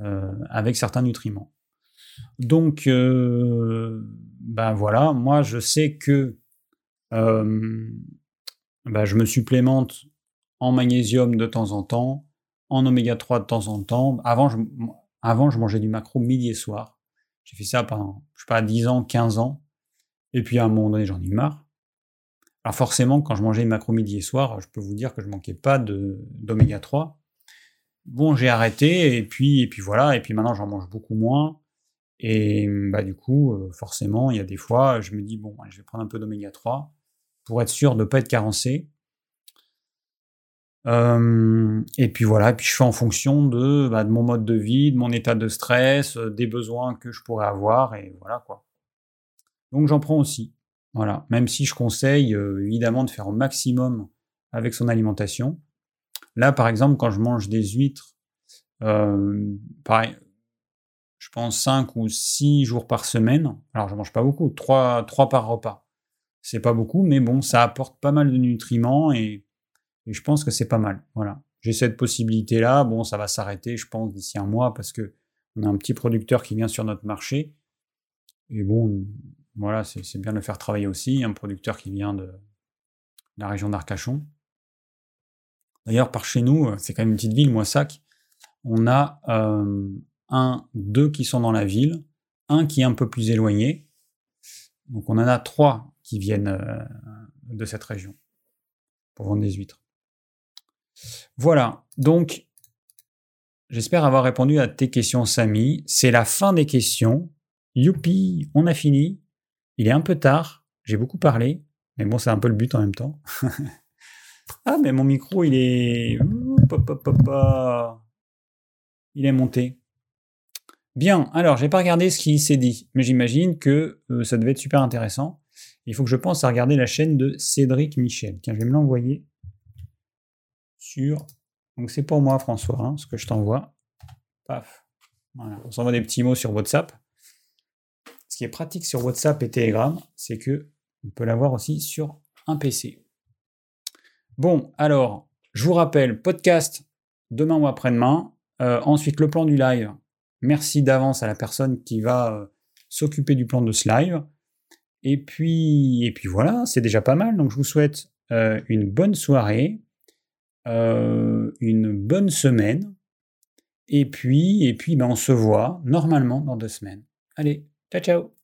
euh, avec certains nutriments. Donc, ben voilà, moi je sais que euh, ben je me supplémente en magnésium de temps en temps, en oméga 3 de temps en temps. Avant, je, mangeais du macro midi et soir. J'ai fait ça pendant, je sais pas, 10 ans, 15 ans. Et puis à un moment donné, j'en ai marre. Alors forcément, quand je mangeais macro midi et soir, je peux vous dire que je manquais pas d'oméga 3. Bon, j'ai arrêté et puis et puis voilà et puis maintenant j'en mange beaucoup moins et bah du coup euh, forcément il y a des fois je me dis bon je vais prendre un peu d'oméga 3 pour être sûr de ne pas être carencé. et puis voilà, et puis je fais en fonction de, bah, mon mode de vie, de mon état de stress, euh, des besoins que je pourrais avoir, et voilà quoi. Donc j'en prends aussi. Voilà, même si je conseille euh, évidemment de faire au maximum avec son alimentation. Là, par exemple, quand je mange des huîtres, euh, pareil, je pense 5 ou 6 jours par semaine. Alors, je mange pas beaucoup, 3, 3 par repas. C'est pas beaucoup, mais bon, ça apporte pas mal de nutriments et, je pense que c'est pas mal. Voilà. J'ai cette possibilité-là. Bon, ça va s'arrêter, je pense, d'ici un mois parce que on a un petit producteur qui vient sur notre marché. Et bon, voilà, c'est bien de le faire travailler aussi. Un producteur qui vient de la région d'Arcachon. D'ailleurs, par chez nous, euh, c'est quand même une petite ville, Moissac, on a euh, un, deux qui sont dans la ville, un qui est un peu plus éloigné. Donc on en a trois qui viennent euh, de cette région pour vendre des huîtres. Voilà, donc j'espère avoir répondu à tes questions, Samy. C'est la fin des questions. Youpi, on a fini. Il est un peu tard, j'ai beaucoup parlé, mais bon, c'est un peu le but en même temps. Ah, mais mon micro, il est. Il est monté. Bien, alors, j'ai pas regardé ce qui s'est dit, mais j'imagine que euh, ça devait être super intéressant. Il faut que je pense à regarder la chaîne de Cédric Michel. Tiens, je vais me l'envoyer sur. Donc, c'est pour moi, François, hein, ce que je t'envoie. Paf. On s'envoie des petits mots sur WhatsApp. Qui pratique sur WhatsApp et Telegram, c'est que on peut l'avoir aussi sur un PC. Bon, alors, je vous rappelle, podcast demain ou après-demain. Euh, ensuite, le plan du live. Merci d'avance à la personne qui va euh, s'occuper du plan de ce live. Et puis, et puis voilà, c'est déjà pas mal. Donc, je vous souhaite euh, une bonne soirée, une bonne semaine. Et puis, et puis ben, on se voit normalement dans deux semaines. Allez, Tchau, tchau.